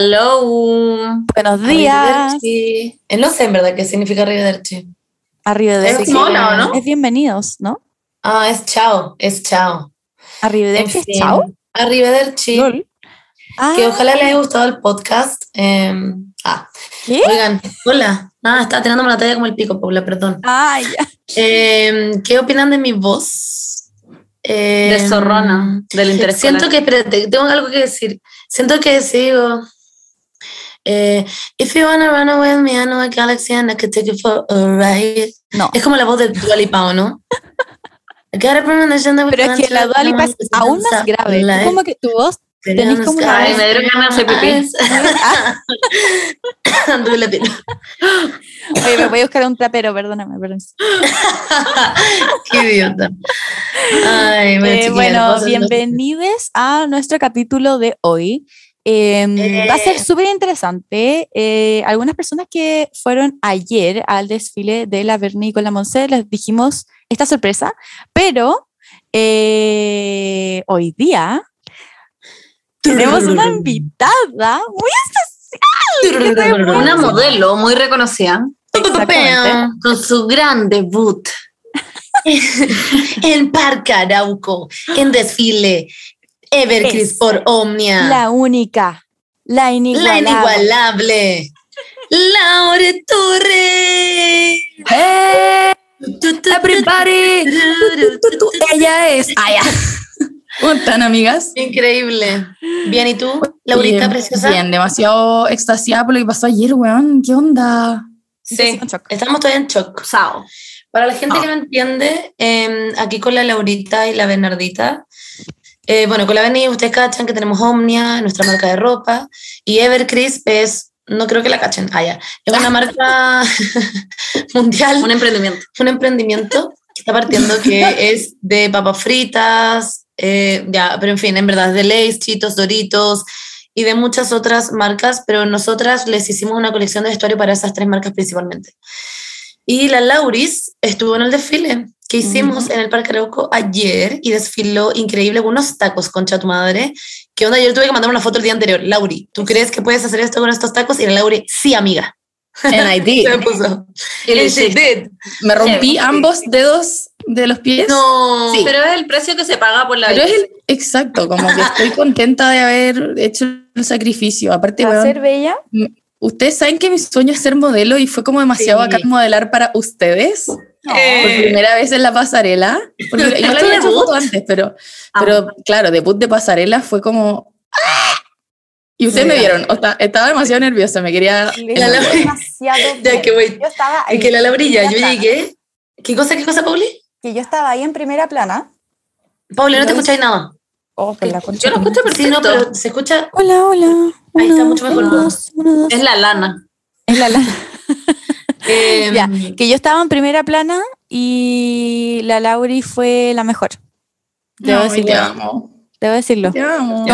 Hello. Buenos días. Arrivederci. Eh, No sé en verdad qué significa arrivederci. Arrivederci. Es mona, ¿o no? Es bienvenidos, ¿no? Ah, es chao, es chao. Arrivederci En es fin, chao. Arrivederci. Lol. Ah, Que ojalá les haya gustado el podcast. Eh, ah, ¿Qué? oigan, hola. Nada, estaba tirándome la talla como el pico, Paula, perdón. Ah, ya. Eh, ¿Qué opinan de mi voz? Eh, De zorrona, del interés. Siento que, espérate, tengo algo que decir. Siento que sigo. Eh, If you wanna run away with me, I know a galaxy and I could take you for a ride. No. Es como la voz de Dua Lipa, ¿o ¿no? Pero es que la Dua Lipa es aún más grave. Like, Como que tu voz tenés the como una Ay, me dieron ganas de hacer pipí. Ah, Dua Lipa. Oye, me voy a buscar un trapero, perdóname, perdón. Qué idiota. Ay, bueno, Eh, bueno, bienvenidos a nuestro capítulo de hoy. Eh, Va a ser Eh. súper interesante. Eh, algunas personas que fueron ayer al desfile de la Vernícola Monse les dijimos esta sorpresa, pero eh, hoy día tenemos una invitada muy especial. Una modelo muy reconocida con su gran debut. en Parque Arauco, en desfile, Evercris por Omnia, la, La única, la inigualable. inigualable, Laura Torres. ¡Hey! Everybody. Ella es. Ah, ya. ¿Cómo están, amigas? Increíble. Bien, ¿y tú, Laurita Bien, preciosa? Bien, demasiado extasiada por lo que pasó ayer, weón. ¿Qué onda? Sí, estamos todavía en shock. Sao. Para la gente que no entiende, eh, aquí con la Laurita y la Bernardita, eh, bueno, con la Beni ustedes cachan que tenemos Omnia, nuestra marca de ropa, y Evercrisp es, no creo que la cachen, ah, ya, es una marca mundial, Un emprendimiento. un emprendimiento que está partiendo que es de papas fritas, eh, ya, pero en fin, en verdad, es de Lay's, Chitos, Doritos y de muchas otras marcas, pero nosotras les hicimos una colección de vestuario para esas tres marcas principalmente. Y la Lauris estuvo en el desfile que hicimos en el Parque Arauco ayer y desfiló increíble con unos tacos, concha tu madre. Que onda, yo tuve que mandar una foto el día anterior. Lauri, ¿tú crees que puedes hacer esto con estos tacos? Y la Lauri, sí, amiga. And I did. Se me puso. And she hiciste. did. Me rompí ambos dedos de los pies. No. Sí. Pero es el precio que se paga por la Pero es el, exacto, como que estoy contenta de haber hecho el sacrificio. Aparte, ¿Va a weón, ser bella? ustedes saben que mi sueño es ser modelo y fue como demasiado Sí. bacán modelar para ustedes. Por Eh, primera vez en la pasarela. Porque yo ¿Fue lo había hecho debut? foto antes, pero, Ah. pero claro, debut de pasarela fue como. ¡ah! Y ustedes Sí. me vieron, o sea, estaba demasiado nerviosa, me quería. La Lauri- demasiado Ya que voy. Yo estaba Es que la Laurilla, yo llegué. ¿Qué cosa, qué cosa, Pauli? que yo estaba ahí en primera plana. Pauli, no te escucháis nada. Oh, por la concha Yo lo escucho Sí, no, perfecto. pero se escucha. Hola, hola. Ahí está mucho mejor. uno, dos. Es la lana. Es la, la- eh, Ya, que yo estaba en primera plana y la Lauri fue la mejor. Debo, No, decirlo, te amo. debo decirlo. Te amo.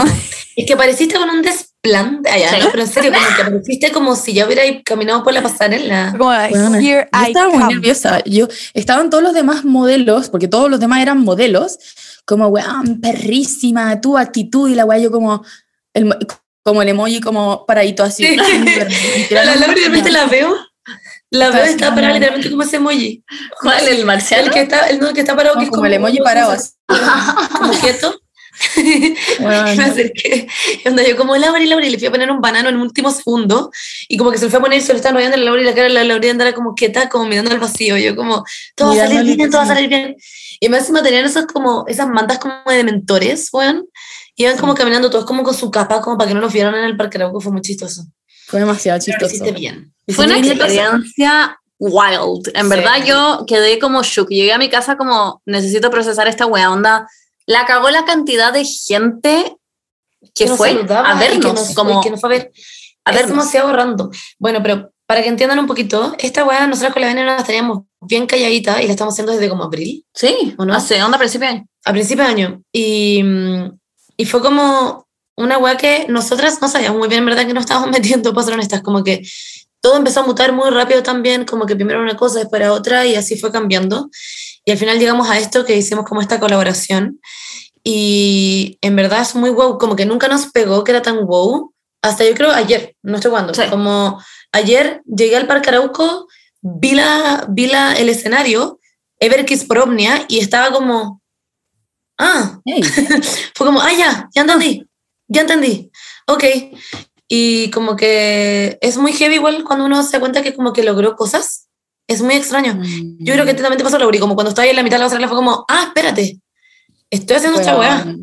Es que apareciste con un desplante. Allá, Sí. no, pero en serio, como que apareciste como si ya hubiera caminado por la pasarela. Bueno, here yo I estaba muy nerviosa. Yo, estaban todos los demás modelos, porque todos los demás eran modelos, como, weón, perrísima, tu actitud y la weá, yo como el, mo- como el emoji como paradito así. La Laura literalmente la veo. La así está como- parada literalmente como ese emoji. ¿Cuál? ¿El marcial? El que está, el no, que está parado, No, que es como el emoji como- parado así. Como quieto. Weón. me acerqué. Y onda, yo como Laura y Laura, y le fui a poner un banano en un último segundo. Y como que se lo fue a poner y se lo estaba enrollando la Laura y la cara de la Laura andaba como quieta, como mirando al vacío. Yo como, todo va a salir bien, todo va a salir bien. Y más encima tenían esas como, esas mantas como de mentores, weón. Iban como caminando todos como con su capa, como para que no los vieran en el parque Arauco, fue muy chistoso. Fue demasiado lo chistoso. hiciste bien. Fue una experiencia wild. En Sí. verdad yo quedé como shook. Llegué a mi casa como, necesito procesar esta wea onda. La cagó la cantidad de gente que nos fue a y que vernos. nos- como, que nos fue a ver. a es vernos. demasiado random. Bueno, pero para que entiendan un poquito, esta weá nosotros con la Venia nos teníamos bien calladita y la estamos haciendo desde como abril, Sí, ¿O no? hace onda principio de año. a principio de año. Y, mm, y fue como una weá que nosotras no sabíamos muy bien, en verdad, que nos estábamos metiendo, para ser honestas, como que todo empezó a mutar muy rápido también, como que primero una cosa, después otra, y así fue cambiando. Y al final llegamos a esto que hicimos como esta colaboración. Y en verdad es muy wow, como que nunca nos pegó que era tan wow, hasta yo creo ayer, no sé cuándo, Sí. como ayer llegué al Parque Arauco, vi, la, vi la, el escenario, Everkiss por Omnia, y estaba como, ah, Ey, fue como, ah, ya, ya entendí, ya entendí, ok. Y como que es muy heavy igual cuando uno se da cuenta que como que logró cosas, es muy extraño. Yo creo que también te pasó, Lauri, como cuando estaba ahí en la mitad de la pasarela fue como, ah, espérate, estoy haciendo esta weá.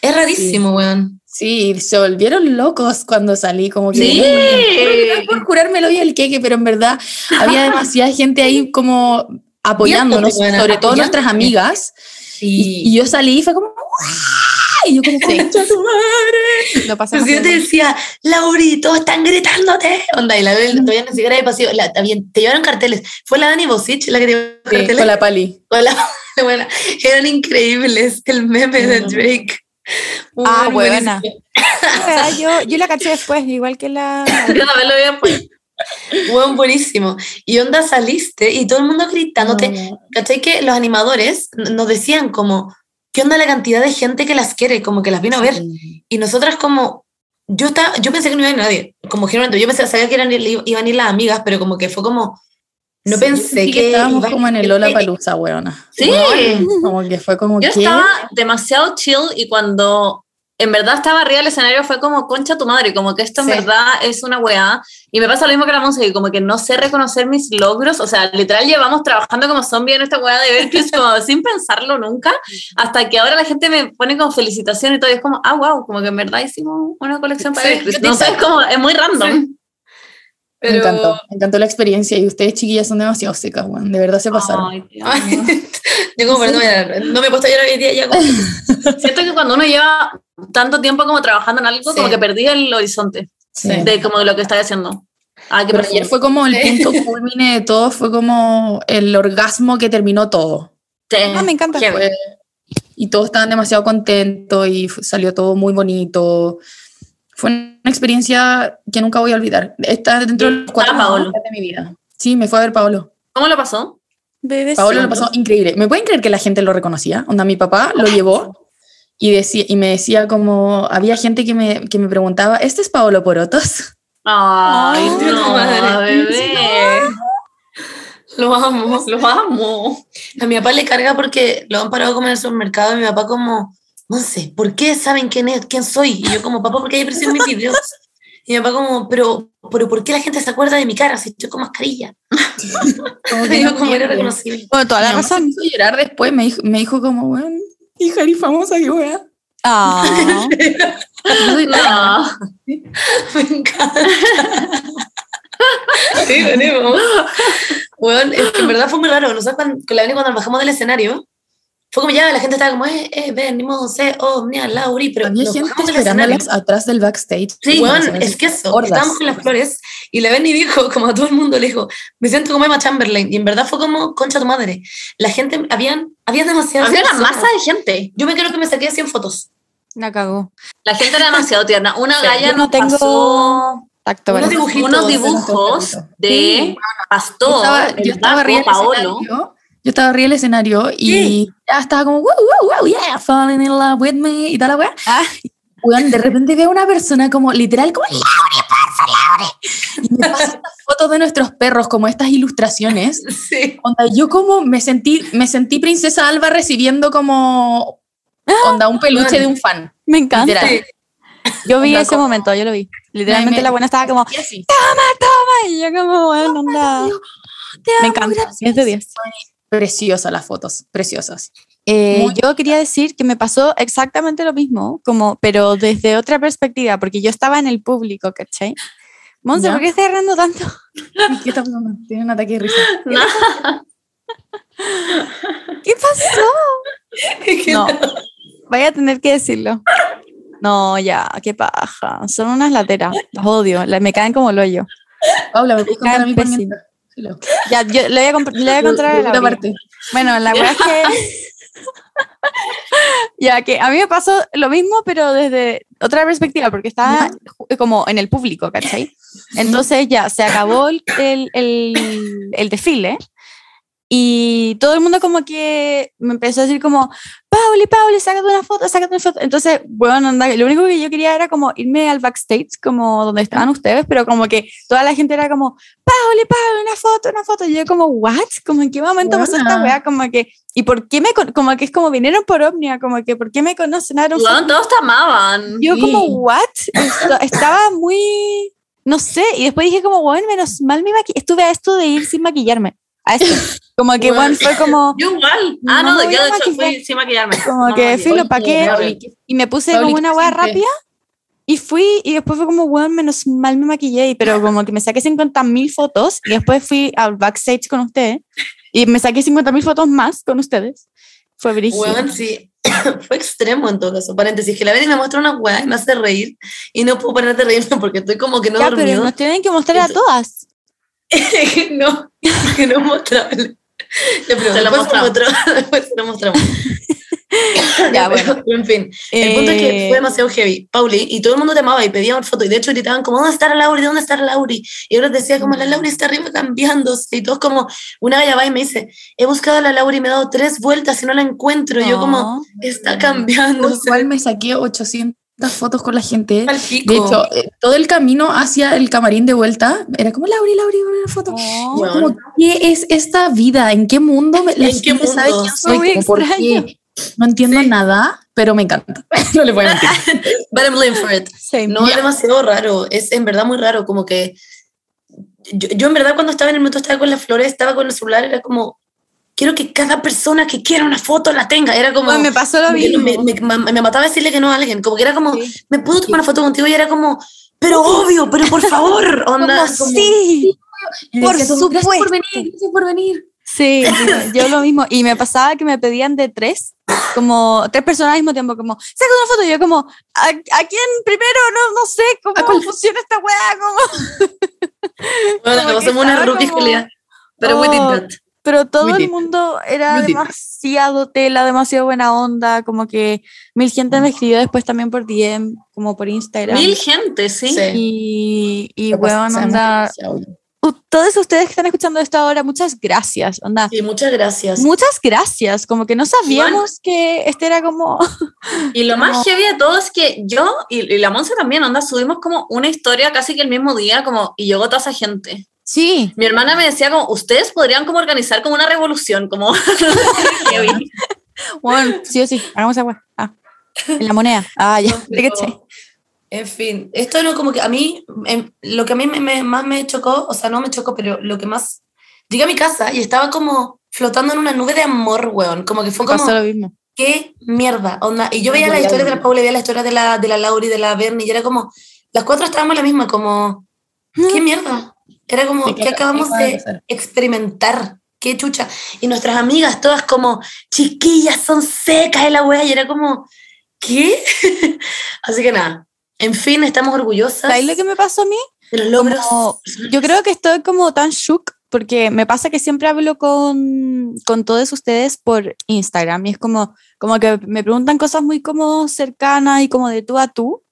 Es rarísimo, weón. Sí, se volvieron locos cuando salí, como que... Sí. Por jurármelo y el queque, pero en verdad había demasiada gente ahí como apoyándonos, sobre todo nuestras amigas. Y, y yo salí y fue como... "¡Guau!", Y yo como, "Concha tu madre". Entonces yo te decía, Lauri, todos están gritándote. Onda, y la Bel todavía ni siquiera había pasado. La, también, te llevaron carteles. Fue la Dani Bosic la que te llevó Sí, carteles. con la pali. Con la- bueno, eran increíbles. El meme de Drake. Ah, buena. buenísimo. Ah, Yo, yo la caché después, igual que la. Yo también lo vi después. Buenísimo. Y onda saliste y todo el mundo gritándote. No. ¿Cachai? Que los animadores nos decían como, ¿qué onda la cantidad de gente que las quiere? Como que las vino a ver. Y nosotras como, yo estaba, yo pensé que no iba a ir nadie. Como generalmente, yo pensé, sabía que eran, iban a ir las amigas, pero como que fue como, no Sí, pensé sí que... estábamos como en el Lola Palusa, weona. Sí. Como que fue como Yo que... estaba demasiado chill y cuando en verdad estaba arriba del escenario fue como concha tu madre, como que esto Sí. en verdad es una weá. Y me pasa lo mismo que la música, y como que no sé reconocer mis logros. O sea, literal llevamos trabajando como zombie en esta weá de ver que es como sin pensarlo nunca, hasta que ahora la gente me pone como felicitación y todo. Y es como, ah, wow, como que en verdad hicimos una colección para Sí, yo No sé, es como, es muy random. Me encantó, me encantó la experiencia y ustedes chiquillas son demasiado secas, weón. De verdad se pasaron. Ay, Dios Ay, yo como, pero no, me, no me he puesto a llorar hoy día ya. como- Siento que cuando uno lleva tanto tiempo como trabajando en algo, Sí. como que perdí el horizonte Sí. de como de lo que estaba haciendo. Ah, qué Pero ayer fue como el punto culmine de todo, fue como el orgasmo que terminó todo. Sí. Ah, me encanta. Fue- y todos estaban demasiado contentos y salió todo muy bonito. Fue una experiencia que nunca voy a olvidar. Está dentro de los cuatro Ah, Paolo. días de mi vida. Sí, me fue a ver Paolo. ¿Cómo lo pasó? Bebé. Paolo lo pasó increíble. ¿Me pueden creer que la gente lo reconocía? Onda, mi papá lo llevó y, decía, y me decía como, había gente que me, que me preguntaba, ¿este es Paolo Porotos? Ay, Ay, no, madre. bebé. Lo amo. Lo amo. A mi papá le carga porque lo han parado como en el supermercado y mi papá como, no sé, ¿por qué saben quién es, quién soy? Y yo como, papá, ¿por qué hay presión en mis videos? Y mi papá como, pero, pero ¿por qué la gente se acuerda de mi cara si estoy con mascarilla? Como Y yo no como era reconocible. Bueno, toda la razón. hizo llorar después, me dijo, me dijo como, bueno, hija, eres famosa, qué wea. Ah. No. Me encanta. Sí, venimos. Bueno, es que en verdad fue muy raro. Nosotros cuando, con la Beni cuando nos bajamos del escenario, fue como ya, la gente estaba como, eh, eh, venimos, eh, oh, mira, Lauri, pero Había nos gente bajamos del atrás del backstage. Sí, Bueno, es que eso, hordas. estábamos con las flores y la Benny dijo, como a todo el mundo, le dijo, me siento como Emma Chamberlain. Y en verdad fue como, concha tu madre. La gente, habían, habían demasiadas Había una masa de gente. Yo me creo que me saqué 100 fotos. La cagó. La gente era demasiado tierna. Una Sí, galla no tengo- pasó Tacto, Unos dibujitos. unos dibujos de Sí. Pastor, yo estaba, el yo estaba Paco, arriba del Paolo. escenario. Yo estaba arriba del escenario y ya estaba como, wow, wow, wow, yeah, falling in love with me y tal la weá. Ah. Weón, de repente veo una persona como literal como Laure, Laure. Y me pasa estas fotos de nuestros perros, como estas ilustraciones. Sí. Onda, yo como me sentí, me sentí princesa Alba recibiendo como onda un peluche de un fan. Me encanta. Literal. Yo vi Onda ese como- momento, yo lo vi. Literalmente me- la buena estaba como, Y así. ay, yo como, bueno, onda. Me encanta, 10 de 10. Preciosas las fotos, preciosas. Eh, yo quería decir que me pasó exactamente lo mismo, como, pero desde otra perspectiva, porque yo estaba en el público, ¿cachai? Monse. ¿por qué estás errando tanto? ¿Qué está pasando? Tiene un ataque de risa. ¿Qué pasó? No, voy a tener que decirlo. No, ya, qué paja. Son unas lateras, las odio, me caen como el hoyo. Paula, ¿me puedes contar a mí Ya, yo le voy a, comp- le voy a contar a la parte. Bueno, la verdad es que. ya que a mí me pasó lo mismo, pero desde otra perspectiva, porque estaba como en el público, ¿cachai? Entonces ya se acabó el, el, el- el desfile y todo el mundo como que me empezó a decir como, Pauli, Pauli, sácate una foto, sácate una foto. Entonces, bueno, anda, lo único que yo quería era como irme al backstage, como donde estaban ustedes, pero como que toda la gente era como, Pauli, Pauli, una foto, una foto. Y yo como, ¿what? Como en qué momento pasó esta Buena. weá, como que, ¿y por qué me, como que es como vinieron por Omnia, como que, ¿por qué me conocen? Weón, todos te amaban. yo como, Sí. ¿what? Esto- estaba muy, no sé, y después dije como, bueno, menos mal me estuve a esto de ir sin maquillarme, a esto. Como que, bueno, fue como, Yo igual. Ah, No no, yo de hecho maquillar. fui sin maquillarme. como No que, me filo, ¿para qué? Y me puse como una ¿qué hueá rápida y fui, y después fue como, bueno, menos mal me maquillé, y- pero como que me saqué 50 mil fotos, y después fui al backstage con ustedes, y me saqué 50 mil fotos más con ustedes. Fue brígido. Weón, sí, fue extremo en todo caso. Paréntesis, que la ven y me muestra una weá y me hace reír y no puedo parar de reírme porque estoy como que no ya, pero nos tienen que mostrar a todas. no, que no mostrable. Te lo después, mostramos. otro- después se lo mostramos. Ya, pero, bueno. en fin, el punto es que Eh, fue demasiado heavy. Pauli, y todo el mundo te amaba y pedían fotos. Y de hecho gritaban como, ¿dónde está la Lauri? ¿Dónde está la Lauri? Y yo les decía como, la Lauri está arriba cambiándose. Y todos como, una galla va y me dice, he buscado a la Lauri y me he dado tres vueltas y no la encuentro. Y yo como, no. está cambiándose. Igual me saqué 800 fotos con la gente. De hecho, eh, todo el camino hacia el camarín de vuelta era como, Lauri, Lauri, una foto. No. Yo Bueno. como, ¿qué es esta vida? ¿En qué mundo me- la ¿En qué gente sabe mundo? quién soy? Como, ¿por qué? No entiendo Sí. nada, pero me encanta. no le voy a mentir. But I'm living for it. Same. No, es demasiado raro. Es en verdad muy raro. Como que. Yo, yo en verdad, cuando estaba en el momento, estaba con las flores, estaba con el celular, era como. Quiero que cada persona que quiera una foto la tenga. Era como. Ay, me pasó lo mismo. me, me- me mataba decirle que no a alguien. Como que era como. Sí. ¿Me puedo tomar una foto contigo? Y era como. Pero obvio, pero por favor. Onda, Como, como- sí, Por todo, Gracias por supuesto. venir, gracias por venir. Sí, yo lo mismo. Y me pasaba que me pedían de tres, como tres personas al mismo tiempo, como, saca una foto. Y yo como, ¿a, a quién primero? No, no sé ¿A cómo cuál? funciona esta weá. Como... Bueno, como que somos una estaba rookie como- Julia. Pero we did Oh, that. Pero todo We el mundo era demasiado tela, demasiado buena onda, como que mil gente me escribió después también por DM, como por Instagram. Mil gente, sí. Sí. Y, y weón, pasamos onda, demasiado todos ustedes que están escuchando esto ahora, muchas gracias, onda. Sí, muchas gracias. Muchas gracias, como que no sabíamos que este era como... Y lo Como- más heavy de todo es que yo y, y la Monse también, onda, subimos como una historia casi que el mismo día, como, y llegó toda esa gente. Sí, Mi hermana me decía como, ustedes podrían como organizar como una revolución, como heavy. bueno, sí o sí, hagamos agua. Ah, en la moneda. Ah, ya, No. En fin, esto no como que a mí, em, lo que a mí me, me- más me chocó, o sea, no me chocó, pero lo que más... Llegué a mi casa y estaba como flotando en una nube de amor, weón. Como que fue como, Pasó lo mismo. qué mierda, onda. Y yo veía la historia de la. Paula, veía la historia de la, de la Laura y de la Bernie, y era como, las cuatro estábamos en la misma, como, qué mierda. Era como, Sí, ¿qué ¿qué acabamos acaba de de hacer? experimentar? Qué chucha. Y nuestras amigas todas como, chiquillas, son secas de la wea, y era como, ¿qué? Así que nada. En fin, estamos orgullosas ¿Sabes lo que me pasó a mí? de los logros. Como- yo creo que estoy como tan shook porque me pasa que siempre hablo con, con todos ustedes por Instagram y es como, como que me preguntan cosas muy como cercanas y como de tú a tú.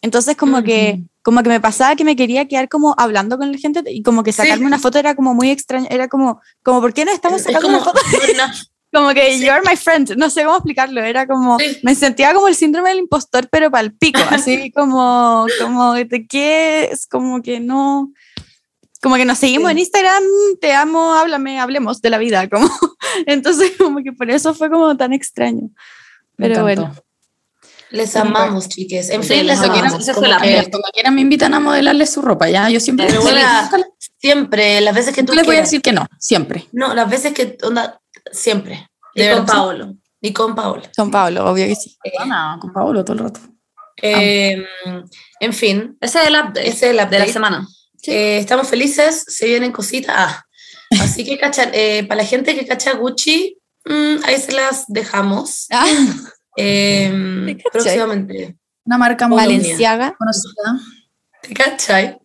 Entonces como que como que me pasaba que me quería quedar como hablando con la gente y como que Sí. sacarme una foto era como muy extraño, era como, como ¿por qué no estamos es sacando como, una foto? Como que Sí. you're my friend, no sé cómo explicarlo, era como, Sí. me sentía como el síndrome del impostor, pero para el pico, así como, como de que es como que no, como que nos seguimos Sí. en Instagram, te amo, háblame, hablemos de la vida, como, entonces como que por eso fue como tan extraño. Pero bueno, les amamos, chiques. En fin, les les amamos. Como la que. Cuando quieran me invitan a modelarles su ropa, ya. Yo siempre, le- siempre, las veces que tú les voy a decir que no, siempre. No, las veces que, onda, siempre. Y De con verdad. Paolo. Y con Paola. Son Pablo, obvio que sí. No, con Paolo todo el rato. Eh, en fin, Ese es el update ese es el de la semana. Eh, estamos felices, se vienen cositas. Ah, así que cacha, eh, para la gente que cacha Gucci, mm, ahí se las dejamos. Ah, Eh, ¿Te cachai? próximamente. Una marca muy Valenciaga. conocida. ¿Te cachai?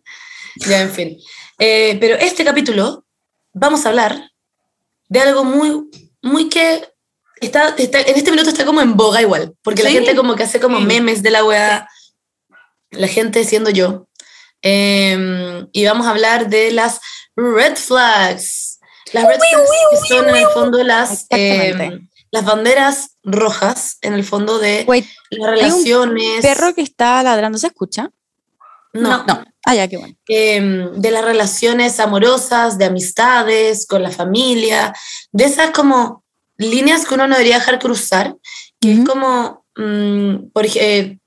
Ya, en fin. Eh, pero este capítulo vamos a hablar de algo muy, muy que está, está- en este minuto está como en boga igual, porque la Sí. gente como que hace como memes de la weá, la gente siendo yo. Eh, y vamos a hablar de las red flags. Las red flags que son en el fondo las, eh, las banderas rojas, en el fondo de Wait, las relaciones. perro que está ladrando, ¿se escucha? No, No. Ah, ya, qué bueno. eh, de las relaciones amorosas, de amistades, con la familia, de esas como líneas que uno no debería dejar cruzar, que Ujú. es como mm, por, eh,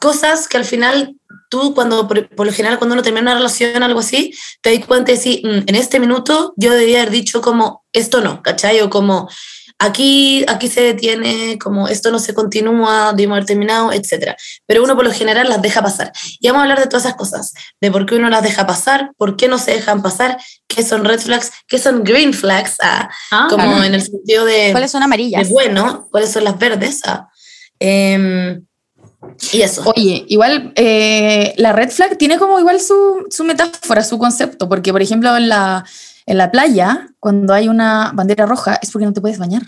cosas que al final tú cuando por, por lo general cuando uno termina una relación algo así te das cuenta de si mm, en este minuto yo debería haber dicho como esto no ¿cachai? o como aquí aquí se detiene como esto no se continúa debemos haber terminado etcétera pero uno por lo general las deja pasar y vamos a hablar de todas esas cosas de por qué uno las deja pasar por qué no se dejan pasar qué son red flags qué son green flags ah, Ah, como claro. en el sentido de ¿Cuáles son de amarillas? bueno, cuáles son las verdes. Ah, em, y eso. Oye, igual eh, la red flag tiene como igual su, su metáfora, su concepto, porque por ejemplo en la, en la playa, cuando hay una bandera roja, es porque no te puedes bañar.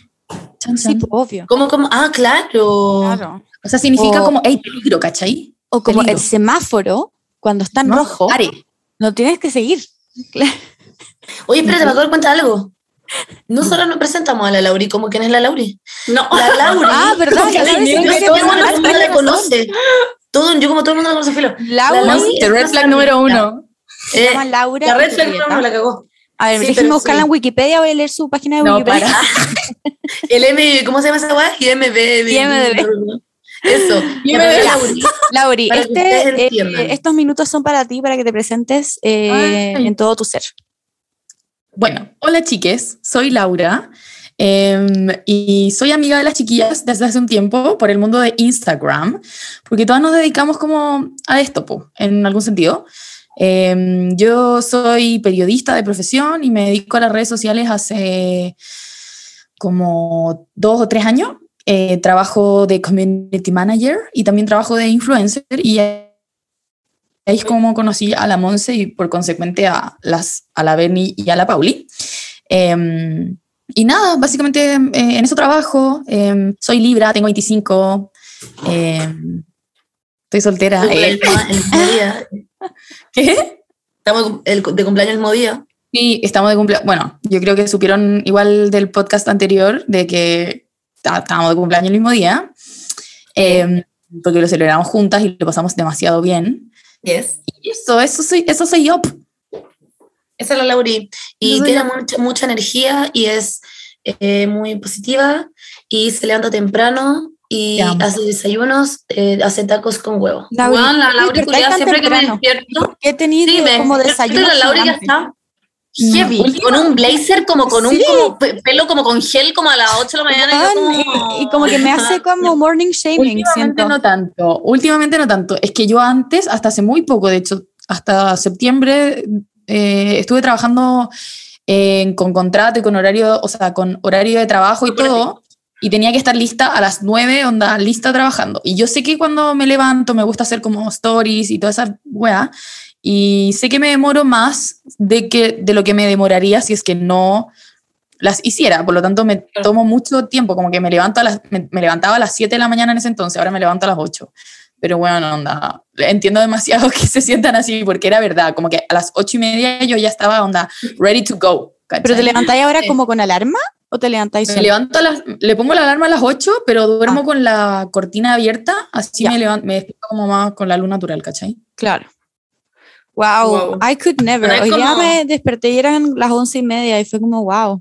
Chan, Sí, chan. pues, obvio. ¿Cómo, cómo? Ah, claro. Claro. O sea, significa O- como, hey, peligro, ¿cachai? O como Peligro. el semáforo, cuando está en No, rojo, pare. no tienes que seguir. Oye, espérate, me acabo de dar cuenta de algo. Nosotros nos presentamos a la Lauri como quién es la Lauri. No. La Lauri. Ah, ¿verdad? La La Lauri, Lauri, sí, todo sí, el mundo, sí, todo el mundo sí, la sí, conoce. Todo, yo como todo el mundo la conoce, filo. Laura La Lauri red flag número uno. se Eh, llama Laura. la red flag Julieta. no, no la cagó. A ver, Sí, déjenme buscarla sí. en Wikipedia, voy a leer su página de No, Wikipedia. para. El M, ¿cómo se llama esa weá? IMB. IMDb. Eso. IMDb. La Lauri. Lauri, este, eh, estos minutos son para ti, para que te presentes eh, en todo tu ser. Bueno, hola chiques, soy Laura em, y soy amiga de las chiquillas desde hace un tiempo por el mundo de Instagram, porque todas nos dedicamos como a esto, po, en algún sentido. Em, yo soy periodista de profesión y me dedico a las redes sociales hace como dos o tres años. Eh, trabajo de community manager y también trabajo de influencer y ahí es como conocí a la Monse y por consecuente a, las, a la Berni y a la Pauli. Em, y nada, básicamente eh, en eso trabajo. Em, soy Libra, tengo 25. em, estoy soltera. El, eh. el mismo día. ¿Qué? Estamos de cumpleaños el mismo día. Sí, estamos de cumpleaños. Bueno, yo creo que supieron igual del podcast anterior de que tá- estábamos de cumpleaños el mismo día, em, porque lo celebramos juntas y lo pasamos demasiado bien. Yes. Y eso, eso soy, eso soy yo. Esa es la Lauri. Y soy tiene mucha, mucha energía y es eh, muy positiva y se levanta temprano y hace desayunos, eh, hace tacos con huevo. Weón, la ¿por qué Lauri despertáis culiada tan siempre que me despierto. ¿Por qué tenéis Sí, me como desayuno? la Lauri ya está heavy. Con un blazer como con un como pelo como con gel como a las 8 de la mañana. y como- y, y como que me hace como morning shaming, Últimamente siento. no tanto, últimamente no tanto. Es que yo antes, hasta hace muy poco, de hecho, hasta septiembre, eh, estuve trabajando eh, con contrato y con horario, o sea, con horario de trabajo y todo, y tenía que estar lista a las 9, onda, lista trabajando. Y yo sé que cuando me levanto me gusta hacer como stories y toda esa weá, y sé que me demoro más de, que, de lo que me demoraría si es que no las hiciera, por lo tanto me tomo mucho tiempo, como que me, levanto a las, me, me levantaba a las 7 de la mañana en ese entonces, ahora me levanto a las 8. Pero bueno, no, onda, entiendo demasiado que se sientan así, porque era verdad, como que a las 8 y media yo ya estaba, onda, ready to go. ¿Pero te ¿cachai? levantáis ahora como con alarma o te levantáis Me sola? levanto a las, le pongo la alarma a las 8, pero duermo Ah. con la cortina abierta, así Ya. me, levanto, me despierto como más con la luz natural, ¿cachai? Claro. Wow, Wow. I could never. Hoy día como- me desperté y eran las once y media y fue como wow.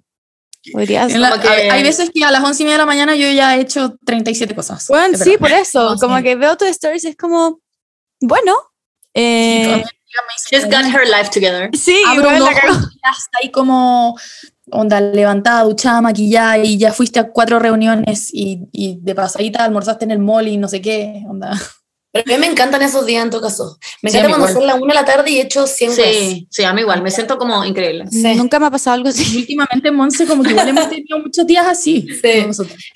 Hoy día En la- como que- hay- veces que a las 11 y media de la mañana yo ya he hecho 37 cosas. Bueno, sí, por eso. No, como sí. que veo tus stories y es como, bueno. eh, She's got her life together. sí, abro bueno, un la ojo y ya está ahí como onda levantada, duchada, maquillada y ya fuiste a cuatro reuniones y, y de pasadita almorzaste en el mall y no sé qué, onda. Pero a mí me encantan esos días en todo caso. Me Sí, encanta cuando son las 1 de la tarde y he hecho 100 cosas. Sí, sí, a mí igual, me siento como increíble. Sí. Nunca me ha pasado algo así. últimamente Monse como que igual hemos tenido muchos días así. Sí.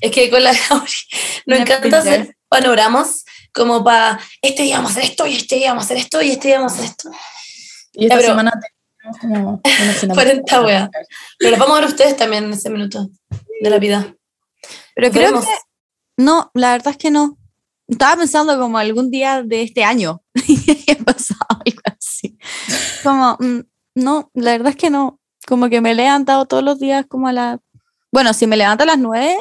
Es que con la nos Una encanta hacer panoramas como para este día vamos a hacer esto y este día vamos a hacer esto y este día vamos a hacer esto. Y esta Ya, pero- semana cena 40 weas. Pero los vamos a ver ustedes también en ese minuto de la vida. Pero creo vemos. que no, la verdad es que no. Estaba pensando como algún día de este año y ha pasado algo así. Como, mm, no, la verdad es que no. Como que me he levantado todos los días como a las... Bueno, si me levanto a las 9,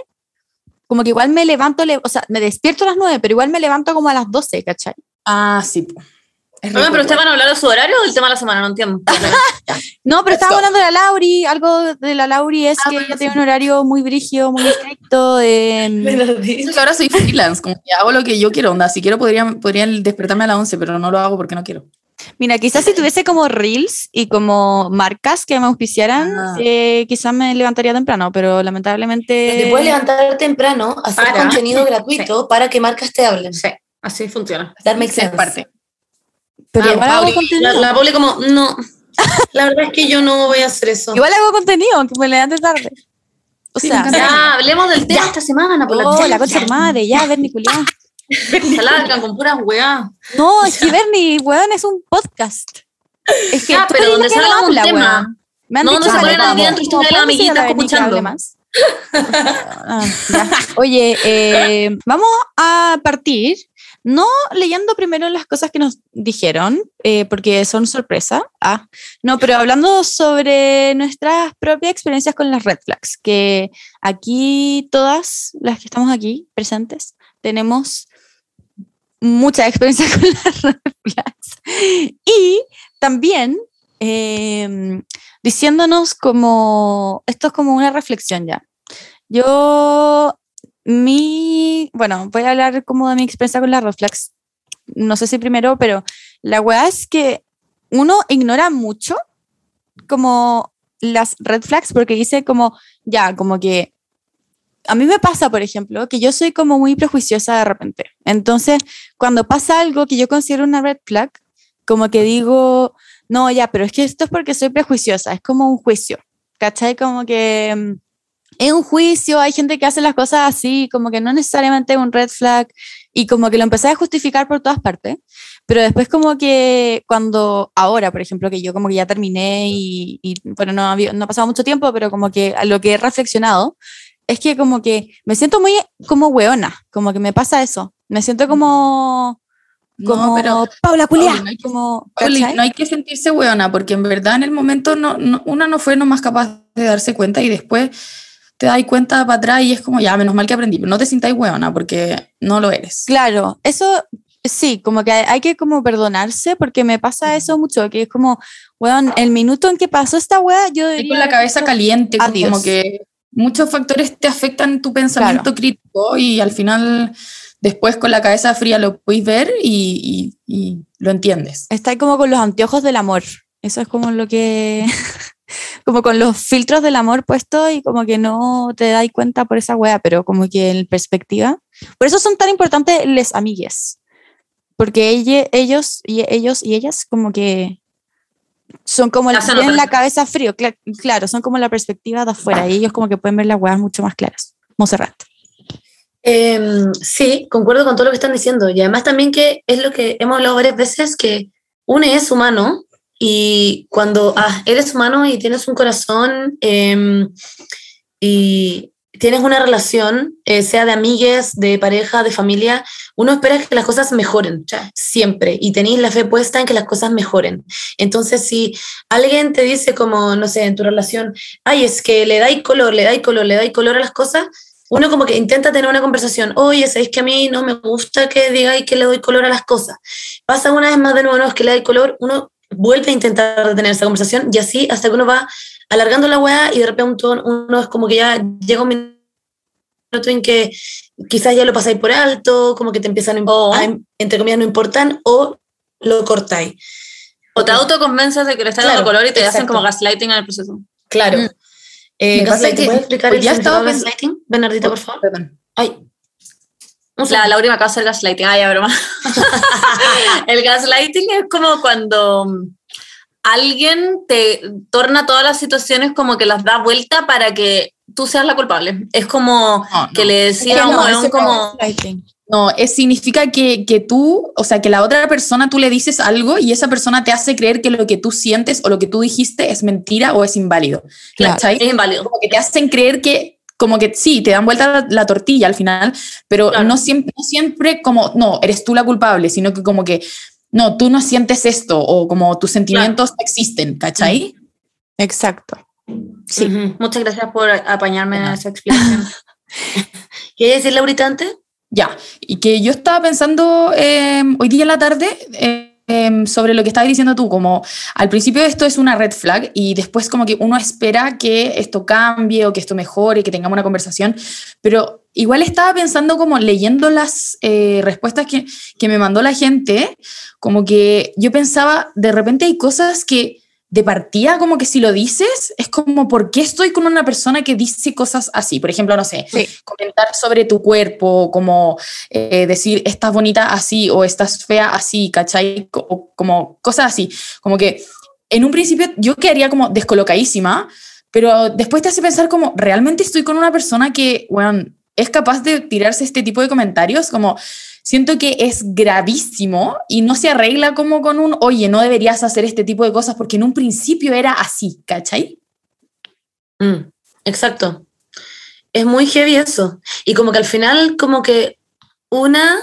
como que igual me levanto, le- o sea, me despierto a las 9, pero igual me levanto como a las 12, ¿cachai? Ah, sí. Es Oigan, pero van a hablar de su horario o del tema de la semana, no entiendo. No, pero estaba hablando de la Lauri, algo de la Lauri es Ah, que ella tiene sí. un horario muy brígido, muy estricto. eh, Es que ahora soy freelance, como que hago lo que yo quiero, onda. Si quiero podría, podría despertarme a las 11, pero no lo hago porque no quiero. Mira, quizás si tuviese como reels y como marcas que me auspiciaran, Ah. eh, quizás me levantaría temprano, pero lamentablemente... Te puedes levantar temprano, hacer Para. contenido gratuito para que marcas te hablen. Sí, así funciona. Sí, sense. parte. Pero Ah, igual hago Pauli, contenido. La, la Pauli como, no, la verdad es que yo no voy a hacer eso. Igual hago contenido, aunque me levante tarde. O Sí, sea. Ya, hablemos del tema esta semana, por oh, la la concha de madre, ya, Bernie culiao. Se largan con puras weá. No, es que Bernie, weón, es un podcast. Es que tú pero donde no salga un habla, tema. weón. Me han No, dicho no se ponen al día entre ustedes la ¿podemos ir a amiguita escuchando? más? Ah. Oye, eh, vamos a partir no leyendo primero las cosas que nos dijeron, eh, porque son sorpresa. Ah, no, pero hablando sobre nuestras propias experiencias con las red flags, que aquí todas las que estamos aquí presentes tenemos mucha experiencia con las red flags. Y también eh, diciéndonos como, esto es como una reflexión ya. Yo, mi, bueno, voy a hablar como de mi experiencia con las red flags. No sé si primero, pero la weá es que uno ignora mucho como las red flags porque dice como, ya, como que a mí me pasa, por ejemplo, que yo soy como muy prejuiciosa de repente. Entonces, cuando pasa algo que yo considero una red flag, como que digo, no, ya, pero es que esto es porque soy prejuiciosa, es como un juicio, ¿cachai? Como que mm, es un juicio, hay gente que hace las cosas así, como que no necesariamente es un red flag, y como que lo empecé a justificar por todas partes, pero después como que cuando, ahora, por ejemplo, que yo como que ya terminé y, y, bueno, no, había- no ha pasado mucho tiempo, pero como que a lo que he reflexionado, es que como que me siento muy como weona, como que me pasa eso, me siento como... Como No, pero Paula Pauli, no hay que- como, no hay que sentirse hueona, porque en verdad en el momento no, no- una no fue nomás capaz de darse cuenta y después te das cuenta para atrás y es como, ya, menos mal que aprendí, pero no te sintáis hueona porque no lo eres. Claro, eso sí, como que hay, que como perdonarse porque me pasa eso mucho, que es como, weón, el minuto en que pasó esta wea, yo Estoy con la cabeza caliente, como- adiós. como que muchos factores te afectan tu pensamiento crítico y al final después con la cabeza fría lo puedes ver y, y- y lo entiendes. Está ahí como con los anteojos del amor. Eso es como lo que. como con los filtros del amor puestos y como que no te das cuenta por esa wea, pero como que en perspectiva. Por eso son tan importantes les amigues. Porque ella- ellos, y ellos y ellas como que son como Hacen tienen la cabeza frío, cla- claro, son como la perspectiva de afuera y ellos como que pueden ver las weas mucho más claras. Monserrat. Em, sí, concuerdo con todo lo que están diciendo. Y además también que es lo que hemos hablado varias veces, que uno es humano y cuando ah, eres humano y tienes un corazón em, y tienes una relación, eh, sea de amigues, de pareja, de familia, uno espera que las cosas mejoren, siempre, y tenéis la fe puesta en que las cosas mejoren. Entonces, si alguien te dice como, no sé, en tu relación, ay, es que le dais color, le dais color, le dais color a las cosas, uno como que intenta tener una conversación, oye, ¿sabéis que a mí no me gusta que digáis que le doy color a las cosas? Pasa una vez más de nuevo, no, es que le dais color, uno vuelve a intentar tener esa conversación y así hasta que uno va alargando la weá y de repente uno es como que ya llega un minuto en que quizás ya lo pasáis por alto, como que te empiezan a, entre comillas, no importan, o lo cortáis. O te autoconvences de que le estás dando Claro, color y te hacen como gaslighting en el proceso. Claro. Mm. Eh, gaslighting, que- ¿Puedes explicar pues el ya estaba gaslighting? Bernardita, por favor. Perdón. Ay. Un La segundo. Laura me acaba de hacer gaslighting. Ay, ya, broma. el gaslighting es como cuando alguien te torna todas las situaciones como que las da vuelta para que tú seas la culpable. Es como No, no. que le decía a un no, weón ese como... No, es, significa que, que tú, o sea, que la otra persona tú le dices algo y esa persona te hace creer que lo que tú sientes o lo que tú dijiste es mentira o es inválido. Claro. ¿Cachai? Es inválido. Como que te hacen creer que, como que sí, te dan vuelta la, la tortilla al final, pero Claro. no, siempre, no siempre como, no, eres tú la culpable, sino que como que, no, tú no sientes esto o como tus sentimientos no existen, ¿cachai? Exacto. Sí, muchas gracias por apañarme en Ajá. esa explicación. ¿Quieres decirle ahorita antes? Ya, y que yo estaba pensando eh, hoy día en la tarde eh, em, sobre lo que estabas diciendo tú, como al principio esto es una red flag y después como que uno espera que esto cambie o que esto mejore, que tengamos una conversación, pero igual estaba pensando como leyendo las eh, respuestas que, que me mandó la gente, como que yo pensaba, de repente hay cosas que de partida como que si lo dices, es como, ¿por qué estoy con una persona que dice cosas así? Por ejemplo, no sé, Sí. comentar sobre tu cuerpo, como eh, decir, estás bonita así o estás fea así, ¿cachai? O, como cosas así. Como que en un principio yo quedaría como descolocadísima, pero después te hace pensar como, ¿realmente estoy con una persona que, bueno, es capaz de tirarse este tipo de comentarios? Como, siento que es gravísimo y no se arregla como con un, oye, no deberías hacer este tipo de cosas porque en un principio era así, ¿cachai? Mm, exacto. Es muy heavy eso. Y como que al final, como que una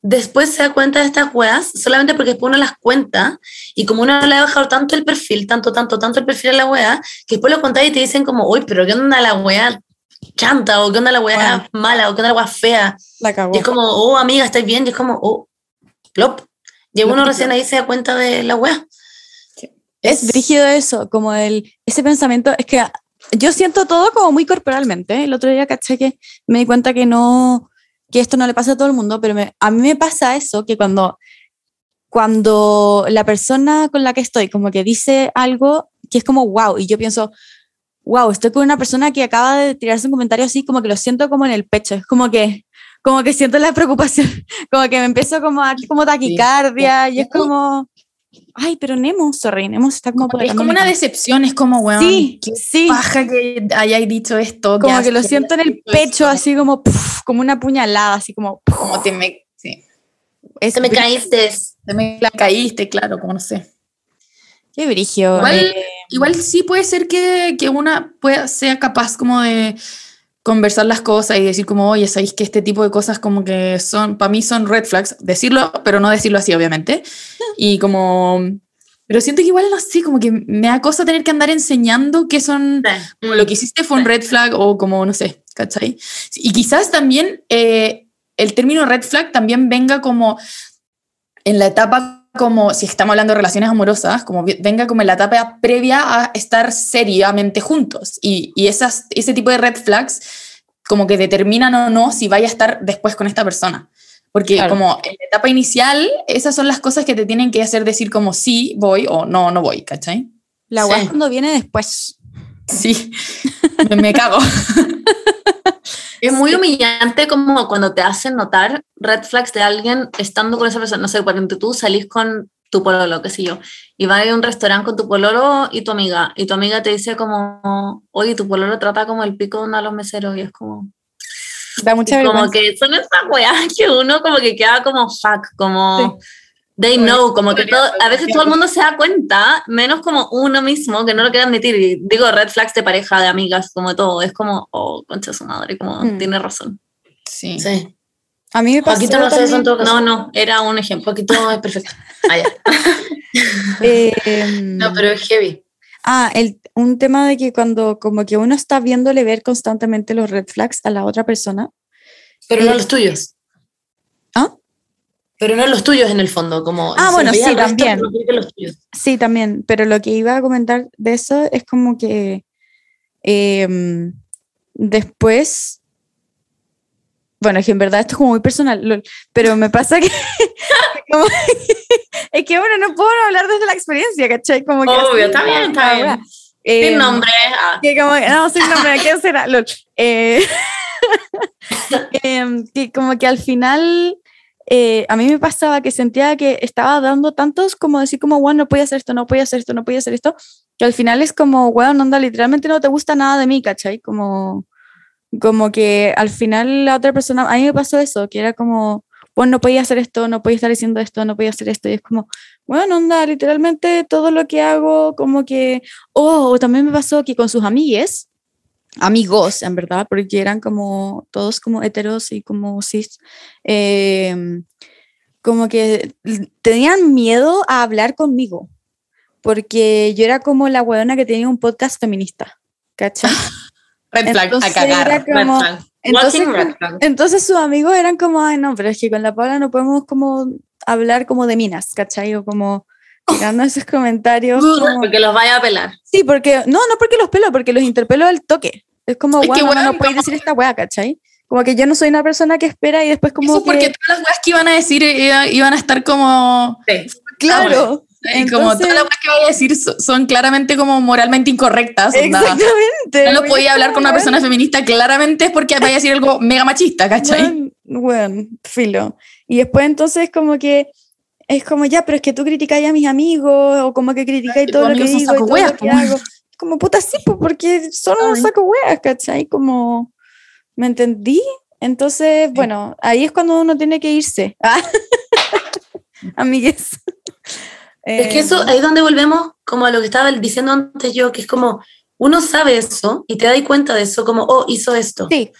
después se da cuenta de estas weas solamente porque después uno las cuenta y como uno le ha bajado tanto el perfil, tanto, tanto, tanto el perfil a la wea, que después lo contáis y te dicen como, uy, pero ¿qué onda la wea chanta? ¿O qué onda la wea mala? ¿O qué onda la wea fea? La cagó. Y es como, oh, amiga, ¿estáis bien? Y es como, oh, plop. Y uno recién ahí se da cuenta de la wea. Es brígido eso, como el, ese pensamiento, es que yo siento todo como muy corporalmente. El otro día caché que me di cuenta que no, que esto no le pasa a todo el mundo, pero me- a mí me pasa eso, que cuando, cuando la persona con la que estoy como que dice algo que es como wow, y yo pienso, wow, estoy con una persona que acaba de tirarse un comentario así, como que lo siento como en el pecho, es como que, como que siento la preocupación, como que me empiezo como a como taquicardia, y es como, ay, pero Nemo, sorry, Nemo está como por Es como una decepción, es como, weón, Sí, qué sí. paja que hayáis dicho esto. Como que lo siento en el pecho, esto, así como, puf, como una puñalada, así como, puf, Como te me, sí, es Se me caíste. te me la caíste, claro, como no sé. Qué brigio. Igual- eh, Igual sí puede ser que, que una pueda, sea capaz como de conversar las cosas y decir como, oye, sabéis que este tipo de cosas como que son, para mí son red flags, decirlo, pero no decirlo así, obviamente. Y como, pero siento que igual, no sé, como que me da cosa tener que andar enseñando que son, como lo que hiciste fue un red flag o como, no sé, ¿cachai? Y quizás también eh, el término red flag también venga como en la etapa como, si estamos hablando de relaciones amorosas, como venga como en la etapa previa a estar seriamente juntos. Y, y esas, ese tipo de red flags como que determinan o no si vaya a estar después con esta persona. Porque Claro. como en la etapa inicial, esas son las cosas que te tienen que hacer decir como sí voy o no, no voy, ¿cachai? la guay sí. cuando viene después. Sí, me, cago. Es muy humillante como cuando te hacen notar red flags de alguien estando con esa persona. No sé, por ejemplo, tú salís con tu pololo, qué sé yo, y vas a un restaurante con tu pololo y tu amiga, y tu amiga te dice como, oye, tu pololo trata como el pico de uno a los meseros, y es como, Da mucha y como que son esas weas que uno como que queda como fuck, como... They Como know, como que todo, a veces todo el mundo se da cuenta, menos como uno mismo que no lo quiere admitir. Y digo red flags de pareja, de amigas, como de todo. Es como, oh, concha su madre, como Mm. tiene razón. Sí. Sí. A mí me pasó Paquito no hace eso en también, todo caso. No, no, era un ejemplo. Paquito es perfecto. Ah, eh, No, pero es heavy. Ah, el, un tema de que cuando como que uno está viéndole ver constantemente los red flags a la otra persona. Pero Eh, no los tuyos. Pero no los tuyos en el fondo, como Ah, bueno, sí, también. los tuyos. Sí, también, pero lo que iba a comentar de eso es como que em, después, bueno, es que en verdad esto es como muy personal, lol, pero me pasa que como- es que bueno, no puedo hablar desde la experiencia, ¿cachai? Como que Obvio, así, está bien, está bien. Em, Sin nombre. ah. que como, no, sin nombre, ¿qué será? Lol. Eh, em, que como que al final eh, a mí me pasaba que sentía que estaba dando tantos como decir como, bueno, no podía hacer esto, no podía hacer esto, no podía hacer esto, que al final es como, bueno, onda, literalmente no te gusta nada de mí, ¿cachai? Como, como que al final la otra persona, a mí me pasó eso, que era como, bueno, no podía hacer esto, no podía estar diciendo esto, no podía hacer esto, y es como, bueno, onda, literalmente todo lo que hago, como que, oh, también me pasó que con sus amigues, amigos, en verdad, porque eran como todos como heteros y como cis, eh, como que tenían miedo a hablar conmigo, porque yo era como la weona que tenía un podcast feminista, ¿cachai? Red flag, a Entonces cagar. era como- Red flag. entonces, Walking red flag. entonces sus amigos eran como, ay no, pero es que con la Paula no podemos como hablar como de minas, ¿cachai? O como tirando esos comentarios. como- Porque los vaya a pelar. Sí, porque, no, no porque los pelo, porque los interpelo al toque. Es como, Es que, bueno, no, no podéis como- decir esta weá, ¿cachai? Como que yo no soy una persona que espera y después como Eso porque que, todas las weas que iban a decir eh, iban a estar como... claro. y como Entonces- todas las weas que vaya a decir so- son claramente como moralmente incorrectas. onda. Exactamente. No lo podía hablar como, con una persona feminista, claramente es porque vaya a decir algo mega machista, ¿cachai? Weón, weón, filo. Y después entonces como que es como, ya, pero es que tú criticáis a mis amigos o como que criticáis todo lo que digo y saco todo lo que hago. Como puta sí, porque son unos saco weas, ¿cachai? Como, ¿me entendí? Entonces, bueno, ahí es cuando uno tiene que irse. Ah. Amigues. Es que eso, Eh, ahí es donde volvemos como a lo que estaba diciendo antes yo, que es como, uno sabe eso y te das cuenta de eso, como, oh, hizo esto. Sí,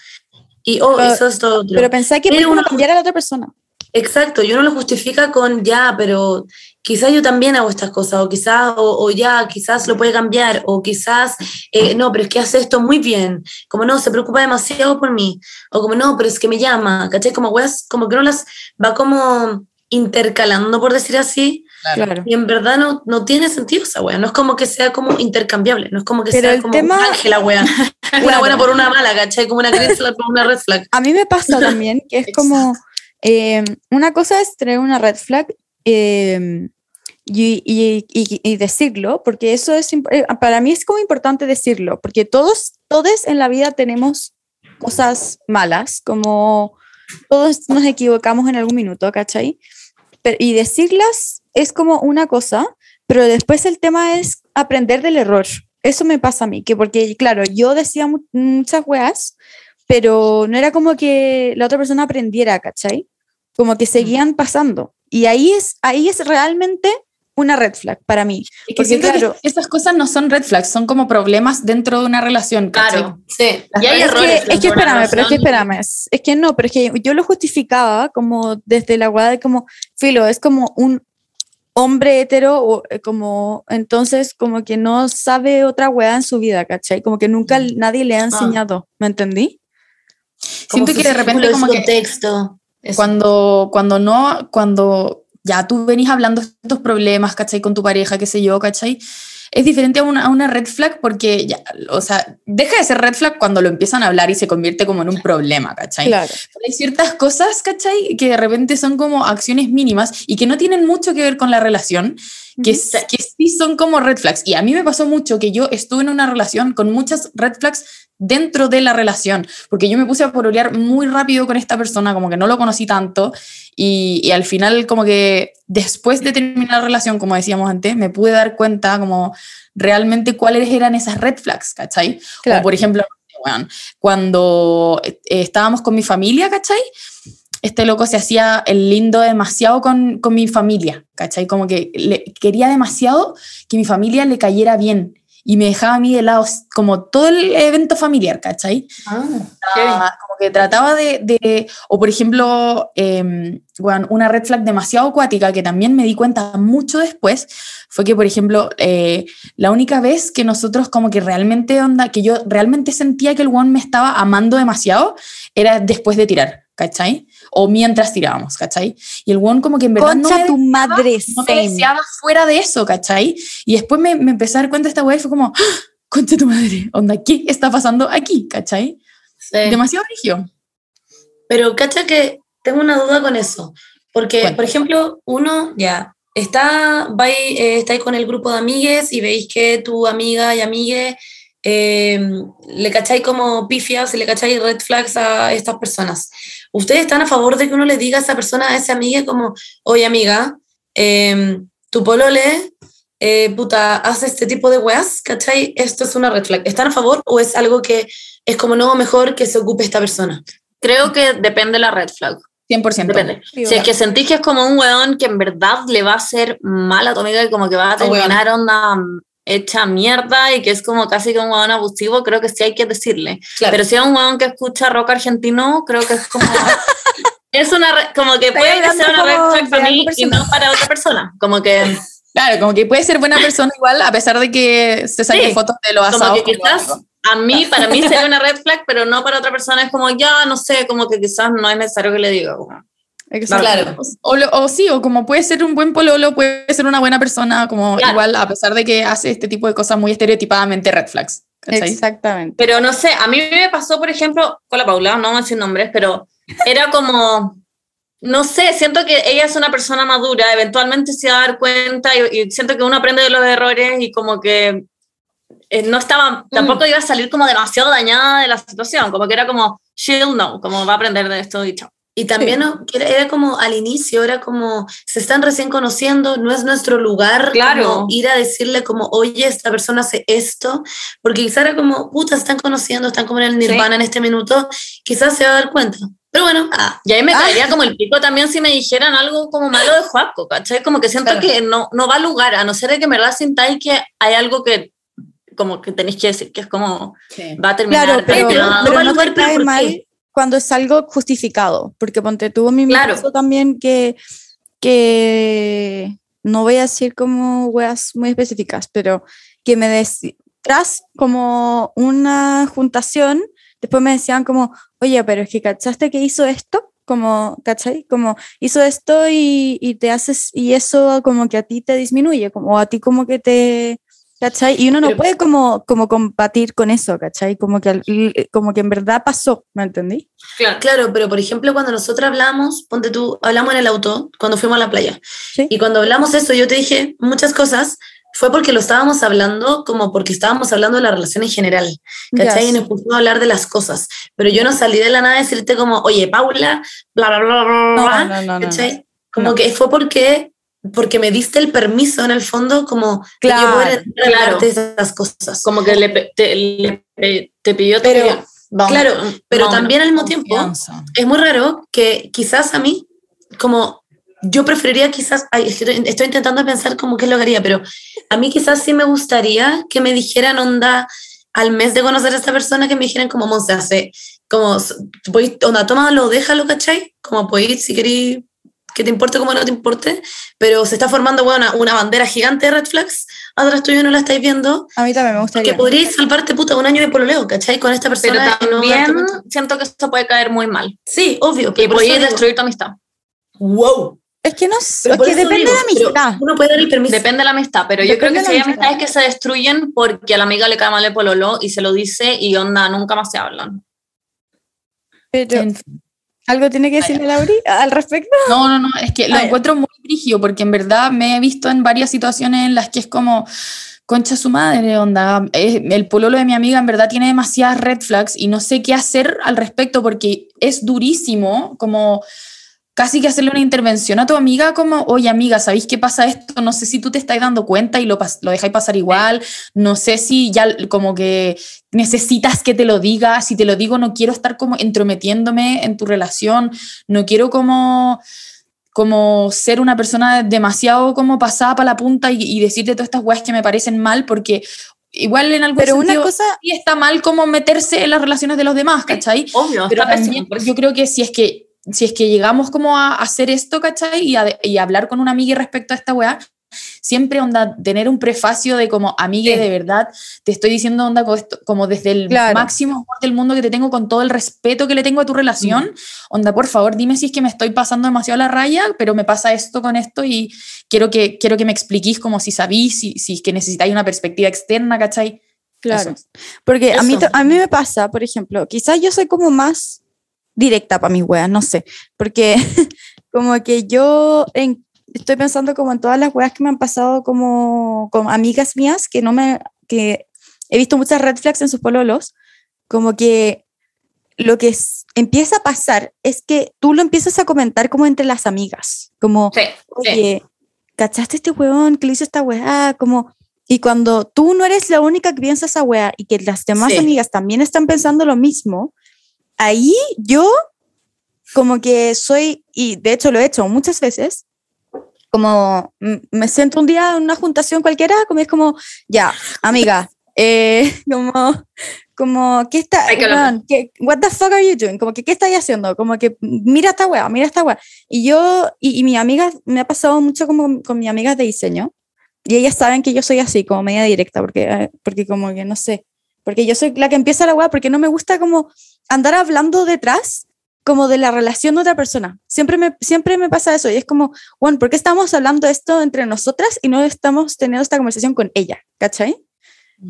Y, oh, Pero- hizo esto otro. pero pensé que Pero uno- cambiar a la otra persona. Exacto, y uno lo justifica con ya, pero quizás yo también hago estas cosas, o quizás, o, o ya, quizás lo puede cambiar, o quizás, eh, no, pero es que hace esto muy bien, como no, se preocupa demasiado por mí, o como no, pero es que me llama, ¿cachai? Como weas, como que uno las va como intercalando, por decir así, Claro. y en verdad no, no tiene sentido esa wea, no es como que sea como intercambiable, no es como que Pero sea como tema- ángela wea, una Claro. buena por una mala, ¿cachai? Como una flag por una red flag. A mí me pasa también que es como, eh, una cosa es tener una red flag eh, y, decirlo, porque eso es, eh, para mí es como importante decirlo, porque todos, todos en la vida tenemos cosas malas, como todos nos equivocamos en algún minuto, ¿cachai? Pero- y decirlas es como una cosa, pero después el tema es aprender del error. Eso me pasa a mí, que porque, claro, yo decía mu- muchas weas, pero no era como que la otra persona aprendiera, ¿cachai? Como que seguían pasando. Y ahí es, ahí es realmente una red flag para mí. Es que Porque, claro- que esas cosas no son red flags, son como problemas dentro de una relación. ¿cachai? Claro, sí. Y hay es errores. que, es que espérame, pero es que espérame. Es, es que no, pero es que yo lo justificaba como desde la guada de como, filo, es como un hombre hetero, o, eh, como, entonces como que no sabe otra weá en su vida, ¿cachai? Como que nunca Mm. nadie le ha Ah. enseñado, ¿me entendí? Siento que de repente como que contexto. eso. cuando, cuando no, cuando ya tú venís hablando estos problemas, ¿cachai? Con tu pareja, qué sé yo, ¿cachai? Es diferente a una, a una red flag porque ya, o sea, deja de ser red flag cuando lo empiezan a hablar y se convierte como en un problema, ¿cachai? Claro. Pero Hay ciertas cosas, ¿cachai? Que de repente son como acciones mínimas y que no tienen mucho que ver con la relación, que, que sí son como red flags. Y a mí me pasó mucho que yo estuve en una relación con muchas red flags dentro de la relación, porque yo me puse a pololear muy rápido con esta persona, como que no lo conocí tanto, y, y al final como que después de terminar la relación, como decíamos antes, me pude dar cuenta como realmente cuáles eran esas red flags, ¿cachai? Claro. Como por ejemplo, weón, cuando eh, estábamos con mi familia, ¿cachai? Este loco se hacía el lindo demasiado con, con mi familia, ¿cachai? Como que le, quería demasiado que mi familia le cayera bien y me dejaba a mí de lado como todo el evento familiar, ¿cachai? Ah, Ah, como que trataba de, de- o por ejemplo, eh, bueno, una red flag demasiado acuática que también me di cuenta mucho después, fue que, por ejemplo, eh, la única vez que nosotros como que realmente onda, que yo realmente sentía que el one me estaba amando demasiado, era después de tirar, ¿cachai? O mientras tirábamos, ¿cachai? Y el one como que en verdad no Concha me tu madre, no me deseaba fuera de eso, ¿cachai? Y después me, me empecé a dar cuenta de esta weá y fue como, ¡Ah! concha tu madre, onda, ¿qué está pasando aquí, ¿cachai? sí. Demasiado rigio. Pero cacha que tengo una duda con eso. Porque, Cuenta. por ejemplo, uno ya está, va y, eh, está ahí con el grupo de amigues y veis que tu amiga y amigue eh, le cacháis como pifias y le cacháis red flags a estas personas. ¿Ustedes están a favor de que uno le diga a esa persona, a ese amigue, como, oye amiga, eh, tu polole, eh, puta, hace este tipo de weas, ¿cachai? Esto es una red flag. ¿Están a favor o es algo que es como, no, mejor que se ocupe esta persona? Creo que depende la red flag. 100%. Depende. Sí, Si es que sentís que es como un weón que en verdad le va a hacer mal a tu amiga y como que va a terminar onda hecha mierda y que es como casi que un weón abusivo, creo que sí hay que decirle. Claro. Pero si es un weón que escucha rock argentino, creo que es como... es una... como que puede que sea una red como flag para mí y no para otra persona. Como que Claro, como que puede ser buena persona igual, a pesar de que se saquen Sí, fotos de los Como asados. que con los quizás a mí, para mí sería una red flag, pero no para otra persona. Es como, ya, no sé, como que quizás no es necesario que le diga. como, Exacto. Claro. O, o sí, o como puede ser un buen pololo, puede ser una buena persona, como Claro. igual, a pesar de que hace este tipo de cosas muy estereotipadamente red flags. ¿cachai? Exactamente. Pero no sé, a mí me pasó, por ejemplo, con la Paula, no vamos a decir nombres, pero era como, no sé, siento que ella es una persona madura, eventualmente se va a dar cuenta y, y siento que uno aprende de los errores y como que eh, no estaba, tampoco iba a salir como demasiado dañada de la situación, como que era como, she'll know, como va a aprender de esto y chao. Y también ¿no? que era, como al inicio, era como, se están recién conociendo, no es nuestro lugar Claro. como ir a decirle como, oye, esta persona hace esto, porque quizás era como, puta, se están conociendo, están como en el nirvana en este minuto, quizás se va a dar cuenta. Pero bueno, ah, Y ahí me Ah. caería como el pico también si me dijeran algo como malo de Juaco, ¿cachai? Como que siento Claro. que no, no va a lugar, a no ser de que en verdad sintáis que hay algo que como que tenéis que decir, que es como va a terminar. Claro, pero, pero no, pero va a no lugar, te pero cae ¿por mal? Cuando es algo justificado, porque ponte tuvo mi Claro. caso también que, que no voy a decir como weas muy específicas, pero que me dec- tras como una juntación, después me decían como, oye, pero es que cachaste que hizo esto, como, ¿cachai? Como hizo esto y, y te haces, y eso como que a ti te disminuye, como a ti como que te, ¿cachai? Y uno no Pero- puede como, como combatir con eso, ¿cachai? Como que, como que en verdad pasó, ¿me entendí? Claro. claro, pero por ejemplo, cuando nosotros hablamos, ponte tú, hablamos en el auto, cuando fuimos a la playa, Sí. y cuando hablamos eso, yo te dije muchas cosas, fue porque lo estábamos hablando como porque estábamos hablando de la relación en general. ¿cachai? Yes. Y nos pusimos a hablar de las cosas. Pero yo no salí de la nada a decirte como, oye, Paula, bla, bla, bla, bla, No, bla, no, no, no, ¿cachai? Como No. que fue porque, porque me diste el permiso en el fondo, como de yo Claro, poder claro. de esas cosas. Como que le, te, le te pidió Pero, te- vamos, claro, pero vamos. también al mismo tiempo Confianza. es muy raro que quizás a mí, como yo preferiría quizás, ay, estoy, estoy intentando pensar como qué es lo que haría, pero a mí quizás sí me gustaría que me dijeran onda al mes de conocer a esta persona que me dijeran como Monse hace, como, podéis- onda, tómalo, déjalo, ¿cachai? Como podéis, si queréis, que te importe como no te importe, pero se está formando bueno, una, una bandera gigante de red flags, atrás tuyo no la estáis viendo, A mí también me gustaría. que podríais salvarte puta un año de pololeo, ¿cachai? Con esta Pero persona. no darte también cuenta. siento que esto puede caer muy mal. Sí, obvio. Y pero eso digo, destruir tu amistad. Wow. Es que no sé, Pero es que eso depende digo, de la pero amistad. Uno puede dar el permiso. Depende de la amistad, pero yo creo Depende que si hay la amistad. amistades que se destruyen porque a la amiga le cae mal el pololo y se lo dice y onda, nunca más se hablan. Pero, En fin. ¿Algo tiene que decirle Lauri al respecto? No, no, no, es que lo encuentro muy brígido porque en verdad me he visto en varias situaciones en las que es como, concha su madre, onda, el pololo de mi amiga en verdad tiene demasiadas red flags y no sé qué hacer al respecto porque es durísimo como casi que hacerle una intervención a tu amiga como, oye amiga, ¿sabéis qué pasa esto? No sé si tú te estás dando cuenta y lo, pas- lo dejáis pasar igual, no sé si ya como que necesitas que te lo diga, si te lo digo no quiero estar como entrometiéndome en tu relación, no quiero como como ser una persona demasiado como pasada para la punta y, y decirte todas estas weas que me parecen mal porque igual en algún Pero una cosa, sí está mal como meterse en las relaciones de los demás, ¿cachai? Obvio, Pero también eso. yo creo que si es que si es que llegamos como a hacer esto, ¿cachai? Y a, y hablar con una amiga respecto a esta weá, siempre onda tener un prefacio de como amiga Sí. de verdad, te estoy diciendo onda como desde el Claro. máximo amor del mundo que te tengo con todo el respeto que le tengo a tu relación, onda por favor dime si es que me estoy pasando demasiado la raya, pero me pasa esto con esto y quiero que, quiero que me expliquís como si sabís, si, si es que necesitáis una perspectiva externa, ¿cachai? claro. Eso. Porque a mí, a mí me pasa, por ejemplo, quizás yo soy como más directa para mis weas, no sé, porque como que yo en- estoy pensando como en todas las weas que me han pasado como con amigas mías que no me, que he visto muchas red flags en sus pololos, como que lo que es- empieza a pasar es que tú lo empiezas a comentar como entre las amigas, como, Sí, sí. oye, ¿cachaste este weón que le hizo esta weá? Como, y cuando tú no eres la única que piensa esa weá y que las demás Sí. amigas también están pensando lo mismo, ahí yo como que soy, y de hecho lo he hecho muchas veces, como me siento un día en una juntación cualquiera, como es como, ya, amiga, eh, como, como, ¿qué está, weón, ¿qué- what the fuck are you doing? Como que, ¿qué estáis haciendo? Como que, mira esta weá, mira esta weá. Y yo, y, y mi amiga, me ha pasado mucho como con mis amigas de diseño, Y ellas saben que yo soy así, como media directa, porque, porque como que no sé, porque yo soy la que empieza la weá, porque no me gusta como andar hablando detrás como de la relación de otra persona. Siempre me, siempre me pasa eso y es como, bueno, ¿por qué estamos hablando esto entre nosotras y no estamos teniendo esta conversación con ella? ¿Cachai?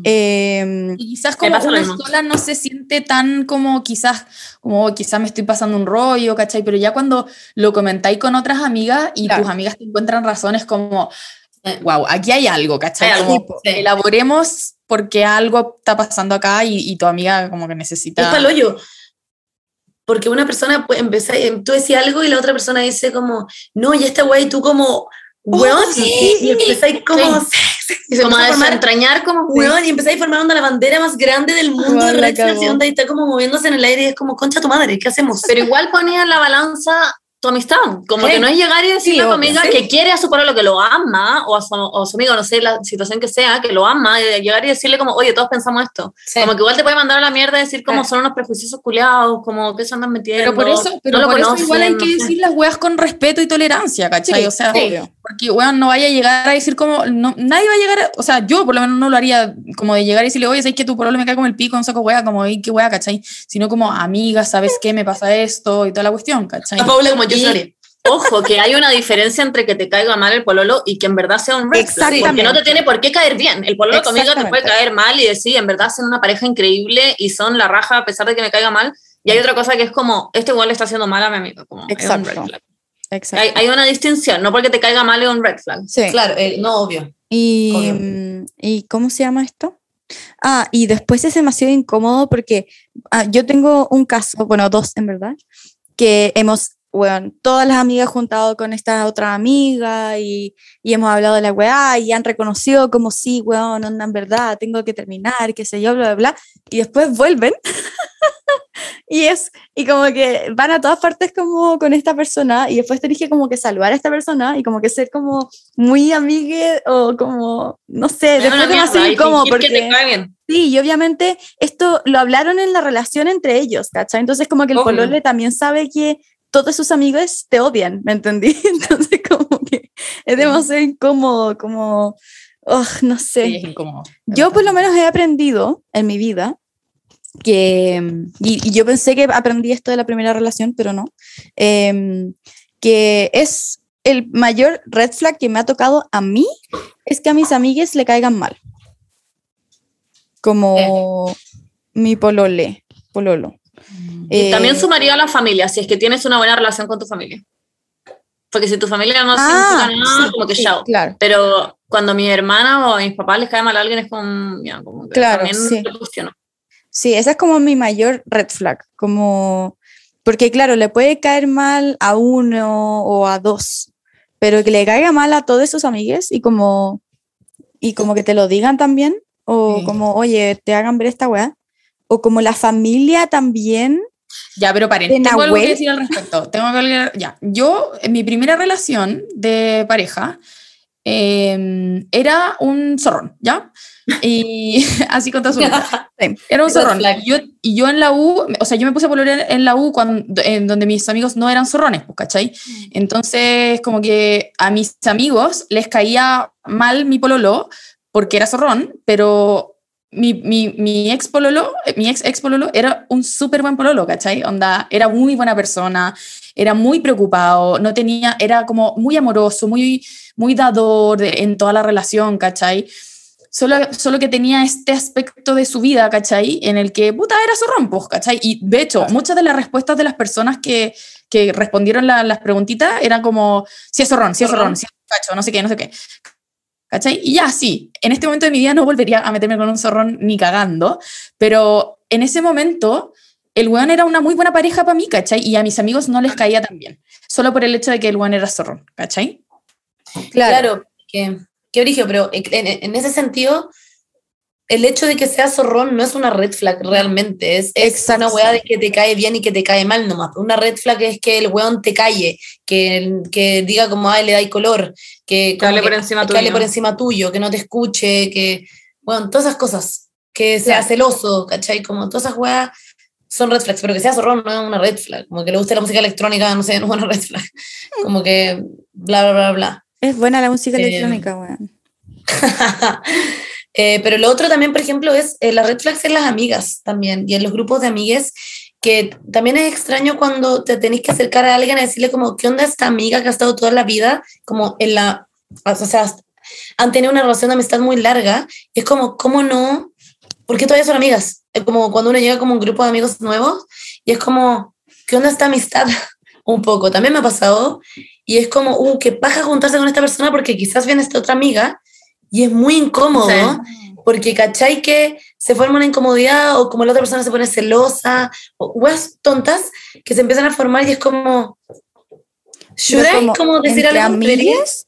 Eh, Y quizás Me como una sola no se siente tan como quizás, como quizás me estoy pasando un rollo, ¿cachai? Pero ya cuando lo comentáis con otras amigas y Claro. tus amigas te encuentran razones como, wow, aquí hay algo, ¿cachai? Hay algo, Como, sí. Elaboremos porque algo está pasando acá y, y tu amiga como que necesita... Es pa'l hoyo. Porque una persona puede empezar, eh, tú decías algo y la otra persona dice como, no, y esta wey, tú como, weón, sí. y, y empezáis como, y se Como a desentrañar como... weón, y empezáis a formar onda la bandera más grande del mundo de la y está como moviéndose en el aire y es como, concha tu madre, ¿qué hacemos? Pero igual ponía la balanza tu amistad. Como Sí. que no es llegar y decirle Sí, a tu amiga sí. que quiere a su lo que lo ama, o a su, o a su amigo, no sé, la situación que sea, que lo ama, y llegar y decirle como, oye, todos pensamos esto. Como que igual te puede mandar a la mierda y decir como son unos prejuiciosos culiados, como que se andan metiendo. Pero por eso, pero no lo por eso conocen, igual hay no que sé. decir las weas con respeto y tolerancia, ¿cachai? O sea, obvio. porque weón no vaya a llegar a decir como, no, nadie va a llegar, a- o sea, yo por lo menos no lo haría como de llegar y decirle, oye, sabes que tu problema me cae como el pico, un saco wea, como, "Ey, qué wea, ¿cachai? Sino como, amiga, ¿sabes qué? Me pasa esto y toda la cuestión, ¿cachai? Paula como Y-. Ojo, que hay una diferencia entre que te caiga mal el pololo y que en verdad sea un red flag, Porque Exactamente. no te tiene por qué caer bien. El pololo amiga te puede caer mal y decir, en verdad son una pareja increíble y son la raja a pesar de que me caiga mal. Y hay otra cosa que es como, este igual le está haciendo mal a mi amigo. Como, es un Exacto. red flag. Exacto. Hay, hay una distinción, no porque te caiga mal es un red flag. Sí. Claro, eh, no, obvio. Y, Obvio. ¿Y cómo se llama esto? Ah, y después es demasiado incómodo porque ah, yo tengo un caso, bueno, dos en verdad, que hemos, bueno, todas las amigas juntado con esta otra amiga y, y hemos hablado de la weá y han reconocido como sí, weón, onda, en verdad, tengo que terminar, qué sé yo, bla, bla, bla, y después vuelven. Y es, y como que van a todas partes como con esta persona y después tenés que como que saludar a esta persona y como que ser como muy amigue o como, no sé, una después es mierda, demasiado y incómodo fingir que te porque, sí, y obviamente esto lo hablaron en la relación entre ellos, ¿cachai? Entonces como que el Obvio. polole también sabe que todos sus amigos te odian, ¿me entendí? Entonces como que es demasiado incómodo, como, oh, no sé. Sí, es incómodo. Yo por lo menos he aprendido en mi vida que, y, y yo pensé que aprendí esto de la primera relación, pero no, em, que es el mayor red flag que me ha tocado a mí, es que a mis amigues le caigan mal. Como mi polole, pololo. Y Eh, también sumaría a la familia, si es que tienes una buena relación con tu familia. Porque si tu familia no ah, significa nada, sí, como que sí, chao. Claro. Pero cuando mi hermana o a mis papás les cae mal a alguien, es como, ya, como que Claro, también sí. Sí, esa es como mi mayor red flag, como, porque claro, le puede caer mal a uno o a dos, pero que le caiga mal a todos sus amigues y como, y como que te lo digan también, o Sí. como, oye, te hagan ver esta weá, o como la familia también, Ya, pero paren, tengo algo que Nahuel. decir al respecto. Tengo que ya. Yo, en mi primera relación de pareja, eh, era un zorrón, ¿ya? Y así con toda su vida. Era un zorrón. yo, y yo en la U, o sea, yo me puse a pololear en la U cuando, en donde mis amigos no eran zorrones, pues, ¿cachai? Entonces, como que a mis amigos les caía mal mi pololo porque era zorrón, pero mi, mi, mi ex pololo, eh, mi ex ex pololo era un súper buen pololo, ¿cachai? Onda, era muy buena persona, era muy preocupado, no tenía, era como muy amoroso, muy, muy dador de- en toda la relación, ¿cachai? Solo, solo que tenía este aspecto de su vida, ¿cachai? En el que, puta, era zorrón, pues, ¿cachai? Y de hecho, muchas de las respuestas de las personas que, que respondieron la- las preguntitas eran como, si es zorrón, si es zorrón, si es cacho, no sé qué, no sé qué. ¿Cachai? Y ya, sí, en este momento de mi vida no volvería a meterme con un zorrón ni cagando, pero en ese momento el weón era una muy buena pareja para mí, ¿cachai? Y a mis amigos no les caía tan bien, solo por el hecho de que el weón era zorrón, ¿cachai? Claro, que, qué origen, pero en- en ese sentido, el hecho de que sea zorrón no es una red flag realmente, es, es una weá de que te cae bien y que te cae mal nomás. Una red flag es que el weón te calle, que, que diga como, ay, le dais color, que, hable por encima que tuyo. por encima tuyo, que no te escuche, que, bueno, todas esas cosas, que sea celoso, ¿cachai? Como todas esas weas son red flags, pero que sea zorrón no es una red flag, como que le guste la música electrónica, no sé, no es una red flag, como que bla, bla, bla, bla. es buena la música Eh, electrónica, weón. Eh, pero lo otro también, por ejemplo, es eh, las red flags en las amigas también y en los grupos de amigues, que también es extraño cuando te tenés que acercar a alguien a decirle como, ¿qué onda esta amiga que ha estado toda la vida? Como en la, o sea, han tenido una relación de amistad muy larga. Y es como, ¿cómo no? ¿Por qué todavía son amigas? Es como cuando uno llega como un grupo de amigos nuevos y es como, ¿qué onda esta amistad? un poco, también me ha pasado. Y es como, uh, qué paja juntarse con esta persona porque quizás viene esta otra amiga y es muy incómodo. Sí. Porque, ¿cachai? Que se forma una incomodidad o como la otra persona se pone celosa, o weas tontas que se empiezan a formar y es como, ¿should I? como Como decir algo? amigas.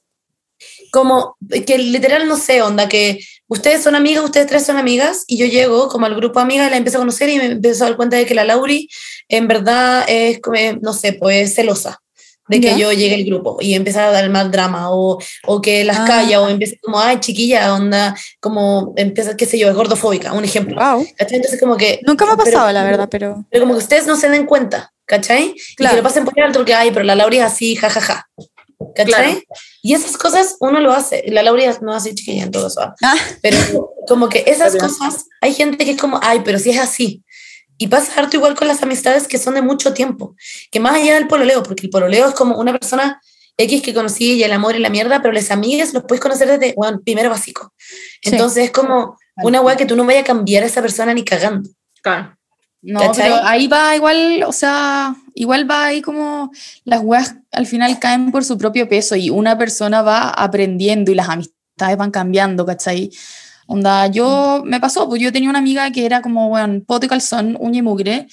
Como que literal, no sé, onda, que ustedes son amigas, ustedes tres son amigas, y yo llego como al grupo de amigas y la empiezo a conocer y me empiezo a dar cuenta de que la Lauri en verdad es, como, no sé, pues celosa de que Ya. yo llegue al grupo y empieza a dar más drama o, o que las Ah. calla o empieza como, ay, chiquilla, onda, como empieza, qué sé yo, es gordofóbica, un ejemplo. Wow. Entonces como que... Nunca me ha pero- pasado, la verdad, pero. Pero como que ustedes no se den cuenta, ¿cachai? Y Claro. que lo pasen por alto que, ay, pero la Lauri es así, jajaja. ¿Cachai? Claro. Y esas cosas uno lo hace. La Lauri no es así chiquilla en todo eso. ¿ah? Pero como que esas cosas, hay gente que es como, ay, pero si es así. Y pasa harto igual con las amistades que son de mucho tiempo, que más allá del pololeo, porque el pololeo es como una persona X que conocí y el amor y la mierda, pero las amigas los puedes conocer desde, bueno, primero básico. Sí. Entonces es como una weá que tú no vayas a cambiar a esa persona ni cagando. Claro. No, ¿Cachai? pero ahí va igual, o sea, igual va ahí como las weas al final caen por su propio peso y una persona va aprendiendo y las amistades van cambiando, ¿cachai? Onda, yo me pasó, pues yo tenía una amiga que era como, bueno, poto y calzón, uña y mugre,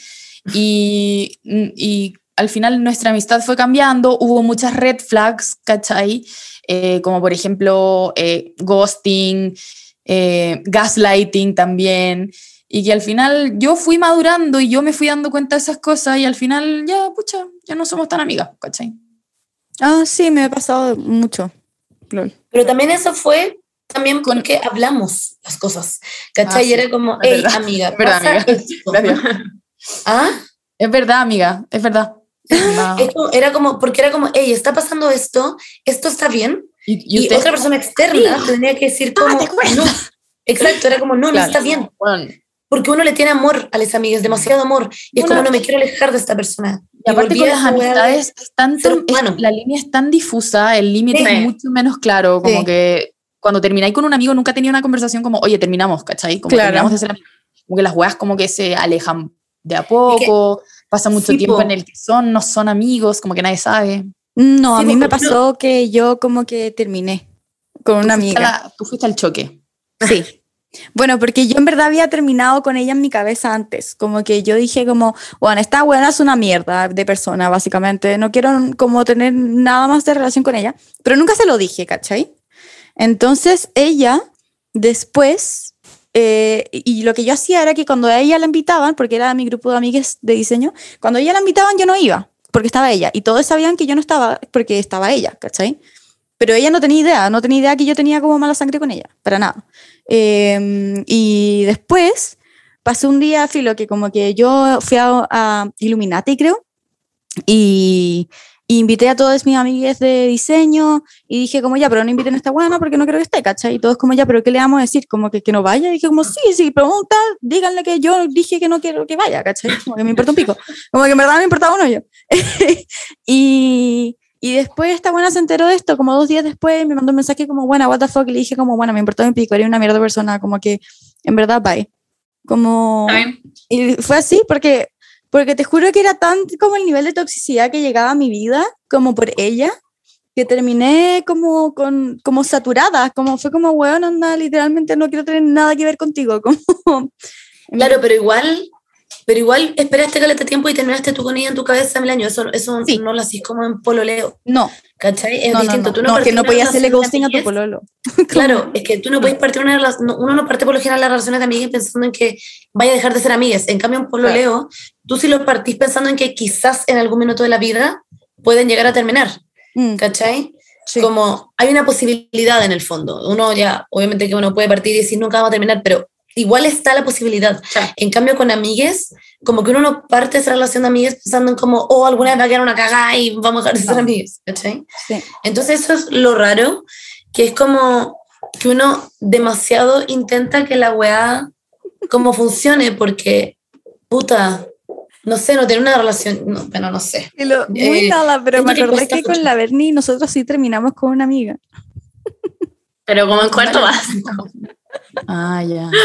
y, y al final nuestra amistad fue cambiando, hubo muchas red flags, ¿cachai? Eh, como por ejemplo eh, ghosting, eh, gaslighting también, y que al final yo fui madurando y yo me fui dando cuenta de esas cosas y al final ya, pucha, ya no somos tan amigas, ¿cachai? Ah, sí, me ha pasado mucho. Lol. Pero también eso fue también Con- porque hablamos las cosas, ¿cachai? Ah, y sí. era como, hey, verdad. amiga, Es verdad, amiga. esto". Gracias. ¿Ah? Es verdad, amiga, es verdad. Es verdad. Es como- era como, porque era como, hey, está pasando esto, esto está bien, Y, y, y otra persona externa tendría que decir como, te cuento. no, exacto, era como, no, no Claro. está bien, Bueno, porque uno le tiene amor a las amigas, demasiado amor, y es Una- como, no me quiero alejar de esta persona. Y aparte con las amistades, es ser es- la línea es tan difusa, el límite Sí. es mucho menos claro, como Sí. que cuando termináis con un amigo nunca tenía una conversación como, oye, terminamos, ¿cachai? Como Claro. terminamos de ser amigos. Como que las weas como que se alejan de a poco, pasa mucho Sí, tiempo po. en el que son, no son amigos, como que nadie sabe. No, a Sí, mí me porque no- pasó que yo como que terminé con una Tú a amiga. la- tú fuiste al choque. Sí. Bueno, porque yo en verdad había terminado con ella en mi cabeza antes. Como que yo dije como, bueno, esta buena es una mierda de persona, básicamente. No quiero como tener nada más de relación con ella. Pero nunca se lo dije, ¿cachai? Entonces ella después, eh, y lo que yo hacía era que cuando a ella la invitaban, porque era mi grupo de amigas de diseño, cuando a ella la invitaban yo no iba, porque estaba ella. Y todos sabían que yo no estaba porque estaba ella, ¿cachai? Pero ella no tenía idea, no tenía idea que yo tenía como mala sangre con ella, para nada. Eh, y después pasó un día, Filo, que como que yo fui a, a Illuminati, creo, y, y invité a todas mis amigas de diseño y dije como ya, pero no inviten a esta buena porque no creo que esté, ¿cachai? Y todos como ya, pero ¿qué le vamos a decir? Como que, que no vaya. Y dije como sí, sí, pregunta, díganle que yo dije que no quiero que vaya, ¿cachai? Como que me importa un pico. Como que en verdad me importaba uno yo. y, y después esta buena se enteró de esto, como dos días después, me mandó un mensaje como, buena, what the fuck, y le dije como, bueno, me importaba un pico, era una mierda persona, como que, en verdad, bye. Como... Y fue así porque, porque te juro que era tan como el nivel de toxicidad que llegaba a mi vida, como por ella, que terminé como, con, como saturada, como fue como, weón, anda, literalmente no quiero tener nada que ver contigo. Como, Claro, pero igual, pero igual esperaste caleta tiempo y terminaste tú con ella en tu cabeza mil años. Eso, eso Sí. no lo hacís como en pololeo, No, ¿cachai? Es no, no, distinto. no, Tú no, que partís no una podía hacerle relación de ghosting a tu pololo. Claro, es que tú no puedes partir una relación, no, uno no parte por lo general las relaciones de amigas pensando en que vaya a dejar de ser amigas. En cambio, en pololeo, tú sí lo partís pensando en que quizás en algún minuto de la vida pueden llegar a terminar, Mm, ¿cachai? sí. Como hay una posibilidad en el fondo. Uno ya, obviamente que uno puede partir y decir nunca vamos a terminar, pero igual está la posibilidad. En cambio, con amigues, como que uno no parte esa relación de amigues pensando en como, oh, alguna vez va a quedar una cagada y vamos a dejar de ser No. amigues, ¿cachai? Sí. Entonces eso es lo raro, que es como, que uno demasiado intenta que la weá como funcione porque, puta, no sé, no tener una relación, no, bueno, no sé. Lo- muy Eh, nada, pero me acordé que con la Bernie nosotros sí terminamos con una amiga. Pero como en cuarto básico. Ah, ya.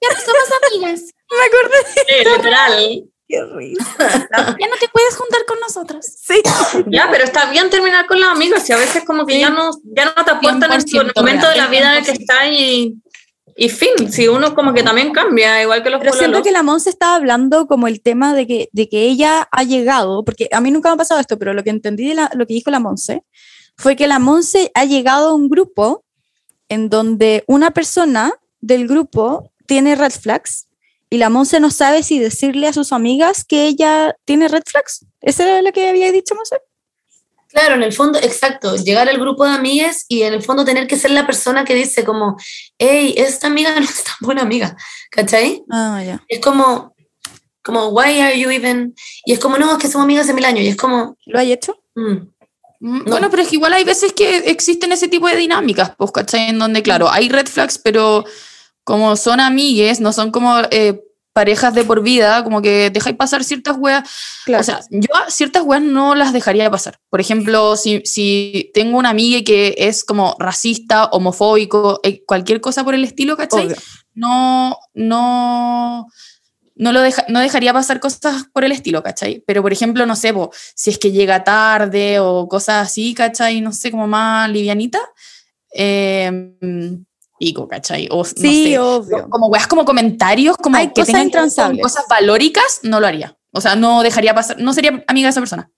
Ya no somos amigas. Me acordé. Sí, literal. Qué risa. Ya no te puedes juntar con nosotros. Sí. Ya, pero está bien terminar con los amigos y a veces como que ya no, ya no te aportan en 100% momento de la vida en el que estás y, y fin, si uno como que también cambia, igual que los Pero siento que la Monse estaba hablando como el tema de que, de que ella ha llegado, porque a mí nunca me ha pasado esto, pero lo que entendí de la- lo que dijo la Monse fue que la Monse ha llegado a un grupo en donde una persona del grupo tiene red flags y la Monse no sabe si decirle a sus amigas que ella tiene red flags. ¿Eso era lo que había dicho Monse? Claro, en el fondo, exacto, llegar al grupo de amigas y en el fondo tener que ser la persona que dice como, hey, esta amiga no es tan buena amiga, ¿cachai? Ah, ya. Es como, como, why are you even? Y es como, no, es que somos amigas hace mil años. Y es como, ¿Lo hay hecho? mm, Mm, Bueno, pero es que igual hay veces que existen ese tipo de dinámicas, pues, ¿cachai? En donde, claro, hay red flags, pero como son amigues, no son como eh, parejas de por vida, como que dejáis pasar ciertas weas. Claro. O sea, yo ciertas weas no las dejaría pasar. Por ejemplo, si, si tengo una amiga que es como racista, homofóbico, eh, cualquier cosa por el estilo, ¿cachai? Obvio. no, no, no, lo deja- no dejaría pasar cosas por el estilo, ¿cachai? Pero, por ejemplo, no sé, po, si es que llega tarde o cosas así, ¿cachai? No sé, como más livianita. Eh, pico, ¿cachai? O, no Sí, sé, obvio. como weas, como comentarios, como Hay que cosas intransables. cosas valóricas, no lo haría. O sea, no dejaría pasar, no sería amiga de esa persona.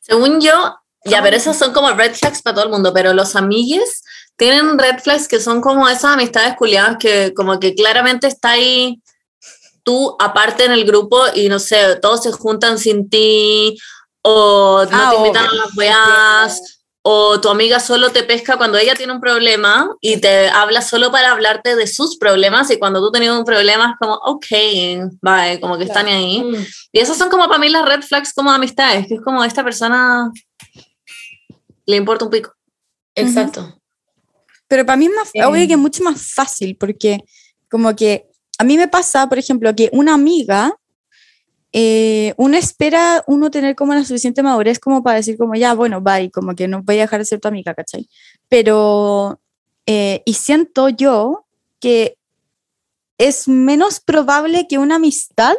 Según yo, ya, pero esos son como red flags para todo el mundo, pero los amigues tienen red flags que son como esas amistades culiadas que como que claramente está ahí tú aparte en el grupo y no sé, todos se juntan sin ti o no Ah, te invitan obvio. a las weas o tu amiga solo te pesca cuando ella tiene un problema y te habla solo para hablarte de sus problemas y cuando tú tenías un problema es como, ok, bye, como que están ahí. mm, Y esos son como para mí las red flags como amistades, que es como esta persona le importa un pico. exacto. Pero para mí es más, Eh. obvio que es mucho más fácil, porque como que a mí me pasa, por ejemplo, que una amiga, eh, uno espera uno tener como la suficiente madurez como para decir como ya, bueno, bye, como que no voy a dejar de ser tu amiga, ¿cachai? Pero, eh, y siento yo que es menos probable que una amistad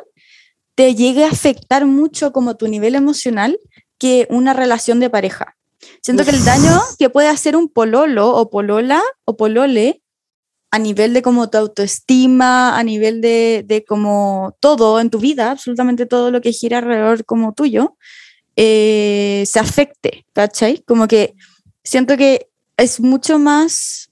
te llegue a afectar mucho como tu nivel emocional que una relación de pareja. Siento que el daño que puede hacer un pololo o polola o polole a nivel de como tu autoestima, a nivel de, de como todo en tu vida, absolutamente todo lo que gira alrededor como tuyo, eh, se afecte, ¿cachai? Como que siento que es mucho más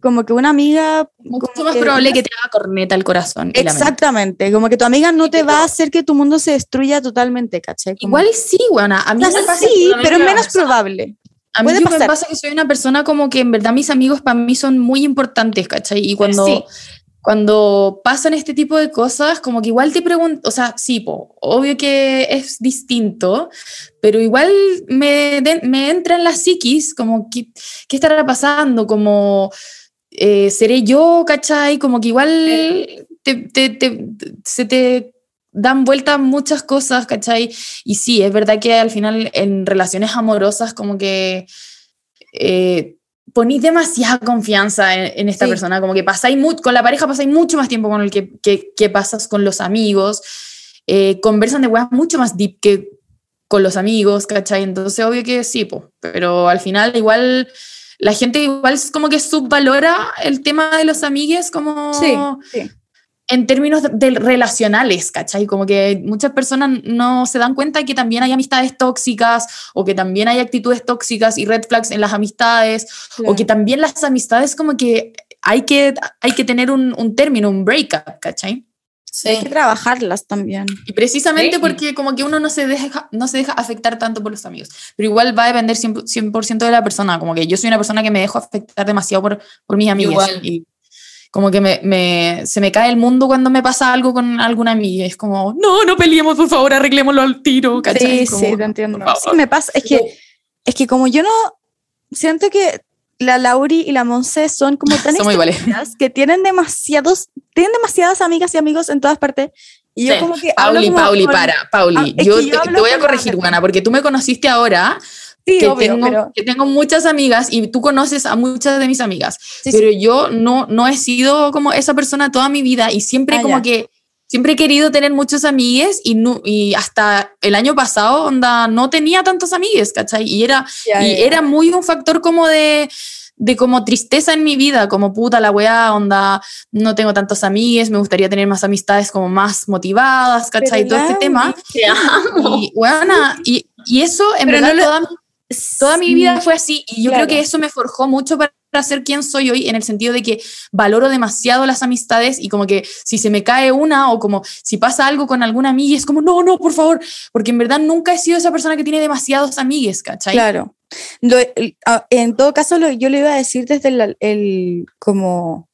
como que una amiga... Mucho más que- probable que te haga corneta el corazón. Exactamente, como que tu amiga no te va a hacer que tu mundo se destruya totalmente, ¿cachai? Como- Igual sí, buena. A mí me pasa sí, pero es menos probable. A mí lo que pasa que soy una persona como que en verdad mis amigos para mí son muy importantes, ¿cachai? Y cuando, Sí. cuando pasan este tipo de cosas, como que igual te pregunto, o sea, sí, po, obvio que es distinto, pero igual me, de- me entra en la psiquis, como, ¿qué, qué estará pasando? Como, eh, ¿seré yo, cachai? Como que igual te, te- te- se te dan vueltas muchas cosas, ¿cachai? Y sí, es verdad que al final en relaciones amorosas como que eh, ponís demasiada confianza en, en esta Sí. persona, como que pasáis con la pareja pasáis mucho más tiempo con el que, que, que pasas con los amigos, eh, conversan de weas mucho más deep que con los amigos, ¿cachai? Entonces obvio que sí, po, pero al final igual... La gente igual es como que subvalora el tema de los amigues como Sí, sí. En términos de, de relacionales, ¿cachai? Como que muchas personas no se dan cuenta que también hay amistades tóxicas o que también hay actitudes tóxicas y red flags en las amistades o que también las amistades como que hay que, hay que tener un, un término, un breakup, ¿cachai? Sí. Hay que trabajarlas también. Y precisamente Sí. porque como que uno no se, deja, no se deja afectar tanto por los amigos. Pero igual va a depender 100%, 100% de la persona. Como que yo soy una persona que me dejo afectar demasiado por, por mis amigos. Igual. Y como que me, me- se me cae el mundo cuando me pasa algo con alguna amiga. Es como, no, no peleemos, por favor, arreglémoslo al tiro. ¿cachai? Sí, Como, sí, te entiendo. Sí, me pasa, es que, es que como yo no, siento que la Lauri y la Monse son como tan extrovertidas que tienen demasiados, tienen demasiadas amigas y amigos en todas partes. Y yo Sí. como que hablo Pauli, como Pauli, con- para, Pauli. Ah, yo te, yo te hablo voy a corregir. Juana, porque tú me conociste ahora, Sí, que, obvio, tengo, pero que tengo muchas amigas y tú conoces a muchas de mis amigas, sí, sí. pero yo no, no he sido como esa persona toda mi vida y siempre Ah, como ya. que, siempre he querido tener muchos amigues y, no, y hasta el año pasado, onda, no tenía tantos amigues, ¿cachai? Y era, Ya, y ya, era muy un factor como de de como tristeza en mi vida, como puta la weá, onda, no tengo tantos amigues, me gustaría tener más amistades como más motivadas, ¿cachai? Pero Todo este tema. Te amo. Y, weona, y, y eso, en Pero verdad, no lo- toda, toda mi vida fue así. Y yo Claro. creo que eso me forjó mucho para ser quien soy hoy, en el sentido de que valoro demasiado las amistades y como que si se me cae una o como si pasa algo con alguna amiga, es como, no, no, por favor, porque en verdad nunca he sido esa persona que tiene demasiados amigues, ¿cachai? Claro. Lo- en todo caso, lo, yo le iba a decir desde la- el, como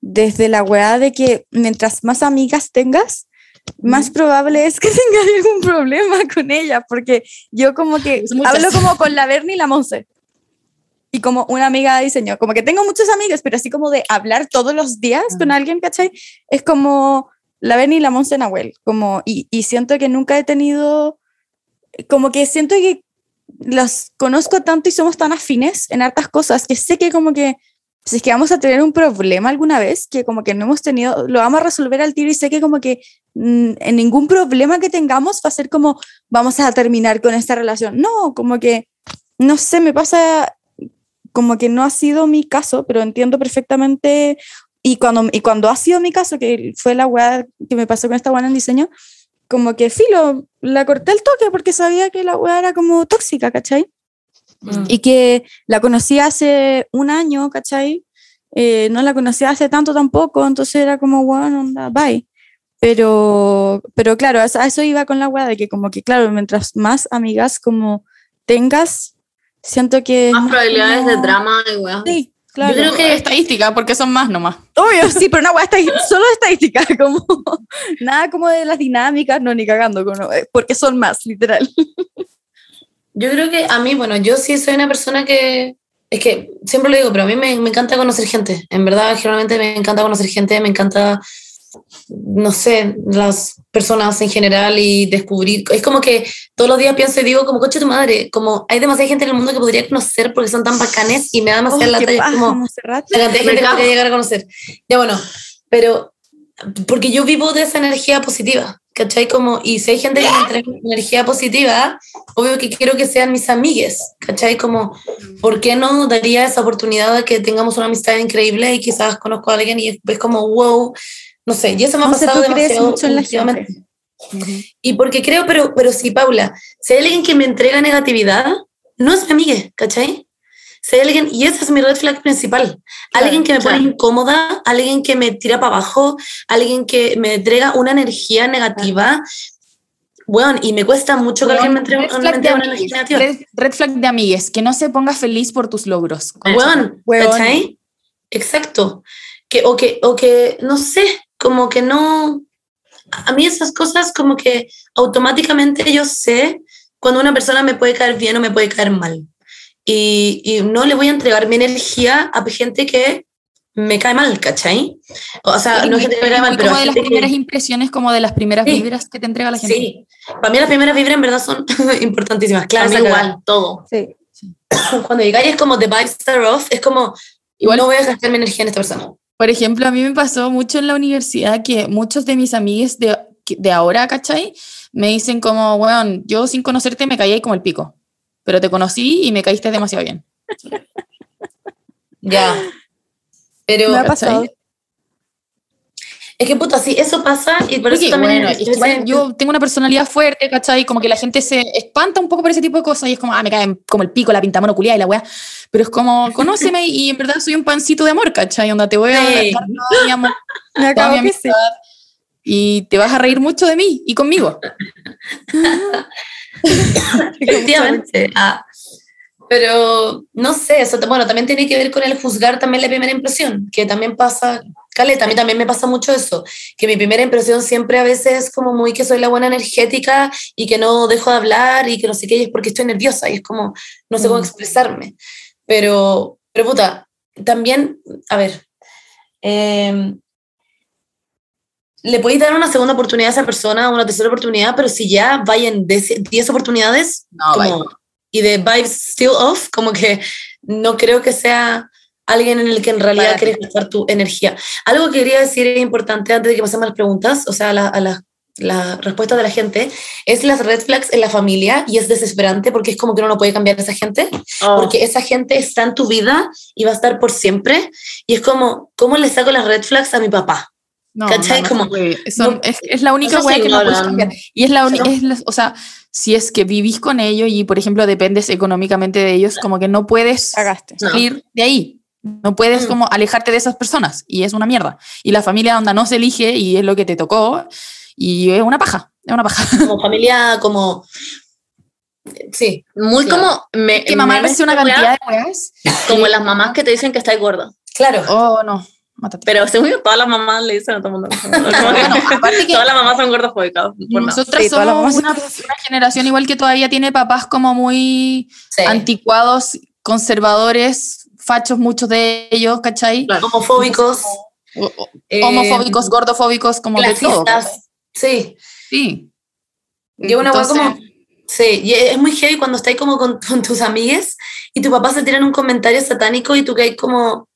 desde la weá de que mientras más amigas tengas, más probable es que tengas algún problema con ellas, porque yo como que muchas. hablo como con la Bernie y la Monse. Y como una amiga de diseño, como que tengo muchas amigas, pero así como de hablar todos los días con alguien, ¿cachai? Es como la Bernie y la Monse Nahuel, como, y, y siento que nunca he tenido, como que siento que los conozco tanto y somos tan afines en hartas cosas que sé que como que si es que vamos a tener un problema alguna vez que como que no hemos tenido, lo vamos a resolver al tiro y sé que como que en ningún problema que tengamos va a ser como vamos a terminar con esta relación. No, como que, no sé, me pasa como que no ha sido mi caso, pero entiendo perfectamente y cuando, y cuando ha sido mi caso, que fue la weá que me pasó con esta weá en diseño, como que filo, la corté el toque porque sabía que la weá era como tóxica, ¿cachai? Mm. Y que la conocí hace un año, ¿cachai? Eh, no la conocía hace tanto tampoco, entonces era como, bueno, onda, bye. Pero, pero claro, a eso, iba con la weá, de que como que, claro, mientras más amigas como tengas, siento que... Más probabilidades de drama y weá. Sí, claro. creo que- estadística, porque son más nomás. Obvio, sí, pero una weá está solo estadística, como nada como de las dinámicas, no, ni cagando, como, eh, porque son más, literal. Yo creo que a mí, bueno, yo sí soy una persona que, es que siempre lo digo, pero a mí me, me encanta conocer gente. En verdad, generalmente me encanta conocer gente, me encanta, no sé, las personas en general y descubrir. Es como que todos los días pienso y digo, como coche tu madre, como hay demasiada gente en el mundo que podría conocer porque son tan bacanes y me da Oh, demasiada lata. y es paja, como, la cantidad de gente que podría llegar a conocer. Ya bueno, pero porque yo vivo de esa energía positiva, ¿cachai? Como, y si hay gente que me entrega energía positiva, obvio que quiero que sean mis amigues, ¿cachai? Como, ¿por qué no daría esa oportunidad de que tengamos una amistad increíble y quizás conozco a alguien y es como, wow, no sé, y eso me ha pasado demasiado mucho en la últimamente. Y porque creo, pero, pero sí, Paula, si hay alguien que me entrega negatividad, no es mi amiga, ¿cachai? Si hay alguien, y ese es mi red flag principal, alguien que me pone incómoda, alguien que me tira para abajo, alguien que me entrega una energía negativa, bueno, y me cuesta mucho que alguien me entregue red flag una energía negativa. red, red flag de amigues, que no se ponga feliz por tus logros. Weón. ¿cachai? Exacto. Que, o, que, o que, no sé, como que no... A mí esas cosas como que automáticamente yo sé cuando una persona me puede caer bien o me puede caer mal. Y, y no le voy a entregar mi energía a gente que me cae mal, ¿cachai? O sea, no es gente que me cae mal, pero como de las gente que- primeras impresiones, como de las primeras Sí. vibras que te entrega la gente. Sí, para mí las primeras vibras en verdad son importantísimas. Claro, igual, todo. Sí. Cuando llegáis es como the vibes are off, es como, Igual- no voy a gastar mi energía en esta persona. Por ejemplo, a mí me pasó mucho en la universidad que muchos de mis amigues de, de ahora, ¿cachai? Me dicen como, weón, yo sin conocerte me caí ahí como el pico, pero te conocí y me caíste demasiado bien. Ya. Pero Me ha ¿cachai? Es que puta, sí, eso pasa y por Porque, eso también. bueno, es que igual yo tengo una personalidad fuerte, ¿cachai? Como que la gente se espanta un poco por ese tipo de cosas y es como, ah, me caen como el pico, la pintamono culiada y la weá. Pero es como, conóceme y en verdad soy un pancito de amor, ¿cachai? Onda, te voy a Sí. dar todo mi amor, toda mi sí. y te vas a reír mucho de mí y conmigo. Efectivamente. Ah, pero no sé, eso bueno, también tiene que ver con el juzgar también la primera impresión, que también pasa, Caleta, a mí también me pasa mucho eso, que mi primera impresión siempre a veces es como muy que soy la buena energética y que no dejo de hablar y que no sé qué, y es porque estoy nerviosa y es como, no sé cómo Mm. expresarme. Pero, Pero puta, también, a ver, eh, le podéis dar una segunda oportunidad a esa persona, una tercera oportunidad, pero si ya vayan 10 oportunidades No, como- y de vibes still off, como que no creo que sea alguien en el que en realidad quieres gastar tu energía. Algo que quería decir es importante antes de que pasemos a las preguntas, o sea, a la, a la, la respuesta de la gente, es las red flags en la familia y es desesperante porque es como que uno no puede cambiar a esa gente Oh. porque esa gente está en tu vida y va a estar por siempre. Y es como, ¿cómo le saco las red flags a mi papá? No, ¿Cachai? no, no Como-. Son- no- es, es la única sí que no puedes cambiar. Y es la única, o sea, si es que vivís con ellos y, por ejemplo, dependes económicamente de ellos, como que no puedes Cagaste. No. salir de ahí. No puedes Mm. como alejarte de esas personas y es una mierda. Y la familia onda no se elige y es lo que te tocó y es una paja, es una paja. Como familia, como... Sí, Muy Claro. como. Me, que mamá me una cantidad de weas. Como las mamás que te dicen que estás gorda. claro. Oh, no, mátate. Pero según yo, todas las mamás le dicen a todo el mundo. Bueno, aparte que todas las mamás son gordofóbicas. nosotras Sí, somos una, una generación igual que todavía tiene papás como muy Sí. anticuados, conservadores, fachos muchos de ellos, ¿cachai? Claro. Homofóbicos. O- o- eh, homofóbicos, gordofóbicos, como de todo. Sí. Sí. Y una Entonces- como... Sí, y es muy heavy cuando estás como con, con tus amigues y tu papá se tira en un comentario satánico y tú caes como...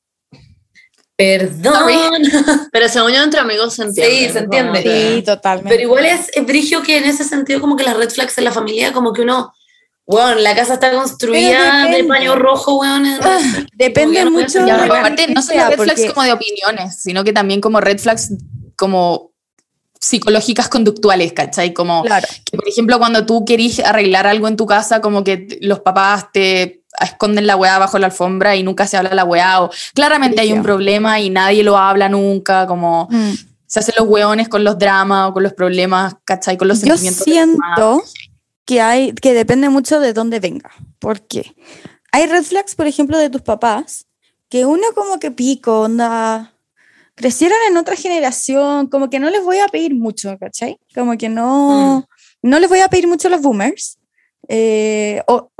Perdón. Pero según yo, entre amigos se entiende. Sí, se entiende. Sí, totalmente. Pero igual es, es brigio que en ese sentido como que las red flags en la familia, como que uno... Bueno, la casa está construida de depende. paño rojo, weón. en- Depende no mucho de aparte, no solo sea, red flags como de opiniones, sino que también como red flags como psicológicas conductuales, ¿cachai? Como Claro. que, por ejemplo, cuando tú querís arreglar algo en tu casa, como que los papás te esconden la weá bajo la alfombra y nunca se habla la weá, o claramente hay un problema y nadie lo habla nunca, como Mm. se hacen los weones con los dramas o con los problemas, ¿cachai? Con los Yo sentimientos. demás. siento que hay que depende mucho de dónde venga. porque Hay red flags, por ejemplo, de tus papás, que uno como que pico, onda, crecieron en otra generación, como que no les voy a pedir mucho, ¿cachai? Como que no, no les voy a pedir mucho a los boomers. Eh, o-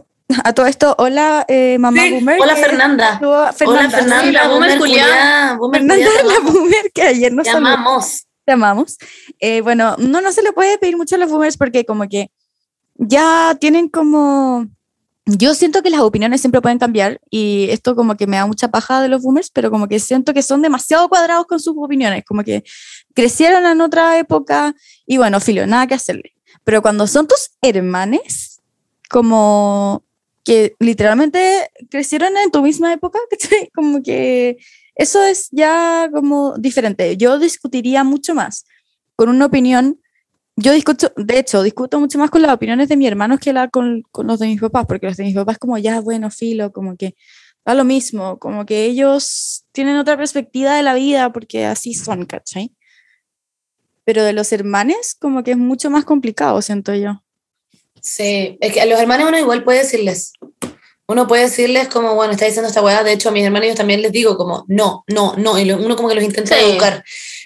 a todo esto, hola eh, mamá Sí, boomer. Hola Fernanda. estuvo- Hola Fernanda. Fernanda. Sí, la boomer boomer Fernanda la boomer que ayer nos Te amamos. te amamos. Eh, bueno, no, no se le puede pedir mucho a los boomers porque como que ya tienen como... Yo siento que las opiniones siempre pueden cambiar y esto como que me da mucha paja de los boomers, pero como que siento que son demasiado cuadrados con sus opiniones, como que crecieron en otra época y bueno, filo, nada que hacerle. Pero cuando son tus hermanes, como que literalmente crecieron en tu misma época, ¿cachai? Como que eso es ya como diferente. Yo discutiría mucho más con una opinión. Yo discuto, de hecho, discuto mucho más con las opiniones de mis hermanos que la, con, con los de mis papás, porque los de mis papás como ya, bueno, filo, como que da lo mismo, como que ellos tienen otra perspectiva de la vida porque así son, ¿cachai? Pero de los hermanos como que es mucho más complicado, siento yo. Sí, es que a los hermanos uno igual puede decirles. Uno puede decirles como, bueno, está diciendo esta weá. De hecho, a mis hermanos yo también les digo como, no, no, no. Y uno como que los intenta Sí. educar.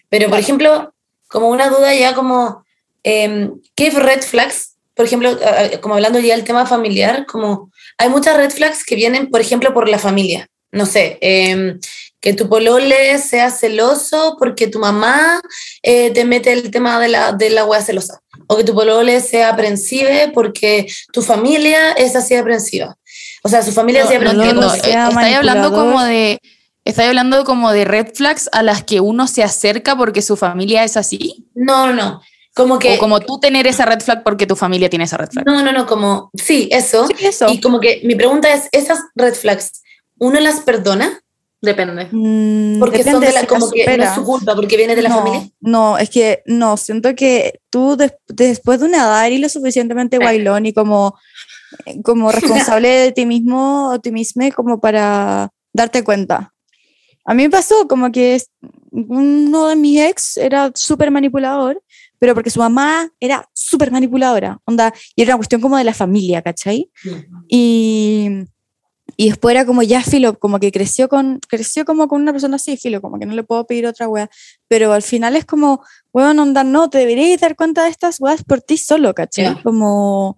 Pero, por ejemplo, como una duda ya como, eh, ¿qué red flags? Por ejemplo, como hablando ya del tema familiar, como hay muchas red flags que vienen, por ejemplo, por la familia. No sé, eh, que tu polole sea celoso porque tu mamá eh, te mete el tema de la, de la wea celosa. O que tu polole sea aprensive porque tu familia es así aprensiva. O sea, su familia es así No, no aprensiva. entiendo. sea Eh, Estáis hablando como de. ¿Estáis hablando como de red flags a las que uno se acerca porque su familia es así? No, no, no. Como que... ¿O como tú tener esa red flag porque tu familia tiene esa red flag? No, no, no, como... Sí, eso. Sí, eso. Y como que mi pregunta es, ¿esas red flags, uno las perdona? Depende. Mm, Porque son depende de la, si como que no es su culpa, porque viene de la no, familia. No, es que no, siento que tú des- después de una edad eres lo suficientemente guailón y como, eh, como responsable de ti mismo o ti misma como para darte cuenta. A mí me pasó como que uno de mis ex era súper manipulador, pero porque su mamá era súper manipuladora, onda, y era una cuestión como de la familia, ¿cachai? Y, y después era como ya filo, como que creció con creció como con una persona así, filo, como que no le puedo pedir otra wea, pero al final es como, weón, onda, no, te deberías dar cuenta de estas weas por ti solo, ¿cachai? Ya. Como,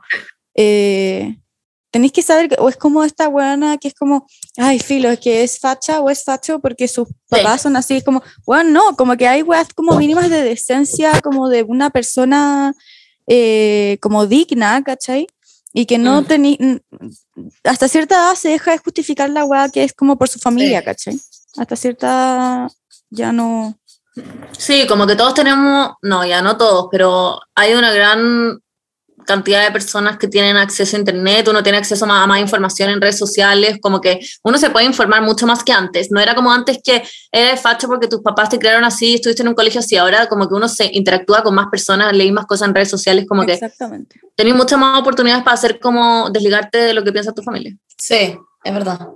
eh, tenéis que saber, o es como esta weona que es como, ay, filo, es que es facha o es facho porque sus papás son así, es como, bueno, no, como que hay weas como mínimas de decencia, como de una persona eh, como digna, ¿cachai? Y que no Mm. tení, n- hasta cierta edad se deja de justificar la wea que es como por su familia, Sí. ¿cachai? Hasta cierta ya no... Sí, como que todos tenemos, no, ya no todos, pero hay una gran cantidad de personas que tienen acceso a internet, uno tiene acceso a más, a más información en redes sociales, como que uno se puede informar mucho más que antes. No era como antes que eres facho porque tus papás te crearon así, estuviste en un colegio así, ahora como que uno se interactúa con más personas, leí más cosas en redes sociales, como que tenés muchas más oportunidades para hacer como desligarte de lo que piensa tu familia. Sí, es verdad.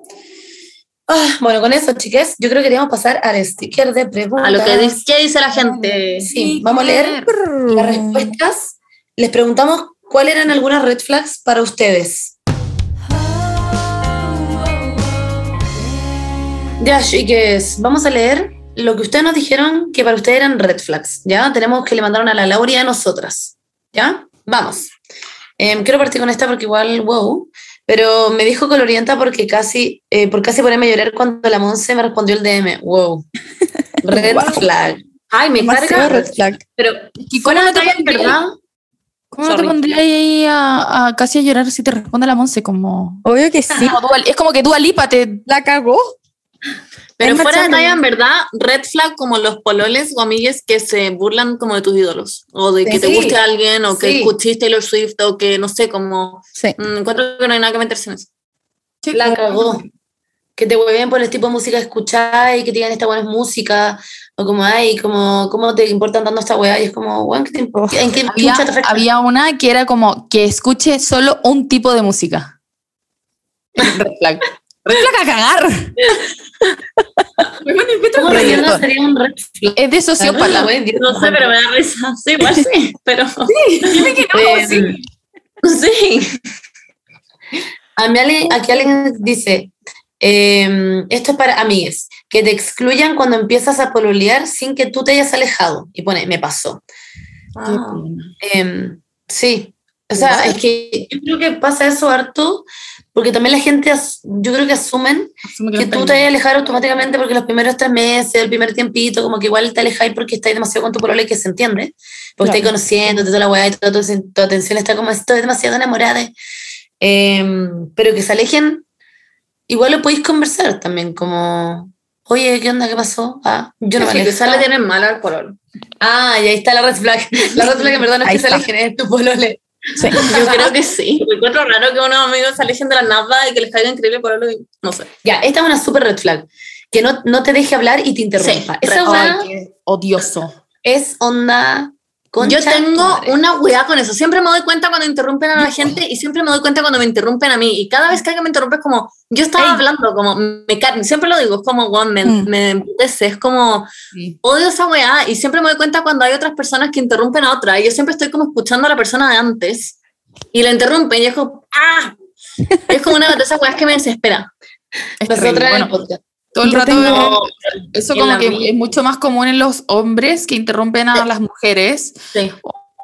Ah, bueno, con eso, chiques, yo creo que queríamos pasar al sticker de preguntas. A lo que dice, ¿qué dice la gente? Sí, vamos a leer las respuestas. Les preguntamos cuáles eran algunas red flags para ustedes. Ya, chiques, vamos a leer lo que ustedes nos dijeron que para ustedes eran red flags, ¿ya? Tenemos que le mandaron a la Laura y a nosotras, ¿ya? Vamos. Em, quiero partir con esta porque igual, wow, pero me dijo colorienta porque casi, eh, por casi ponerme a llorar cuando la Monse me respondió el DM, wow. Red Wow. flag. Ay, me Demasiado carga, red flag. pero ¿Y cómo no te en pondrías- verdad? ¿Cómo no te Sorry. pondrías ahí a, a casi a llorar si te responde la Monse? Como, Obvio que sí. como Dua- es como que Dua Lipa te... La cagó. Pero Es fuera de talla, en verdad, red flag como los pololes o amigues que se burlan como de tus ídolos. O de que te Sí. guste alguien, o que Sí. escuches Taylor Swift, o que no sé, como. Sí. mm, encuentro que no hay nada que meterse en eso. La cagó. Que te hueven por el tipo de música que escuchás y que te digan esta buena es música. O como, ay, como, ¿cómo te importan tanto esta weá? Y es como, weón, ¿qué te imp- ¿en qué Había, te había una que era como que escuche solo un tipo de música. Red flag. Red flag a cagar. ¿Cómo mierda sería un red flag? Es de sociópata. Wey, Dios, No sé, pero me da risa. Sí, igual sí, pero. Dime que Eh, Sí. A mí alguien- aquí alguien dice, em, esto es para amigues, que te excluyan cuando empiezas a pololear sin que tú te hayas alejado. Y pone, me pasó. Ah. Em, sí, o sea, es que yo creo que pasa eso harto, porque también la gente, yo creo que asumen que tú te vas a alejar automáticamente porque los primeros tres meses, el primer tiempito, como que igual te alejáis porque estáis demasiado con tu y que se entiende, porque estáis conociendo, toda la weá y toda tu, tu atención está como estoy demasiado enamorada. Em, pero que se alejen, igual lo podéis conversar también, como, oye, ¿qué onda? ¿Qué pasó? Ah, yo no alejo. quizás le tienen mal al pololo. Ah, y ahí está la red flag. La red flag no es Ahí que se está. alejen, es tu polole. Sí. Yo creo que sí. Me encuentro raro que unos amigos se alejen de la nada y que les caiga increíble pololo y no sé. Ya, esta es una super red flag. Que no, no te deje hablar y te interrumpa. Sí, Esa Ay, qué odioso. es onda. Concha Yo tengo madre. una weá con eso. Siempre me doy cuenta cuando interrumpen a la gente y siempre me doy cuenta cuando me interrumpen a mí. Y cada vez que alguien me interrumpe es como, yo estaba Ey. hablando, como, me siempre lo digo, es como, weón, me, Mm. me emputece, es como, Sí. odio esa weá. Y siempre me doy cuenta cuando hay otras personas que interrumpen a otra. Y yo siempre estoy como escuchando a la persona de antes y la interrumpen y es como, ¡ah! Es como una de esas weas que me desespera. Es Nosotras Bueno, podcast. Todo el Yo rato tengo- eso como que vida. es mucho más común en los hombres que interrumpen a las mujeres Sí.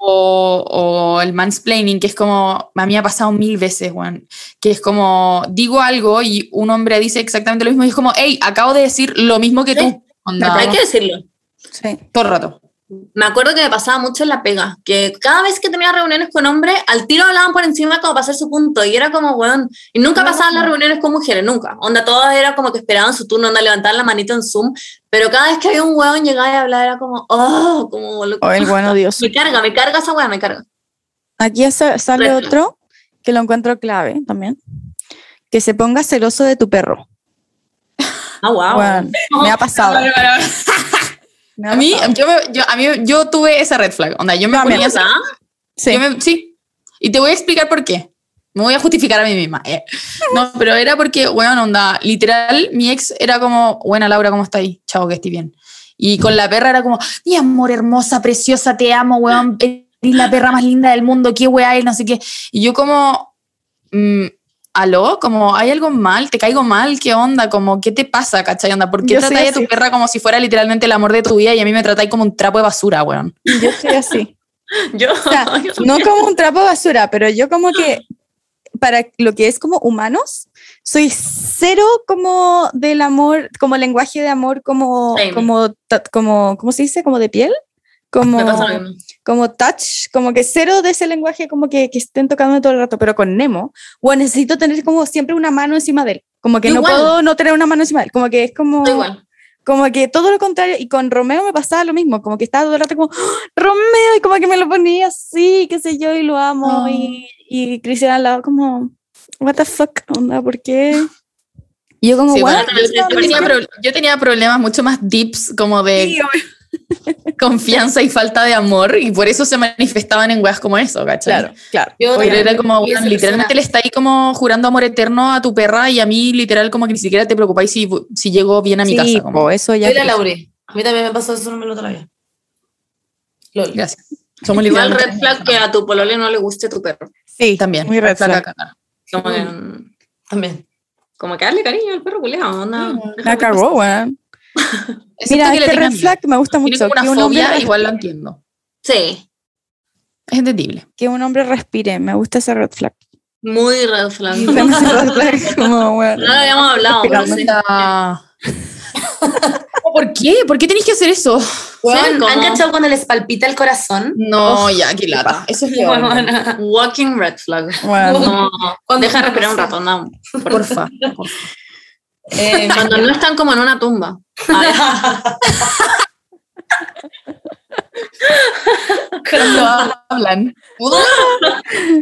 o, o el mansplaining, que es como, a mí ha pasado mil veces, Juan, que es como, digo algo y un hombre dice exactamente lo mismo y es como, hey, acabo de decir lo mismo que tú. Onda, Hay que decirlo. Sí. todo el rato. Me acuerdo que me pasaba mucho en la pega, que cada vez que tenía reuniones con hombres, al tiro hablaban por encima como para hacer su punto, y era como, weón, y nunca pasaban las reuniones con mujeres, nunca. Onda, todas era como que esperaban su turno, onda, levantaban la manito en Zoom, pero cada vez que había un weón llegaba y hablaba, era como, oh, como, lo- O el bueno Dios. me carga, me carga esa weá, me carga. Aquí sa- sale flag. otro que lo encuentro clave también. Que se ponga celoso de tu perro. Ah, wow. Bueno, me ha pasado. A mí, yo, yo, a mí, yo tuve esa red flag. Onda, yo me ponía así- Sí. yo me- sí. Y te voy a explicar por qué. Me voy a justificar a mí misma. eh. No, pero era porque, bueno, onda, literal, mi ex era como, buena Laura, ¿cómo estás? Chao, que estoy bien. Y con la perra era como, mi amor, hermosa, preciosa, te amo, weón, eres la perra más linda del mundo, qué weá, y no sé qué. Y yo como, mm, aló, como, ¿hay algo mal? ¿Te caigo mal? ¿Qué onda? Como, ¿qué te pasa, cachai? Onda, ¿por qué Yo tratáis a tu perra como si fuera literalmente el amor de tu vida y a mí me tratáis como un trapo de basura, weón? Yo soy así. Yo, O sea, yo no como un trapo de basura, pero yo como que para lo que es como humanos, soy cero como del amor, como lenguaje de amor, como, Same. como, como, ¿cómo se dice? Como de piel. Como, Me pasa lo mismo. como touch, como que cero de ese lenguaje, como que, que estén tocando todo el rato, pero con Nemo, o necesito tener como siempre una mano encima de él, como que Yo no igual. puedo no tener una mano encima de él, como que es como, igual. como que todo lo contrario, y con Romeo me pasaba lo mismo, como que estaba todo el rato como, ¡Ah, Romeo, y como que me lo ponía así, qué sé yo, y lo amo, y, y Cristian al lado como, what the fuck, onda, ¿por qué? Y yo como, Sí, bueno, yo, yo tenía yo tenía problemas mucho más deeps, como de Sí. confianza y falta de amor, y por eso se manifestaban en weas como eso, ¿cachai? Claro, claro. Yo también era como, bueno, literalmente le persona. está ahí como jurando amor eterno a tu perra y a mí literal como que ni siquiera te preocupáis si, si llego bien a mi Sí, casa. como. po, eso ya. Soy la Lauri. A mí también me pasó eso, no me lo traía. Lol. Gracias. Somos Igual red flag que a tu polole no le guste tu perro. Sí, también. Muy red flag. Como que, También. como que darle cariño al perro culiao, onda. La cagó, weón. Excepto Mira, que este red flag me gusta Tiene mucho. como Que una un, hombre, fobia, res- igual lo entiendo. Sí, Es entendible. que un hombre respire. Me gusta ese red flag. muy red flag. Red flag como, weón. No lo habíamos hablado, pero sí. ¿Por qué? ¿Por qué tenéis que hacer eso? Como- ¿Han cachado cuando les palpita el corazón? No, ya, qué lata. Eso es peor. Walking red flag. Bueno, Como, deja respirar un rato, no. Porfa. Eh, Cuando no están como en una tumba. Cuando hablan.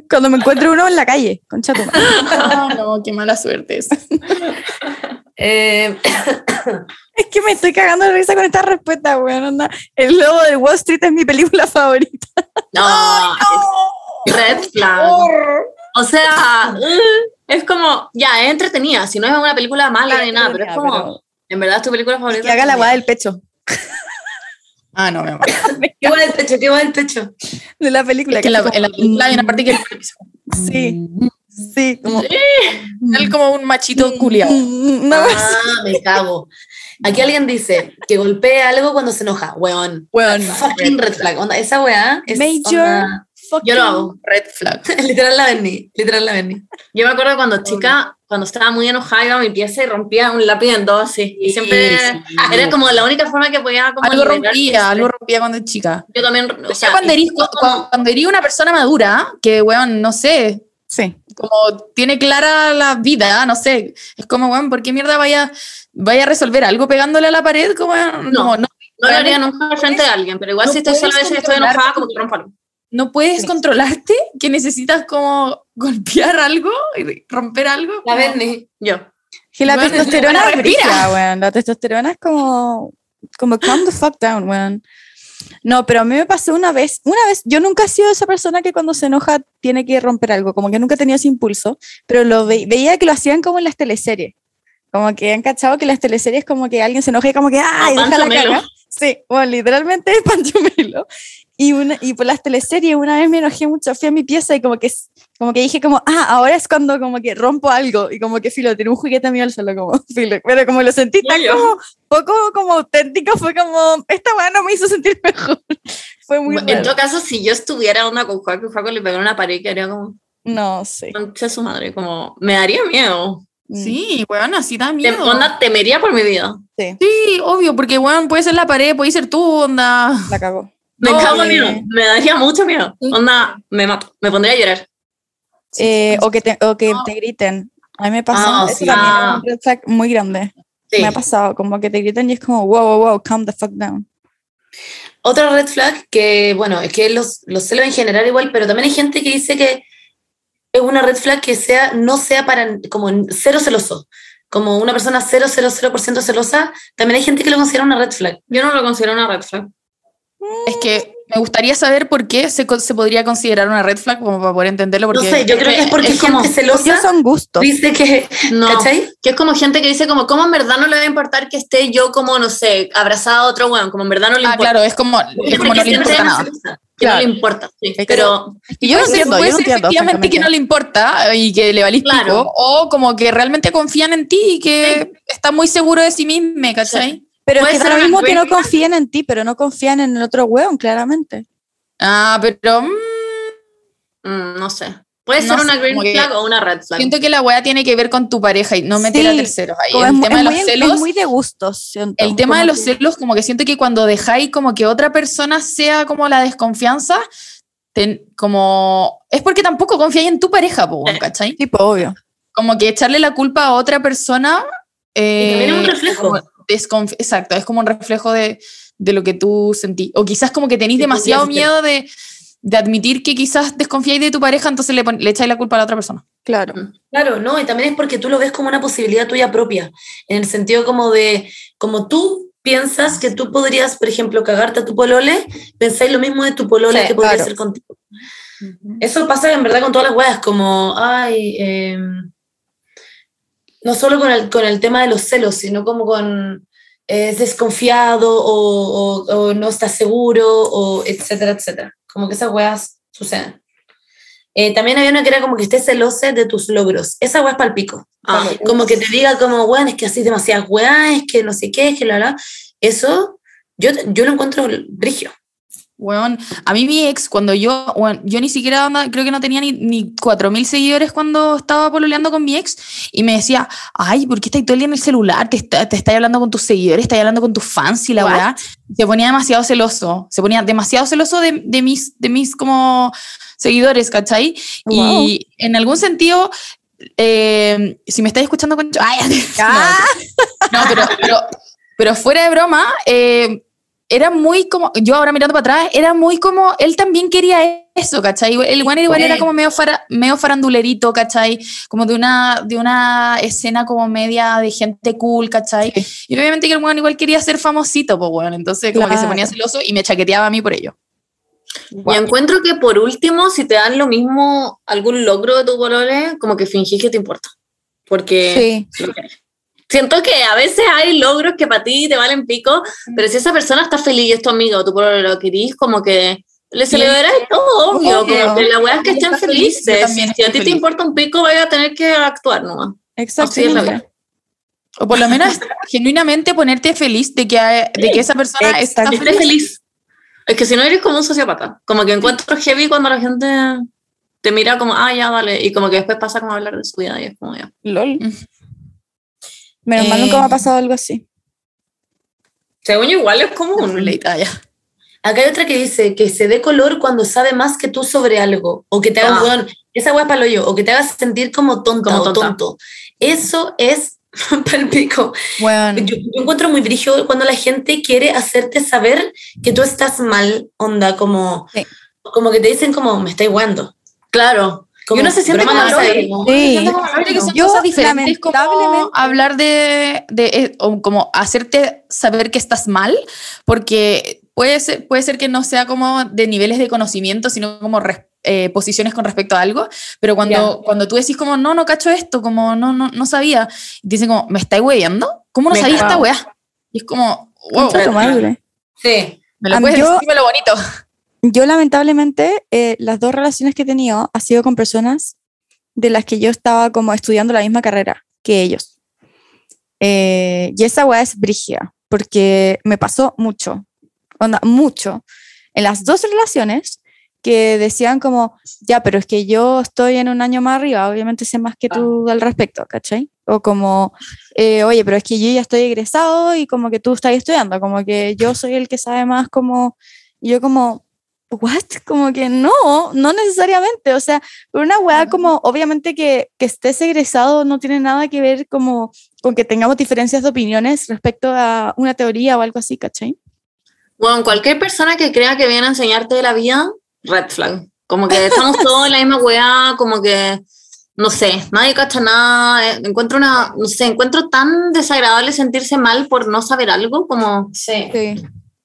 cuando me encuentro uno en la calle, concha tu madre. Ah, no, qué mala suerte es. eh, Es que me estoy cagando de risa con esta respuesta, weón. onda. El lobo de Wall Street es mi película favorita. no, es red flag. O sea, es como, ya, es entretenida. Si no es una película mala ni nada, pero es como, Pero en verdad es tu película favorita. que haga la guada del pecho. Ah, no, me amor. ¿Qué va del pecho? ¿Qué va del pecho? De la película. Es que en la, es en la como- película hay una parte que Sí, sí, como. él como un machito culiado. No, Ah, me cago. Aquí alguien dice que golpea algo cuando se enoja. Weón. weón. Fucking red flag. Onda, esa weá es Major onda- Yo lo hago. Red flag. literal la Berni. Literal la Berni. Yo me acuerdo cuando chica, cuando estaba muy enojada, iba a mi pieza y rompía un lápiz en dos así. Y siempre Sí. era como la única forma que podía como Algo rompía, algo rompía cuando chica. Yo también, o O sea, cuando eres, cuando, cuando eres una persona madura, que, weón, no sé, Sí. como tiene clara la vida, no sé, es como, weón, ¿por qué mierda vaya, vaya a resolver algo pegándole a la pared? Como, No. como, no, no lo haría nunca frente a alguien, pero igual No si estoy sola a veces estoy enojada, como que rompo algo. No puedes controlarte, que necesitas como golpear algo y romper algo. La Berni. Yo. Que la Bueno, testosterona respira. brígida, weón. La testosterona es como, como calm the fuck down, weón. No, pero a mí me pasó una vez, una vez, yo nunca he sido esa persona que cuando se enoja tiene que romper algo, como que nunca tenido ese impulso, pero lo ve- veía que lo hacían como en las teleseries. Como que han cachado que las teleseries como que alguien se enoja y como que ¡ay! Deja la caga. Sí, bueno, literalmente es Pancho Melo. Y, una, y por las teleseries una vez me enojé mucho, fui a mi pieza y como que, como que dije como, ah, ahora es cuando como que rompo algo y como que filo, tiene un juguete mío al suelo como filo, pero como lo sentí tan como, poco como auténtico, fue como, esta weá no me hizo sentir mejor. fue muy En raro. todo caso, si yo estuviera onda con Juaco Juaco le pegara una pared, que haría como, No sé. concha su madre, como, me daría miedo. Sí, weón, así da Te- miedo. onda, temería por mi vida. Sí, Sí, obvio, porque, weón, puede ser la pared, puede ser tú, onda. la cagó. Me No, cago en miedo, me daría mucho miedo. Onda, me mato, me pondría a llorar. Eh, o que, te, o que No. te griten. A mí me pasa, Ah, eso sí. también Ah. es un red flag muy grande. Sí. Me ha pasado, como que te gritan y es como, wow, wow, wow, calm the fuck down. Otra red flag que, bueno, es que los, los celos en general igual, pero también hay gente que dice que es una red flag que sea, no sea para, como cero celoso. Como una persona 000% celosa, también hay gente que lo considera una red flag. Yo no lo considero una red flag. Es que me gustaría saber por qué se, co- se podría considerar una red flag, como para poder entenderlo. Porque no sé, yo creo que es porque es como- gente celosa son gustos. dice que, No, ¿cachai? que es como gente que dice como, ¿cómo en verdad no le va a importar que esté yo como, no sé, abrazada a otro weón? Como en verdad no le Ah, importa. claro, es como, es como no le importa nada. celosa Que Claro. no le importa, sí. que- Pero Y yo no entiendo, yo puede no ser entiendo. efectivamente que no le importa y que le valís Claro. pico, o como que realmente confían en ti y que está muy seguro de sí mismo, ¿cachai? Pero es que lo mismo que no confían en ti, pero no confían en el otro weón, claramente. Ah, pero mm, mm, no sé. Puede No ser una green flag o una red flag. Siento que la weá tiene que ver con tu pareja y no meter a Sí, terceros ahí. Es El mu- tema de es los muy, es celos. muy de gustos. siento, El tema de los que- celos, como que siento que cuando dejáis como que otra persona sea como la desconfianza, ten- como es porque tampoco confiáis en tu pareja, po, weón, ¿cachai? Tipo, obvio. Como que echarle la culpa a otra persona. Y también es un eh, reflejo. como desconfi- Exacto, es como un reflejo de, de lo que tú sentís. O quizás como que tenéis demasiado miedo de, de admitir que quizás desconfiáis de tu pareja, entonces le, le echáis la culpa a la otra persona. Claro. Claro, no, y también es porque tú lo ves como una posibilidad tuya propia, en el sentido como de, como tú piensas que tú podrías, por ejemplo, cagarte a tu polole, pensáis lo mismo de tu polole Sí, que podría claro. ser contigo. Eso pasa en verdad con todas las weas, como, ay, eh, no solo con el, con el tema de los celos, sino como con eh, es desconfiado o, o- o no está seguro, o etcétera, etcétera. Como que esas weas suceden. Eh, también había una que era como que estés celosa de tus logros. Esa wea es palpico. Ah, Como que te diga como, weón, es que así demasiadas weas, es que no sé qué, es que la, la. Eso, yo, yo lo encuentro brigio. Weón, a mí mi ex, cuando yo, weón, yo ni siquiera anda- creo que no tenía ni, ni 4.000 seguidores cuando estaba pololeando con mi ex, y me decía, ay, ¿por qué estás todo el día en el celular? Te, está, te estás hablando con tus seguidores, estás hablando con tus fans y la weá. Se ponía demasiado celoso, se ponía demasiado celoso de, de mis, de mis como seguidores, ¿cachai? Wow. Y en algún sentido, eh, si me estáis escuchando con... Ay, Ah. no, pero, pero, pero fuera de broma, eh, era muy como, yo ahora mirando para atrás, era muy como, él también quería eso, ¿cachai? El bueno igual era como medio, fara- medio farandulerito, ¿cachai? Como de una, de una escena como media de gente cool, ¿cachai? Y obviamente que el bueno igual quería ser famosito, pues bueno, entonces como que se Claro. ponía celoso y me chaqueteaba a mí por ello. Y encuentro que por último, si te dan lo mismo, algún logro de tu polole, como que fingís que te importa. Porque Sí. Siento que a veces hay logros que para ti te valen pico, pero si esa persona está feliz y es tu amigo, tu polole lo querís, como que le celebras todo, obvio, Obvio. como que la weá es que estén feliz, felices. Si a ti te feliz. importa un pico, vaya a tener que actuar nomás. Así es la Exactamente. vida. O por lo menos genuinamente ponerte feliz de que, de que esa persona está Exacto. Feliz. feliz. Es que si no eres como un sociópata. Como que encuentro heavy cuando la gente te mira como, ah, ya, vale. Y como que después pasa como a hablar de su vida y es como ya. LOL. Menos mal nunca me Eh, ha pasado algo así. Según yo, igual es como un Relate, ah, ya. Acá hay otra que dice que se dé color cuando sabe más que tú sobre algo, o que te haga, Ah. weón, esa palo yo, o que te hagas sentir como tonta Como o tonta. tonto. Eso es palpico. Bueno, Yo, yo encuentro muy brigio cuando la gente quiere hacerte saber que tú estás mal, onda, como, Sí. como que te dicen como, me estáis guando. Claro. Como, y uno se siente como no. Sí. Que son Yo, cosas diferentes como hablar de, de eh, o como hacerte saber que estás mal, porque puede ser, puede ser que no sea como de niveles de conocimiento, sino como eh, posiciones con respecto a algo, pero cuando, cuando tú decís como, no, no cacho esto, como, no, no, no sabía, y te dicen como, ¿me estáis weyando? ¿Cómo no Me sabía esta wea? Y es como, wow, madre. Sí. me lo puedes yo- decir, dímelo bonito. Yo lamentablemente eh, las dos relaciones que he tenido ha sido con personas de las que yo estaba como estudiando la misma carrera que ellos. Eh, y esa weá es brigia, porque me pasó mucho, onda, mucho, en las dos relaciones que decían como, ya, pero es que yo estoy en un año más arriba, obviamente sé más que tú al respecto, ¿cachai? O como, eh, oye, pero es que yo ya estoy egresado y como que tú estás estudiando, como que yo soy el que sabe más como, y yo como, ¿what? Como que no, no necesariamente, o sea, por una weá como, obviamente que, que estés egresado no tiene nada que ver como con que tengamos diferencias de opiniones respecto a una teoría o algo así, ¿cachai? Bueno, cualquier persona que crea que viene a enseñarte de la vida, red flag. Como que estamos todos en la misma weá, como que, no sé, nadie cacha nada. eh, Encuentro una, no sé, encuentro tan desagradable sentirse mal por no saber algo, como, Sí. Sí.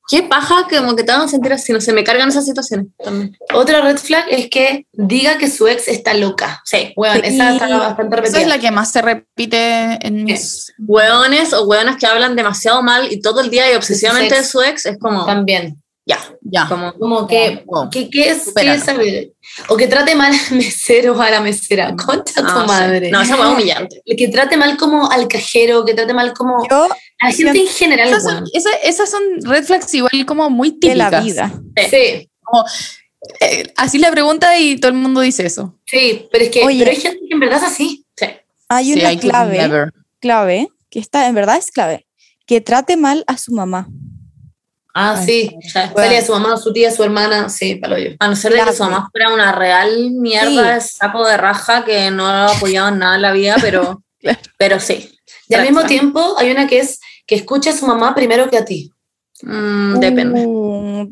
Qué paja que como que te hagan sentir así, no sé, me cargan esas situaciones también. Otra red flag es que diga que su ex está loca. Sí, bueno, Sí. esa está bastante Esa repetida. es la que más se repite en mis... Hueones o hueonas que hablan demasiado mal y todo el día y obsesivamente de su ex, es como, También. Ya, Ya. como, Como que, Wow. que, que es, que es saber? O que trate mal al mesero o a la mesera. Concha tu ah, sí. madre. No, esa hueá es humillante. Que trate mal como al cajero, que trate mal como Yo a la gente en general. Esas son, esa- esas son red flags igual como muy de típicas. la vida. Sí. Eh, así la pregunta y todo el mundo dice eso. Sí, pero es que Oye. pero hay gente que en verdad es así. Sí. Hay una clave, clave, que está, en verdad es clave, que trate mal a su mamá. Ah, Ay, sí. Sí. Salía su mamá, su tía, su hermana, sí, palo yo. A no ser de que su mamá fuera una real mierda de saco de raja que no lo apoyado en nada en la vida, pero, Claro. pero sí. Y al mismo tiempo hay una que es que escuche a su mamá primero que a ti. Mm, depende, Uh,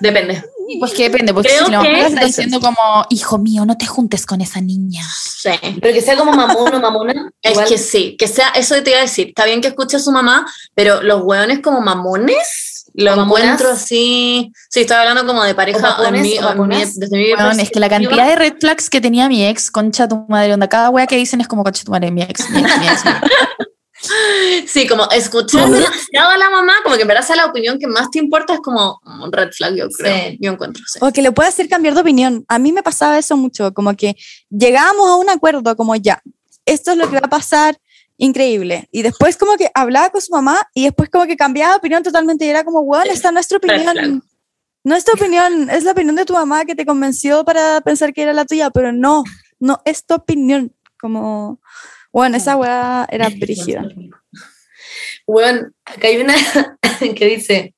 depende. Pues que depende, porque Creo si la mamá está diciendo como, hijo mío, no te juntes con esa niña. Sí. Pero que sea como mamón o mamona. Es igual. que sí, que sea, eso te iba a decir, está bien que escuche a su mamá, pero los hueones como mamones, lo encuentro así, sí, estoy hablando como de pareja, ¿O mi- mi- desde mi es que la cantidad de red flags que tenía mi ex, concha tu madre, onda, cada wea que dicen es como concha tu madre, mi ex, mi ex, mi ex. mi ex. Sí, como escuchar demasiado a la mamá, como que en verdad sea la opinión que más te importa, es como un red flag, yo creo, Sí. yo encuentro, sí. O que le puede hacer cambiar de opinión. A mí me pasaba eso mucho, como que llegábamos a un acuerdo, como ya, esto es lo que va a pasar, increíble. Y después como que hablaba con su mamá y después como que cambiaba de opinión totalmente y era como, bueno, esta no es flag. opinión. No es tu opinión, es la opinión de tu mamá que te convenció para pensar que era la tuya, pero no, no es tu opinión. Como, bueno, esa weá era brígida. Bueno, acá hay una que dice,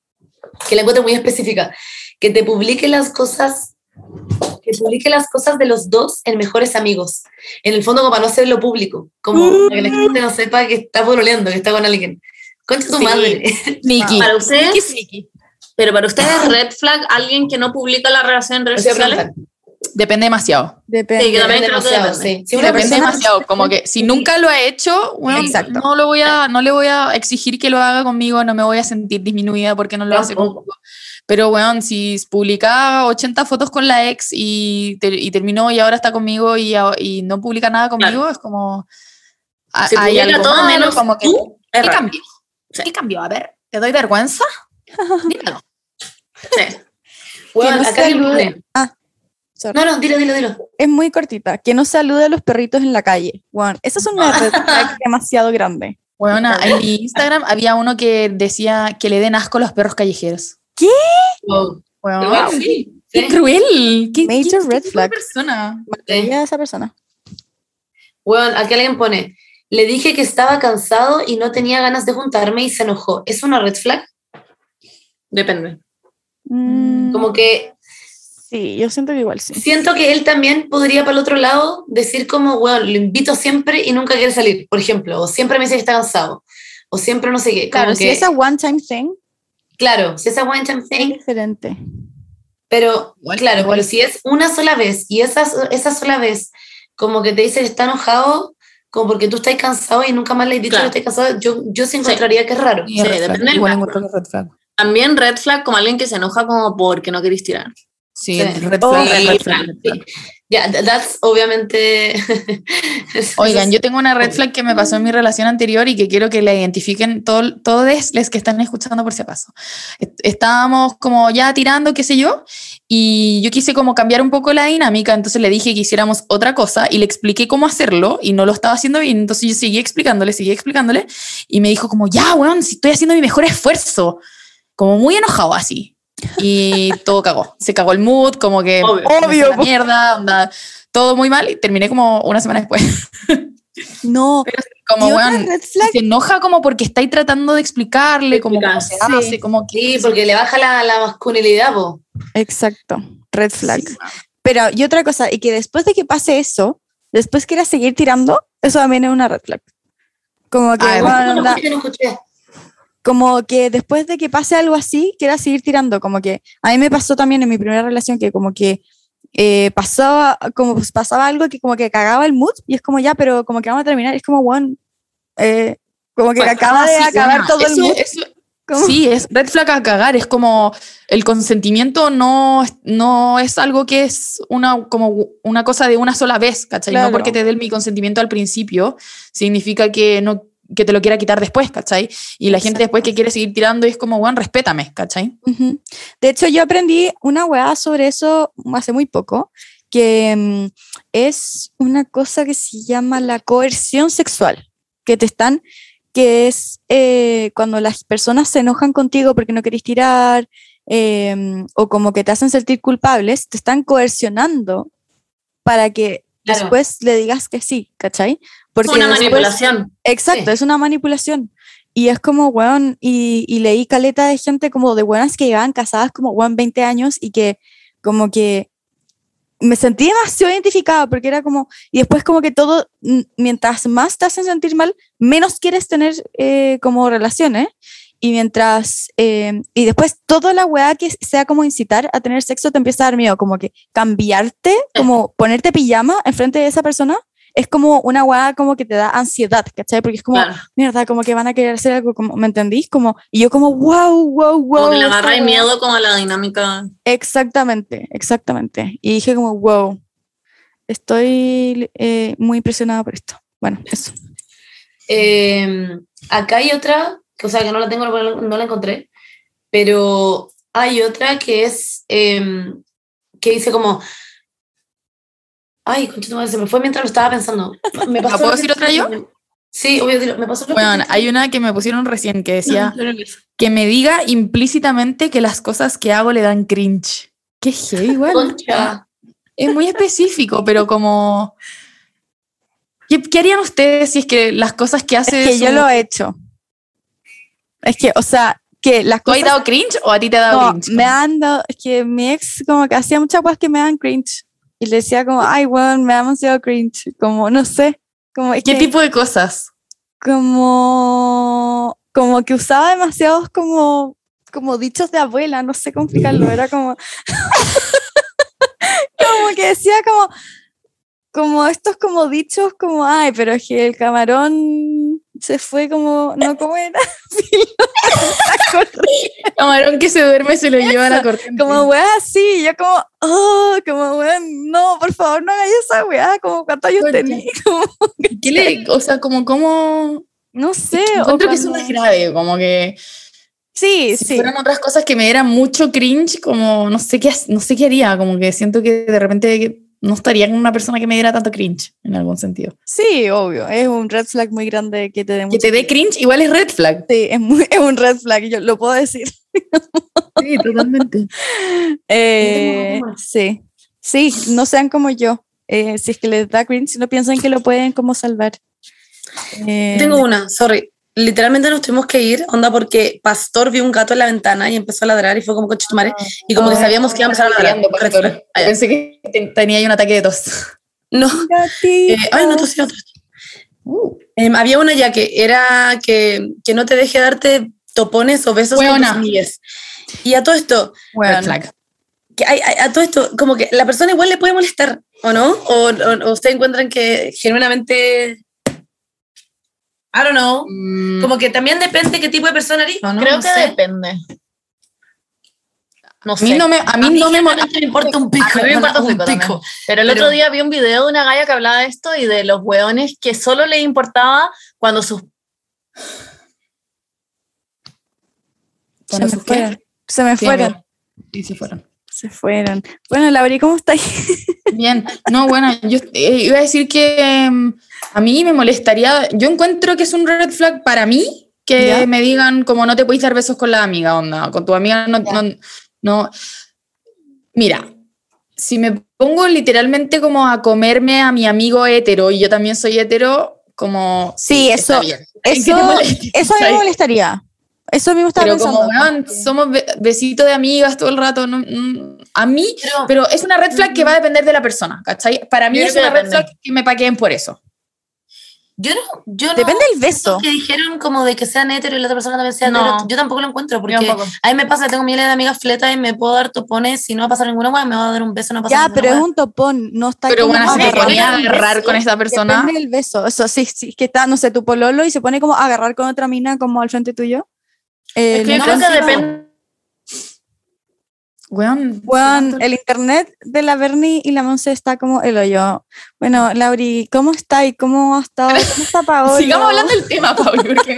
que la encuentro muy específica, que te publique las cosas, que publique las cosas de los dos en mejores amigos. En el fondo, como para no hacerlo público, como para que la gente no sepa que está pololeando, que está con alguien. Concha tu Sí. madre. Nikki. Para ustedes, Nikki es Nikki. pero para ustedes red flag, alguien que no publica la relación en redes sociales. preguntar. Depende demasiado. Depende. Sí, que Depende que demasiado, depende. sí. Si una Depende demasiado, como que si nunca lo ha hecho, Exacto. no lo voy a, no le voy a exigir que lo haga conmigo, no me voy a sentir disminuida porque no lo hace conmigo. Pero weón, si publicaba 80 fotos con la ex y, ter- y terminó y ahora está conmigo y, no publica nada conmigo, es como a- Si hay algo todo malo, menos como que tú, ¿qué cambió? ¿Qué cambió? A ver, ¿te doy vergüenza? Dímelo. Sí. Bueno, no acá hay salude. una- Sorry. No, no, dilo, dilo, dilo. Es muy cortita. Que no salude a los perritos en la calle. Bueno, esa es una red flag demasiado grande. Bueno, en mi Instagram había uno que decía que le den asco a los perros callejeros. Oh, Weón, igual sí. ¡Qué sí. cruel! ¿Qué, Major qué- red qué flag. persona? Mataría a esa persona. Bueno, aquí alguien pone, le dije que estaba cansado y no tenía ganas de juntarme y se enojó. ¿Es una red flag? Depende. Mm, Como que Sí, yo siento que igual sí. siento que él también podría para el otro lado decir como, bueno, lo invito siempre y nunca quiere salir, por ejemplo, o siempre me dice que está cansado, o siempre no sé qué. Como Claro, si que, esa one time thing claro, si esa one time es thing, diferente. pero claro, si es una sola vez y esa, esa sola vez como que te dice que está enojado, como porque tú estás cansado y nunca más le has dicho Claro. que estás cansado, yo, yo sí encontraría que es raro. Sí, red flag. depende del Igual encuentro red flag. También red flag como alguien que se enoja como porque no querés tirar. Sí, Sí. red Oh, flag, sí, red flag. sí. Ya, th- that's obviamente... Oigan, yo tengo una red flag que me pasó en mi relación anterior y que quiero que la identifiquen todo- todos los que están escuchando por si acaso. Est- Estábamos como ya tirando, qué sé yo, y yo quise como cambiar un poco la dinámica, entonces le dije que hiciéramos otra cosa y le expliqué cómo hacerlo y no lo estaba haciendo bien, entonces yo seguí explicándole, seguí explicándole y me dijo como, ya, weón, si estoy haciendo mi mejor esfuerzo, como muy enojado así. Y todo cagó, se cagó el mood, como que Obvio. Obvio, la mierda, onda, todo muy mal y terminé como una semana después. No. Como, y otra weón, red flag, se enoja como porque estáis tratando de explicarle como cómo se hace, como que... Sí, porque le baja la, la masculinidad, po. exacto, red flag. Pero, y otra cosa, y que después de que pase eso, después quieras seguir tirando, eso también es una red flag. Como que, Ah, bueno, no, escuché, no escuché. Como que después de que pase algo así, quieras seguir tirando. Como que a mí me pasó también en mi primera relación que como que eh, pasaba, como pues pasaba algo que como que cagaba el mood y es como ya, pero como que vamos a terminar, es como, bueno, eh, como que Pues, acaba Ah, de sí, acabar todo el eso- mood. eso- como- Sí, es red flag a cagar, es como el consentimiento no, no es algo que es una, como una cosa de una sola vez, ¿cachai? Claro. No porque te dé mi consentimiento al principio, significa que no que te lo quiera quitar después, ¿cachai? Y la gente después que quiere seguir tirando es como, bueno, respétame, ¿cachai? Ujú. De hecho, yo aprendí una weá sobre eso hace muy poco, que mm, es una cosa que se llama la coerción sexual, que te están, que es eh, cuando las personas se enojan contigo porque no querés tirar, eh, o como que te hacen sentir culpables, te están coercionando para que Claro. después le digas que sí, ¿cachai? Es una después- manipulación. Exacto, Sí. es una manipulación. Y es como, weón, y, y leí caleta de gente como de buenas que llegaban casadas como, weón, 20 años y que como que me sentí demasiado identificada porque era como, y después como que todo, mientras más te hacen sentir mal, menos quieres tener eh, como relaciones. Y mientras, eh, y después toda la weá que sea como incitar a tener sexo te empieza a dar miedo, como que cambiarte, como ponerte pijama enfrente de esa persona, es como una weá como que te da ansiedad, ¿cachai? Porque es como, Claro. mierda, como que van a querer hacer algo, como, ¿me entendís? Como, y yo como, wow, wow, wow. Como que le agarra el weá". miedo como a la dinámica. Exactamente, exactamente. Y dije como, wow, estoy eh, muy impresionada por esto. Bueno, eso. Eh, acá hay otra, o sea, que no la tengo, no, no la encontré, pero hay otra que es, eh, que dice como, ay, madre, se me fue mientras lo estaba pensando. Me pasó puedo decir otra yo? Sí, obvio, dilo, me pasó lo que- Bueno, hay una que me pusieron recién que decía No, no, no, no. que me diga implícitamente que las cosas que hago le dan cringe. Qué heavy, igual. Concha. Es muy específico, pero como... ¿Qué, qué harían ustedes si es que las cosas que Es hace que yo lo he hecho. Es que, o sea, que las ¿Tú has cosas... dado cringe o a ti te ha dado No, cringe? me han dado, es que mi ex como que hacía muchas cosas que me dan cringe. Y le decía como, ay, weón, me da demasiado cringe. Como, no sé. Como, es ¿Qué que- tipo de cosas? como, como que usaba demasiados como, como dichos de abuela, no sé cómo explicarlo, era como, como que decía como, como estos como dichos como, ay, pero es que el camarón se fue como, no, ¿cómo era? Camarón que se duerme se lo lleva a la corriente. como weá así, yo como, oh, como weá, no, por favor, no hagáis esa weá, como cuántos años como, ¿Qué le- o sea, como, como... no sé. o Encuentro que cuando- es grave, como que... Sí, Si sí. fueran otras cosas que me dieran mucho cringe, como no sé qué, no sé qué haría, como que siento que de repente no estaría con una persona que me diera tanto cringe, en algún sentido. Sí, obvio, es un red flag muy grande que te dé Que te dé cringe igual es red flag. Sí, es, muy, es un red flag, yo lo puedo decir. Sí, totalmente. Eh, sí, sí, no sean como yo. Eh, si es que les da cringe, no piensan que lo pueden como salvar. Eh, Tengo una, sorry. Literalmente nos tuvimos que ir, onda, porque Pastor vio un gato en la ventana y empezó a ladrar y fue como concha tu madre. Y como que sabíamos que iba a empezar a ladrar. Pastor. Ah. Pensé que te- tenía ahí un ataque de tos. No, eh, ay, no, tosí otro. Em, había una ya que era que, que no te deje darte topones o besos con tus. Y a todo esto, Bueno, que hay- hay- a todo esto, como que la persona igual le puede molestar, ¿o no? O, o, o ustedes encuentran que genuinamente. I don't know. Como que también depende qué tipo de persona eres. Creo No que sé. depende. No A mí sé. no me, a mí no me me importa un pico. A mí me importa un pico. Pero el Pero- otro día vi un video de una galla que hablaba de esto y de los hueones que solo le importaba cuando sus se me fueron. Se me fueron. Sí, se fueron. Se fueron. Bueno, Lauri, ¿cómo estás? Bien, no, bueno, yo eh, iba a decir que mm, a mí me molestaría, yo encuentro que es un red flag para mí que Ya. me digan como no te puedes dar besos con la amiga, onda, con tu amiga no, no, no. Mira, si me pongo literalmente como a comerme a mi amigo hetero y yo también soy hetero, como... Sí, eso- Eso, eso a mí me molestaría. Eso a mí me estaba Pero pensando. como, weón, somos be- besitos de amigas todo el rato, no, a mí Pero, pero es una red flag que va a depender de la persona, ¿cachai? Para mí es una red flag que me paqueen por eso. yo no. Yo no Depende del beso. Eso que dijeron como de que sean hetero y la otra persona también sea No. hetero, yo tampoco lo encuentro porque a mí me pasa, tengo miles de amigas fletas y me puedo dar topones, si no va a pasar ninguna me va a dar un beso, no va a pasar Ya, ninguna pero es un topón, no está Pero bueno, si te ponía a agarrar beso, con esa persona, Depende del beso. Eso sí, sí, que está, no sé, tu pololo y se pone como a agarrar con otra mina como al frente tuyo. Eh, Es que yo creo que depende. weón. Weón, el internet de la Bernie y la Monse está como el hoyo. Bueno, Lauri, ¿cómo está y cómo ha estado? ¿Cómo está Paola? Sigamos hablando del tema, Pablo, porque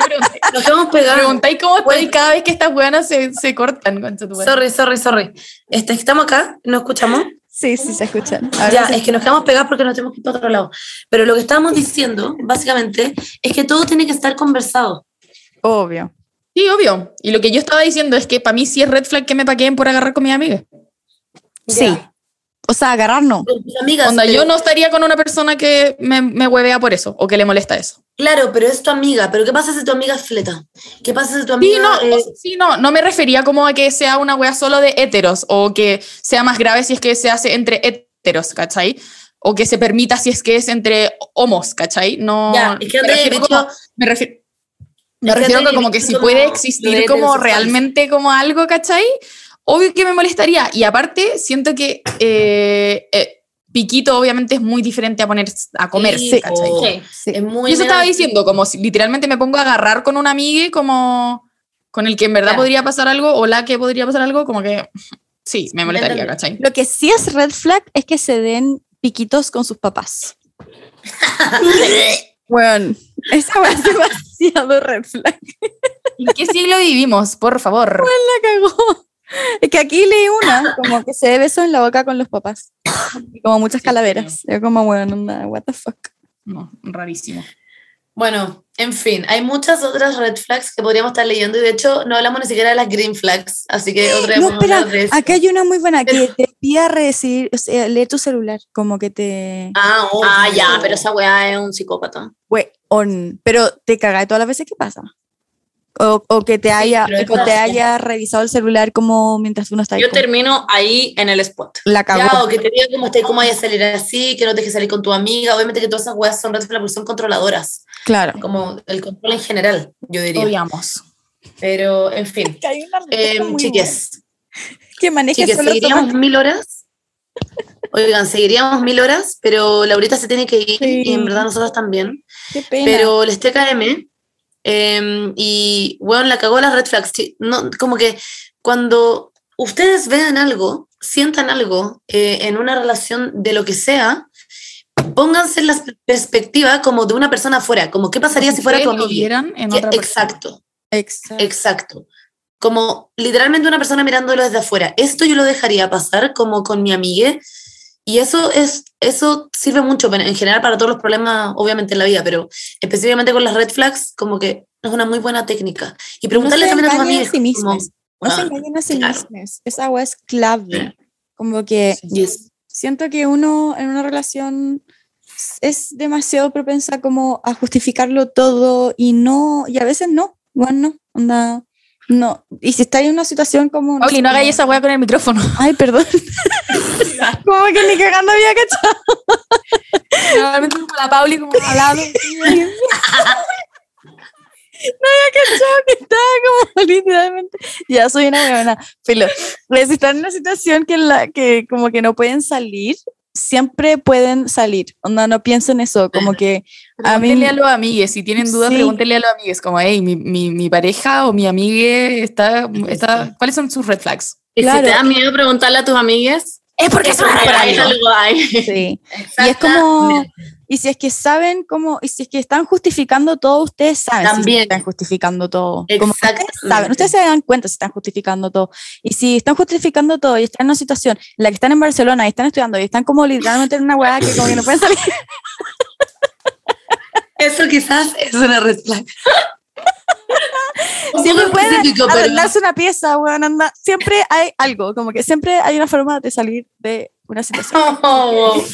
Nos quedamos pegados. preguntáis cómo estoy Bueno. cada vez que estas weonas se, se cortan. Sorry, sorry, sorry. Este, estamos acá, ¿no escuchamos? Sí, sí, se escuchan. Ahora Ya, sí. es que nos quedamos pegados porque nos tenemos que ir para otro lado. Pero lo que estábamos diciendo, básicamente, es que todo tiene que estar conversado. Obvio. Sí, obvio. Y lo que yo estaba diciendo es que para mí sí es red flag que me paqueen por agarrar con mi amiga. Sí. O sea, agarrar no. Amigas. Onda, pero- yo no estaría con una persona que me, me huevea por eso o que le molesta eso. Claro, pero es tu amiga. Pero ¿qué pasa si tu amiga es fleta? ¿Qué pasa si tu Sí, amiga no, eh, o sea, sí, no, no me refería como a que sea una wea solo de héteros o que sea más grave si es que se hace entre héteros, ¿cachai? O que se permita si es que es entre homos, ¿cachai? No, Ya, es que me refiero, como, me refiero, me Es que refiero que como que si como puede existir como realmente como algo, ¿cachai? Obvio que me molestaría. Y aparte, siento que eh, eh, piquito obviamente es muy diferente a poner a comer, Sí, ¿cachai? Sí. Sí. Es muy Y eso estaba diciendo, como si literalmente me pongo a agarrar con una amiga como con el que en verdad Ya. podría pasar algo o la que podría pasar algo, como que sí, me molestaría. ¿cachai? Lo que sí es red flag es que se den piquitos con sus papás. Bueno, esa va demasiado red flag. ¿En qué siglo vivimos, por favor? La cagó. Es que aquí leí una, como que se dé beso en la boca con los papás. Y como muchas calaveras. Yo como, bueno, onda, what the fuck. No, rarísimo. Bueno, en fin, hay muchas otras red flags que podríamos estar leyendo y de hecho no hablamos ni siquiera de las green flags, así que otra vez No, espera, de eso. acá hay una muy buena que te pida recibir, o sea, lee tu celular, como que te... Ah, obvio. Ah, ya, pero esa weá es un psicópata. We- on, pero te caga todas las veces que pasa. O, o que te haya, es o te haya revisado el celular como mientras tú no estás Yo termino ahí en el spot. la cagó. Ya, o que te diga cómo estás, cómo vayas a salir así, que no te dejes salir con tu amiga. Obviamente que todas esas weas son flags porque son controladoras, Claro. como el control en general, yo diría. Odiamos. Pero, en fin. Que hay una Eh, chiques, buena. que maneje chiques, solo seguiríamos mil horas. Oigan, seguiríamos mil horas, pero Laurita se tiene que ir Sí. y en verdad nosotros también. Qué pena. Pero les TKM eh, y, bueno, la cagó las red flags. No, como que cuando ustedes vean algo, sientan algo eh, en una relación de lo que sea, pónganse en la perspectiva como de una persona afuera, como qué pasaría si fuera tu persona. Exacto, Exacto. exacto. Como literalmente una persona mirándolo desde afuera. Esto yo lo dejaría pasar como con mi amiga. Y eso es eso sirve mucho en general para todos los problemas, obviamente en la vida, pero específicamente con las red flags, como que es una muy buena técnica. Y preguntarle se también a tus engañen amigas. a sí como, No se ah, engañen a sí claro. mismos. Esa agua es clave. Como que yes. siento que uno en una relación es demasiado propensa como a justificarlo todo y no, y a veces no, bueno, no, onda, no. Y si está en una situación como... Pauli, no hagáis esa weá con el micrófono. Ay, perdón. como que ni cagando había cachado. Realmente como la Pauli como hablando. cachado que estaba como literalmente. Ya soy una buena. Filo. Pues, Si están en una situación que, la, que como que no pueden salir, siempre pueden salir. Onda, no pienso en eso. Como que a mí. Pregúntenle a los amigues, si tienen dudas, Sí. pregúntenle a los amigues, como, hey, mi, mi, mi pareja o mi amigue está, está, ¿cuáles son sus red flags? Y Claro. si te da miedo preguntarle a tus amigues, Es porque por ahí algo hay. Sí. Y es como. Y si es que saben cómo. Y si es que están justificando todo, ustedes saben si También. están justificando todo. Como ustedes saben, ustedes se dan cuenta si están justificando todo. Y si están justificando todo y están en una situación en la que están en Barcelona y están estudiando y están como literalmente en una hueá que como que no pueden salir. Eso quizás es una red flag. Siempre pueden específico, pero- arreglarse una pieza, weón, anda. Siempre hay algo, como que siempre hay una forma de salir de una situación. Oh, wow.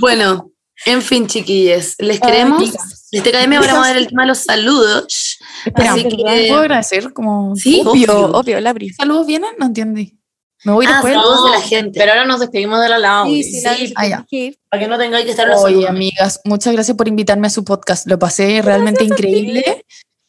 bueno, en fin, chiquilles, les queremos. chicas. Desde Academia ahora vamos a ver el tema de los saludos. Espera, Así que, ¿Puedo agradecer? Como, sí, Obvio, obvio. obvio, la brisa. ¿Saludos vienen? No entendí. Me voy Ah, después. saludos de la gente. Pero ahora nos despedimos de la Lauri. Sí, sí, la sí, ah, para que no tengáis que estar los Oye, saludos. amigas, muchas gracias por invitarme a su podcast. Lo pasé realmente increíble.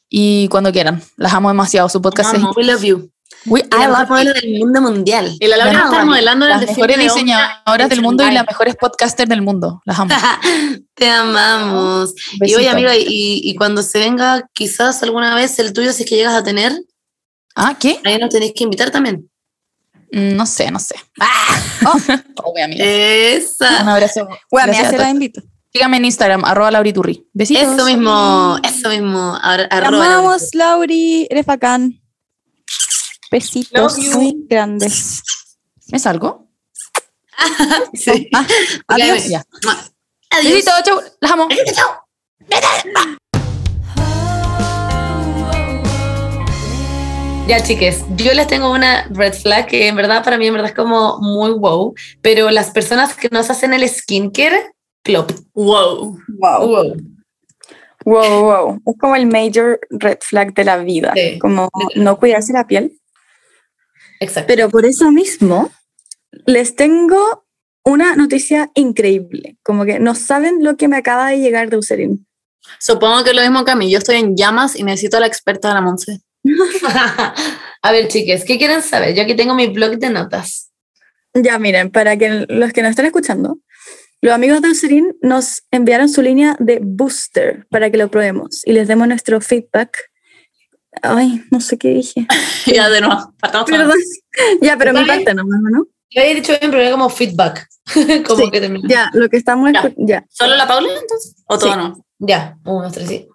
Y cuando quieran, las amo demasiado. Su podcast Amamos. We love you. Es We- Y la I love modelo del mundo mundial. Y la Laura Las modelando las mejores de diseñadoras del mundo y las mejores podcasters del mundo. Las amo. Te amamos. Y oye, amiga, y, y cuando se venga quizás alguna vez el tuyo, si es que llegas a tener, Ah, ¿qué? ahí nos tenéis que invitar también. Mm, No sé, no sé. Obvio, amiga. Un Esa. abrazo. Bueno, se todos. la invito. Síganme en Instagram, arroba lauriturri. Besitos. Eso mismo, eso mismo. Ar- arroba amamos, Lauri. Eres bacán. Besitos muy grandes. ¿Me salgo? Sí. Ah, adiós. Ya. Adiós. Besitos, chau. Las amo. Ya, chiques, yo les tengo una red flag que en verdad para mí en verdad es como muy wow, pero las personas que nos hacen el skincare, plop. Wow. Wow. Wow. Wow, wow. Es como el major red flag de la vida. Sí, como no cuidarse la piel. Exacto. Pero por eso mismo, les tengo una noticia increíble. Como que no saben lo que me acaba de llegar de Eucerin. Supongo que lo mismo que a mí. Yo estoy en llamas y necesito a la experta de la Monse. A ver, chiques, ¿qué quieren saber? Yo aquí tengo mi blog de notas. Ya miren, para que los que nos están escuchando, los amigos de Eucerin nos enviaron su línea de booster para que lo probemos y les demos nuestro feedback. Ay, no sé qué dije. ya, de nuevo. Perdón. Ya, pero mi parte nomás, ¿no? Yo había dicho bien, pero era como feedback. como Sí, que terminó. Ya, lo que estamos Ya. ¿Solo la Paula entonces? ¿O todo Sí. no? Ya, uno, dos, tres, sí.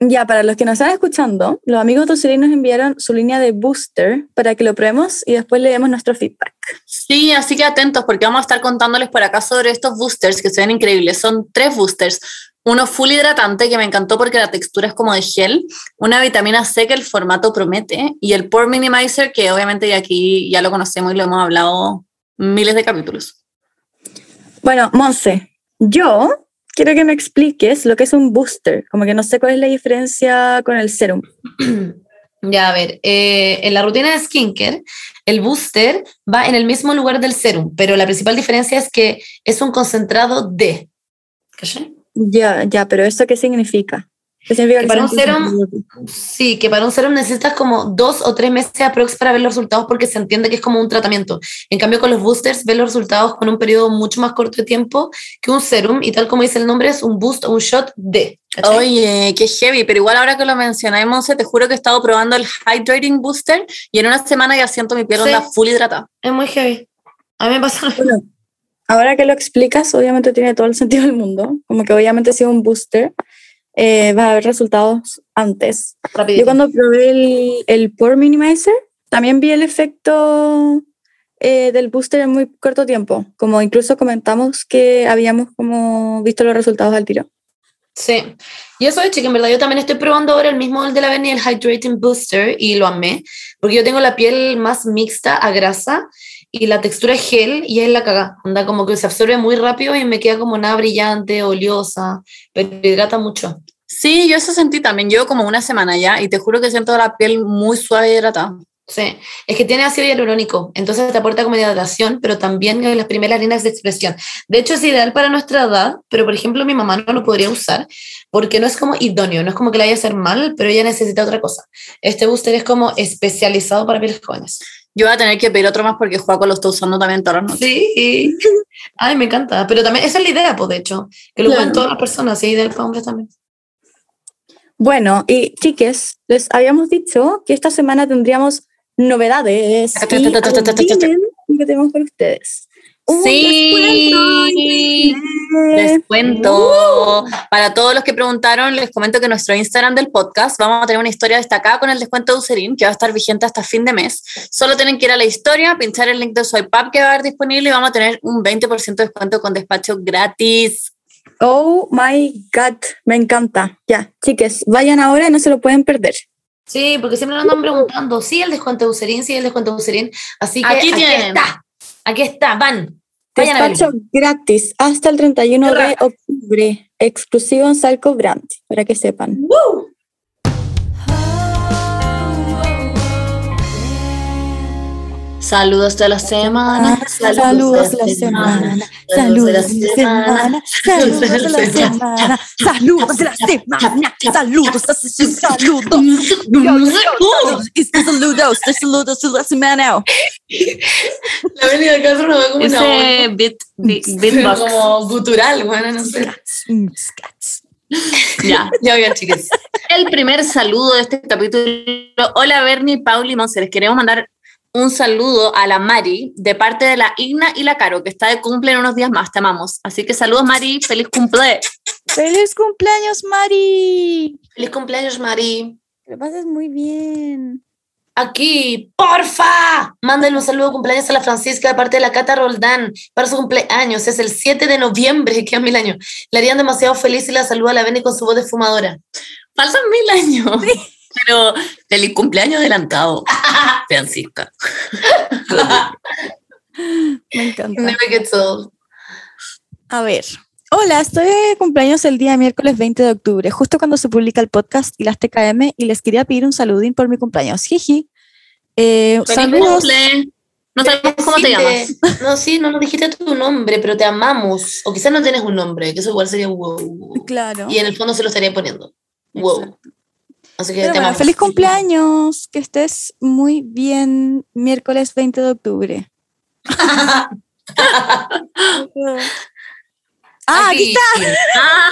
Ya, para los que nos están escuchando, los amigos Eucerin nos enviaron su línea de booster para que lo probemos y después le demos nuestro feedback. Sí, así que atentos porque vamos a estar contándoles por acá sobre estos boosters que se ven increíbles. Son tres boosters. Uno full hidratante que me encantó porque la textura es como de gel. Una vitamina C que el formato promete. Y el Pore Minimizer que obviamente ya aquí ya lo conocemos y lo hemos hablado miles de capítulos. Bueno, Monse, yo quiero que me expliques lo que es un booster. Como que no sé cuál es la diferencia con el serum. Ya, a ver, eh, en la rutina de skincare, el booster va en el mismo lugar del serum, pero la principal diferencia es que es un concentrado de. ¿Cachai? Ya, ya, pero ¿eso qué significa? ¿Qué significa Que para un serum- Sí, que para un serum necesitas como dos o tres meses aprox para ver los resultados porque se entiende que es como un tratamiento. En cambio, con los boosters ves los resultados con un periodo mucho más corto de tiempo que un serum y tal como dice el nombre, es un boost o un shot de. ¿cachai? Oye, qué heavy, pero igual ahora que lo mencionáis, Monse, te juro que he estado probando el Hydrating Booster y en una semana ya siento mi piel Sí. onda full hidratada. Es muy heavy. A mí me pasa. Ahora que lo explicas, obviamente tiene todo el sentido del mundo. Como que obviamente si es un booster, eh, vas a ver resultados antes. Yo Rapidito. cuando probé el, el Pore Minimizer, también vi el efecto eh, del booster en muy corto tiempo. Como incluso comentamos que habíamos como visto los resultados al tiro. Sí, y eso es, chica, en verdad yo también estoy probando ahora el mismo el de la Berni, el Hydrating Booster, y lo amé, porque yo tengo la piel más mixta a grasa, y la textura es gel, y es la caga, anda como que se absorbe muy rápido y me queda como nada brillante, oleosa, pero hidrata mucho. Sí, yo eso sentí también. Llevo como una semana ya y te juro que siento la piel muy suave y hidratada. Sí, es que tiene ácido hialurónico, entonces te aporta como hidratación, pero también en las primeras líneas de expresión. De hecho, es ideal para nuestra edad, pero por ejemplo, mi mamá no lo podría usar porque no es como idóneo, no es como que le vaya a hacer mal, pero ella necesita otra cosa. Este booster es como especializado para pieles jóvenes. Yo voy a tener que pedir otro más porque Juaco lo está usando también todas las noches. Sí, ay, me encanta. Pero también, esa es la idea, pues, de hecho, que lo Claro. usan todas las personas, y ideal para hombres también. Bueno, y chiques, les habíamos dicho que esta semana tendríamos novedades y que tenemos para ustedes. Un Sí. Descuento increíble. Les cuento. Para todos los que preguntaron, les comento que nuestro Instagram del podcast vamos a tener una historia destacada con el descuento de Userin que va a estar vigente hasta fin de mes. Solo tienen que ir a la historia, pinchar el link de Swipe Up que va a haber disponible y vamos a tener un 20% de descuento con despacho gratis. Oh my God, me encanta. Ya, chiques, vayan ahora y no se lo pueden perder. Sí, porque siempre nos andan preguntando, sí, el descuento de Userin, sí, el descuento de Userin. Así que Aquí aquí, tienen. está, aquí está, van. Despacho gratis hasta el 31 Qué de octubre, exclusivo en Salco Brand, para que sepan. ¡Woo! Saludos de la semana. Saludos de la semana, saludos de la semana, saludos de la semana, saludos de la semana, saludos, saludos. Saludos, saludos de la semana. La Castro nos va como una Ese onda, beatbox. como gutural, bueno, no sé. Ya. Ya oigan, chicas. el primer saludo de este capítulo. Hola Bernie, Pauli y Monse. Les queremos mandar un saludo a la Mari de parte de la Igna y la Caro, que está de cumple en unos días más. Te amamos. Así que saludos, Mari. Feliz cumple. ¡Feliz cumpleaños, Mari! Feliz cumpleaños, Mari. Que lo pases muy bien. Aquí, porfa, mándale un saludo de cumpleaños a la Francisca de parte de la Cata Roldán para su cumpleaños. Es el 7 de noviembre, que mil años. Le harían demasiado feliz y la saluda a la Beni con su voz de fumadora. Faltan mil años. Pero feliz cumpleaños adelantado, Francisca. Me encanta. Never gets old. A ver. Hola, estoy de cumpleaños el día miércoles 20 de octubre, justo cuando se publica el podcast y las TKM, y les quería pedir un saludín por mi cumpleaños. Jiji. Eh, saludos. cumple. No sabemos cómo te llamas. No, sí, no nos dijiste tu nombre, pero te amamos. O quizás no tienes un nombre, que eso igual sería wow. Claro. Y en el fondo se lo estaría poniendo. Wow. Exacto. Así que Pero te bueno, feliz cumpleaños, que estés muy bien miércoles 20 de octubre. ah, aquí está, Ah,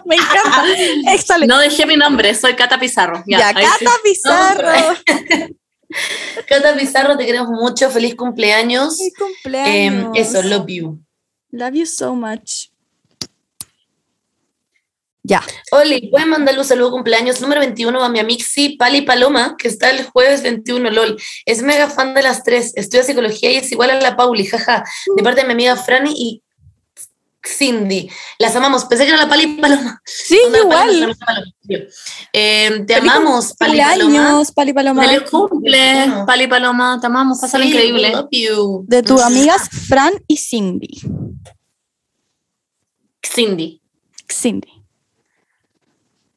me encanta. Excelente. no dejé mi nombre, soy Cata Pizarro. Ya, ya, sí. Cata Pizarro. Cata Pizarro, te queremos mucho. Feliz cumpleaños. Feliz Em, cumpleaños. eso, love you. Love you so much. Ya. Oli, ¿pueden mandarle un saludo cumpleaños número 21 a mi amixi Pali Paloma, que está el jueves 21, LOL? Es mega fan de las tres, estudia psicología y es igual a la Pauli, jaja, de parte de mi amiga Franny y Cindy. Las amamos, pensé que era la Pali Paloma. Sí, Onda, igual. Paloma. Eh, te Feliz amamos, Pali Paloma. Cumpleaños, Pali Paloma. Feliz cumple. Pali Paloma, te amamos, pásalo Sí, increíble. we love you. De tus amigas Fran y Cindy. Cindy. Cindy.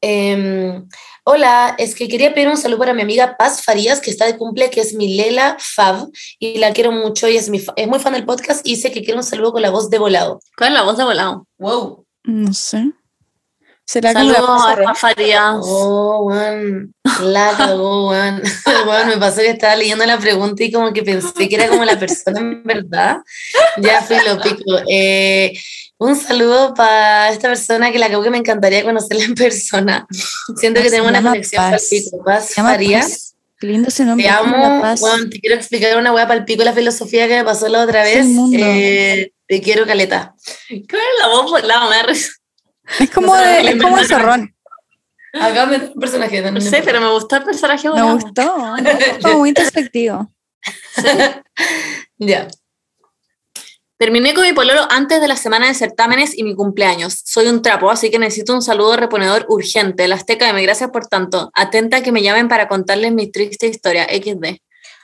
Em, hola, es que quería pedir un saludo para mi amiga Paz Farías, que está de cumple, que es Milela Fab, y la quiero mucho, y es, mi es muy fan del podcast, y dice que quiere un saludo con la voz de volado. ¿Cuál es la voz de volado? Wow. No sé. ¿Será como la Saludos a? Rafa Farías. Oh, weón, la cagó, weón. Weón, me pasó que estaba leyendo la pregunta y como que pensé que era como la persona en verdad. Ya fui lo pico. Eh, un saludo para esta persona que la cagó que me encantaría conocerla en persona. Siento que tenemos una conexión Paz. palpico. Paz Farías. Lindo ese nombre. Te La amo, Paz. weón, te quiero explicar una weá para el pico la filosofía que me pasó la otra vez. Eh, te quiero, Caleta. ¿Cuál es la voz volado? Me da risa. Es como, No de- es como el zorrón. Acá me un personaje. No sé, pero me gustó el personaje Me gustó. Como muy introspectivo. Ya. Terminé con mi pololo antes de la semana de certámenes y mi cumpleaños. Soy un trapo, así que necesito un saludo reponedor urgente. Las TKM, gracias por tanto. Atenta a que me llamen para contarles mi triste historia. XD.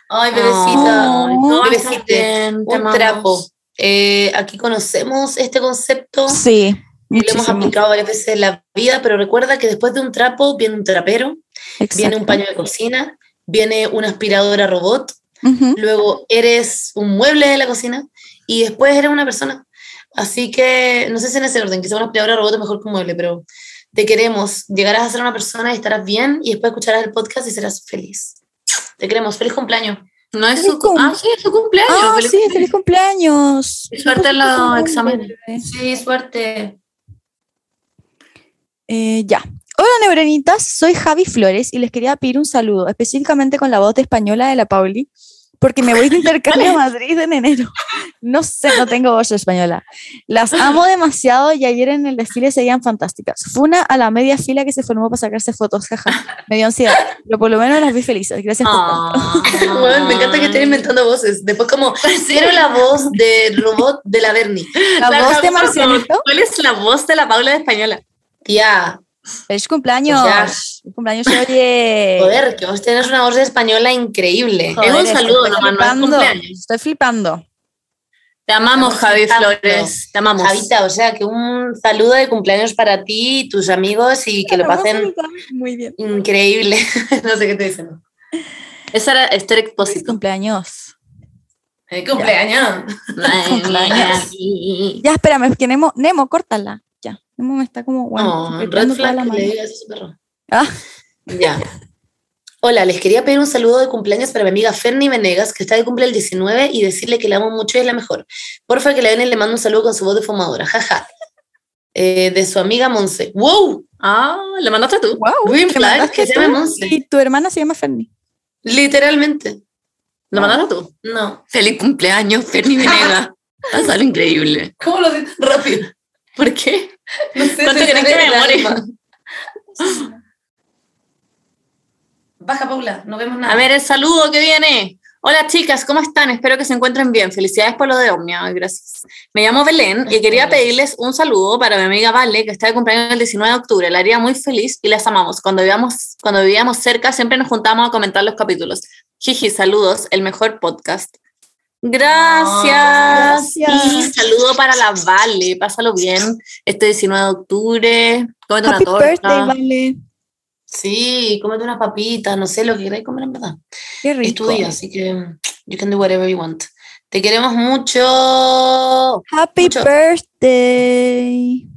Ay, bebecita. Ay, todo bebecita. te un trapo. Eh, aquí conocemos este concepto. Sí. Y lo hemos muchísimo. aplicado varias veces en la vida, pero recuerda que después de un trapo viene un trapero, viene un Exacto. paño de cocina, viene una aspiradora robot, Ujú. luego eres un mueble de la cocina y después eres una persona. Así que no sé si en ese orden, quizá una aspiradora robot es mejor que un mueble, pero te queremos. Llegarás a ser una persona y estarás bien y después escucharás el podcast y serás feliz. Te queremos. Feliz cumpleaños. No es su, cum- ah, sí, es su cumpleaños. Ah, feliz sí, cumpleaños. feliz cumpleaños. Y suerte en los exámenes. Sí, suerte. Eh, ya. Hola, neuronitas. Soy Javi Flores y les quería pedir un saludo, específicamente con la voz de española de la Pauli, porque me voy de intercambio a Madrid en enero. No sé, no tengo voz española. Las amo demasiado y ayer en el desfile seguían fantásticas. Fue una a la media fila que se formó para sacarse fotos, jaja. Me dio ansiedad, pero por lo menos las vi felices. Gracias por tanto. Bueno, me encanta que estén inventando voces. Después como, quiero la voz de robot de la Bernie. La, La voz de Marcianito. ¿Cuál es la voz de la Paula de española? Tía, Feliz cumpleaños. Ya. Feliz cumpleaños, oye. joder, que vos tenés una voz española increíble. Joder, Es un estoy saludo nomás, no es flipando, cumpleaños. Estoy flipando. Te amamos, Javi flipando. Flores. Te amamos. Javita, o sea, que un saludo de cumpleaños para ti y tus amigos y que lo pasen Muy bien. increíble. no sé qué te dicen. Esa era Esther Feliz Expósito. cumpleaños. ¡Feliz cumpleaños! cumpleaños. Ya, espérame, es que Nemo, Nemo, córtala. Nemo me está como, bueno, No, red flag, la que mano. le digas a su perro. Ah. Ya. Hola, les quería pedir un saludo de cumpleaños para mi amiga Ferni Venegas, que está de cumple el 19, y decirle que la amo mucho y es la mejor. Porfa, que la ven le mando un saludo con su voz de fumadora. Jaja. Eh, de su amiga Monse. ¡Wow! Ah, ¿le mandaste tú? Wow, Green ¿te flag, que se llama Monse. Y tu hermana se llama Ferni. Literalmente. ¿Lo mandaste tú? No. Feliz cumpleaños, Ferni Venega. Pásalo increíble. ¿Cómo lo dices? Rápido. ¿Por qué? No sé, ¿Cuánto que me. Baja, Paula, no vemos nada. A ver, el saludo que viene. Hola chicas, ¿cómo están? Espero que se encuentren bien. Felicidades por lo de Omnia, gracias. Me llamo Belén y quería pedirles un saludo para mi amiga Vale, que está de cumpleaños el 19 de octubre. La haría muy feliz y las amamos. Cuando vivíamos, cuando vivíamos cerca siempre nos juntábamos a comentar los capítulos. Jiji, saludos, el mejor podcast. Gracias. Gracias. Y saludo para la Vale, pásalo bien este 19 de octubre. Cómete una Happy torta. birthday, Vale. Sí, cómete unas papitas, no sé lo que queráis comer en verdad. Qué Es rico. tu día, así que you can do whatever you want. Te queremos mucho. Happy Mucho. birthday.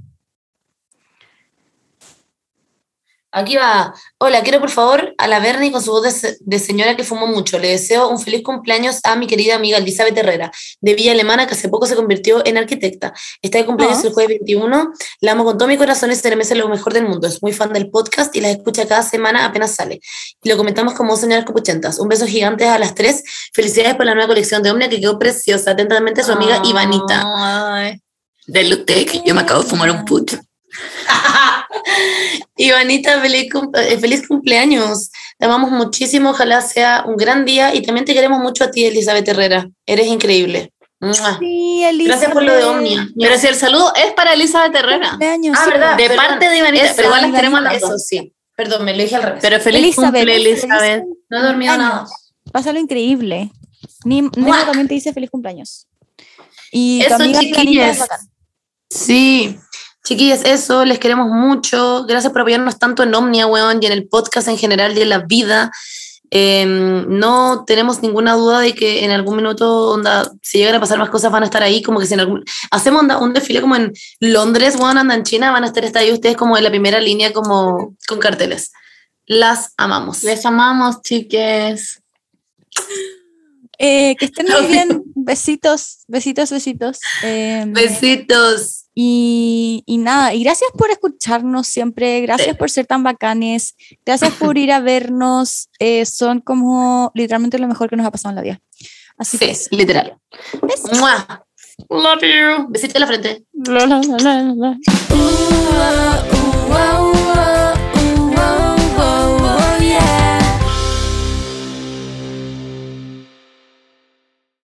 Aquí va. Hola, quiero por favor a la Bernie con su voz de, se- de señora que fumó mucho. Le deseo un feliz cumpleaños a mi querida amiga Elizabeth Herrera, de Villa Alemana, que hace poco se convirtió en arquitecta. Está de cumpleaños Ah. el jueves 21. La amo con todo mi corazón y se merece lo mejor del mundo. Es muy fan del podcast y la escucha cada semana apenas sale. Y lo comentamos como señoras copuchentas. Un beso gigante a las tres. Felicidades por la nueva colección de Omnia que quedó preciosa. Atentamente su amiga Ivanita. Ay. De Lutec, yo me acabo de fumar un put. Ivanita, feliz, cum- eh, feliz cumpleaños. Te amamos muchísimo. Ojalá sea un gran día. Y también te queremos mucho a ti, Elizabeth Herrera. Eres increíble. Sí, Elizabeth. Gracias por lo de Omnia. Pero si el saludo es para Elizabeth Herrera. Cumpleaños, Ah, sí, ¿verdad? De Perdón. parte de Ivanita, Eso, pero igual las a las Eso dos. sí. Perdón, me lo dije al revés. Pero feliz Elizabeth, cumple, feliz Elizabeth. no he dormido nada. Pásalo increíble. Ni, Nemo también te dice feliz cumpleaños. Y tu Eso, chiquillas. Sí. Chiquillas, eso, les queremos mucho. Gracias por apoyarnos tanto en Omnia, weón, y en el podcast en general y en la vida. Eh, no tenemos ninguna duda de que en algún minuto, onda, si llegan a pasar más cosas, van a estar ahí. Como que si en algún. Hacemos onda, un desfile como en Londres, weón, anda en China, van a estar ahí ustedes como en la primera línea, como con carteles. Las amamos. Les amamos, chiques. Eh, que estén muy bien. Besitos, besitos, besitos. Eh, Besitos. Y, y nada, y gracias por escucharnos siempre, gracias Sí. por ser tan bacanes, gracias por ir a vernos, eh, son como literalmente lo mejor que nos ha pasado en la vida. Así que Sí, literal. besos. ¡Mua! Love you. Besito en la frente. La, la, la,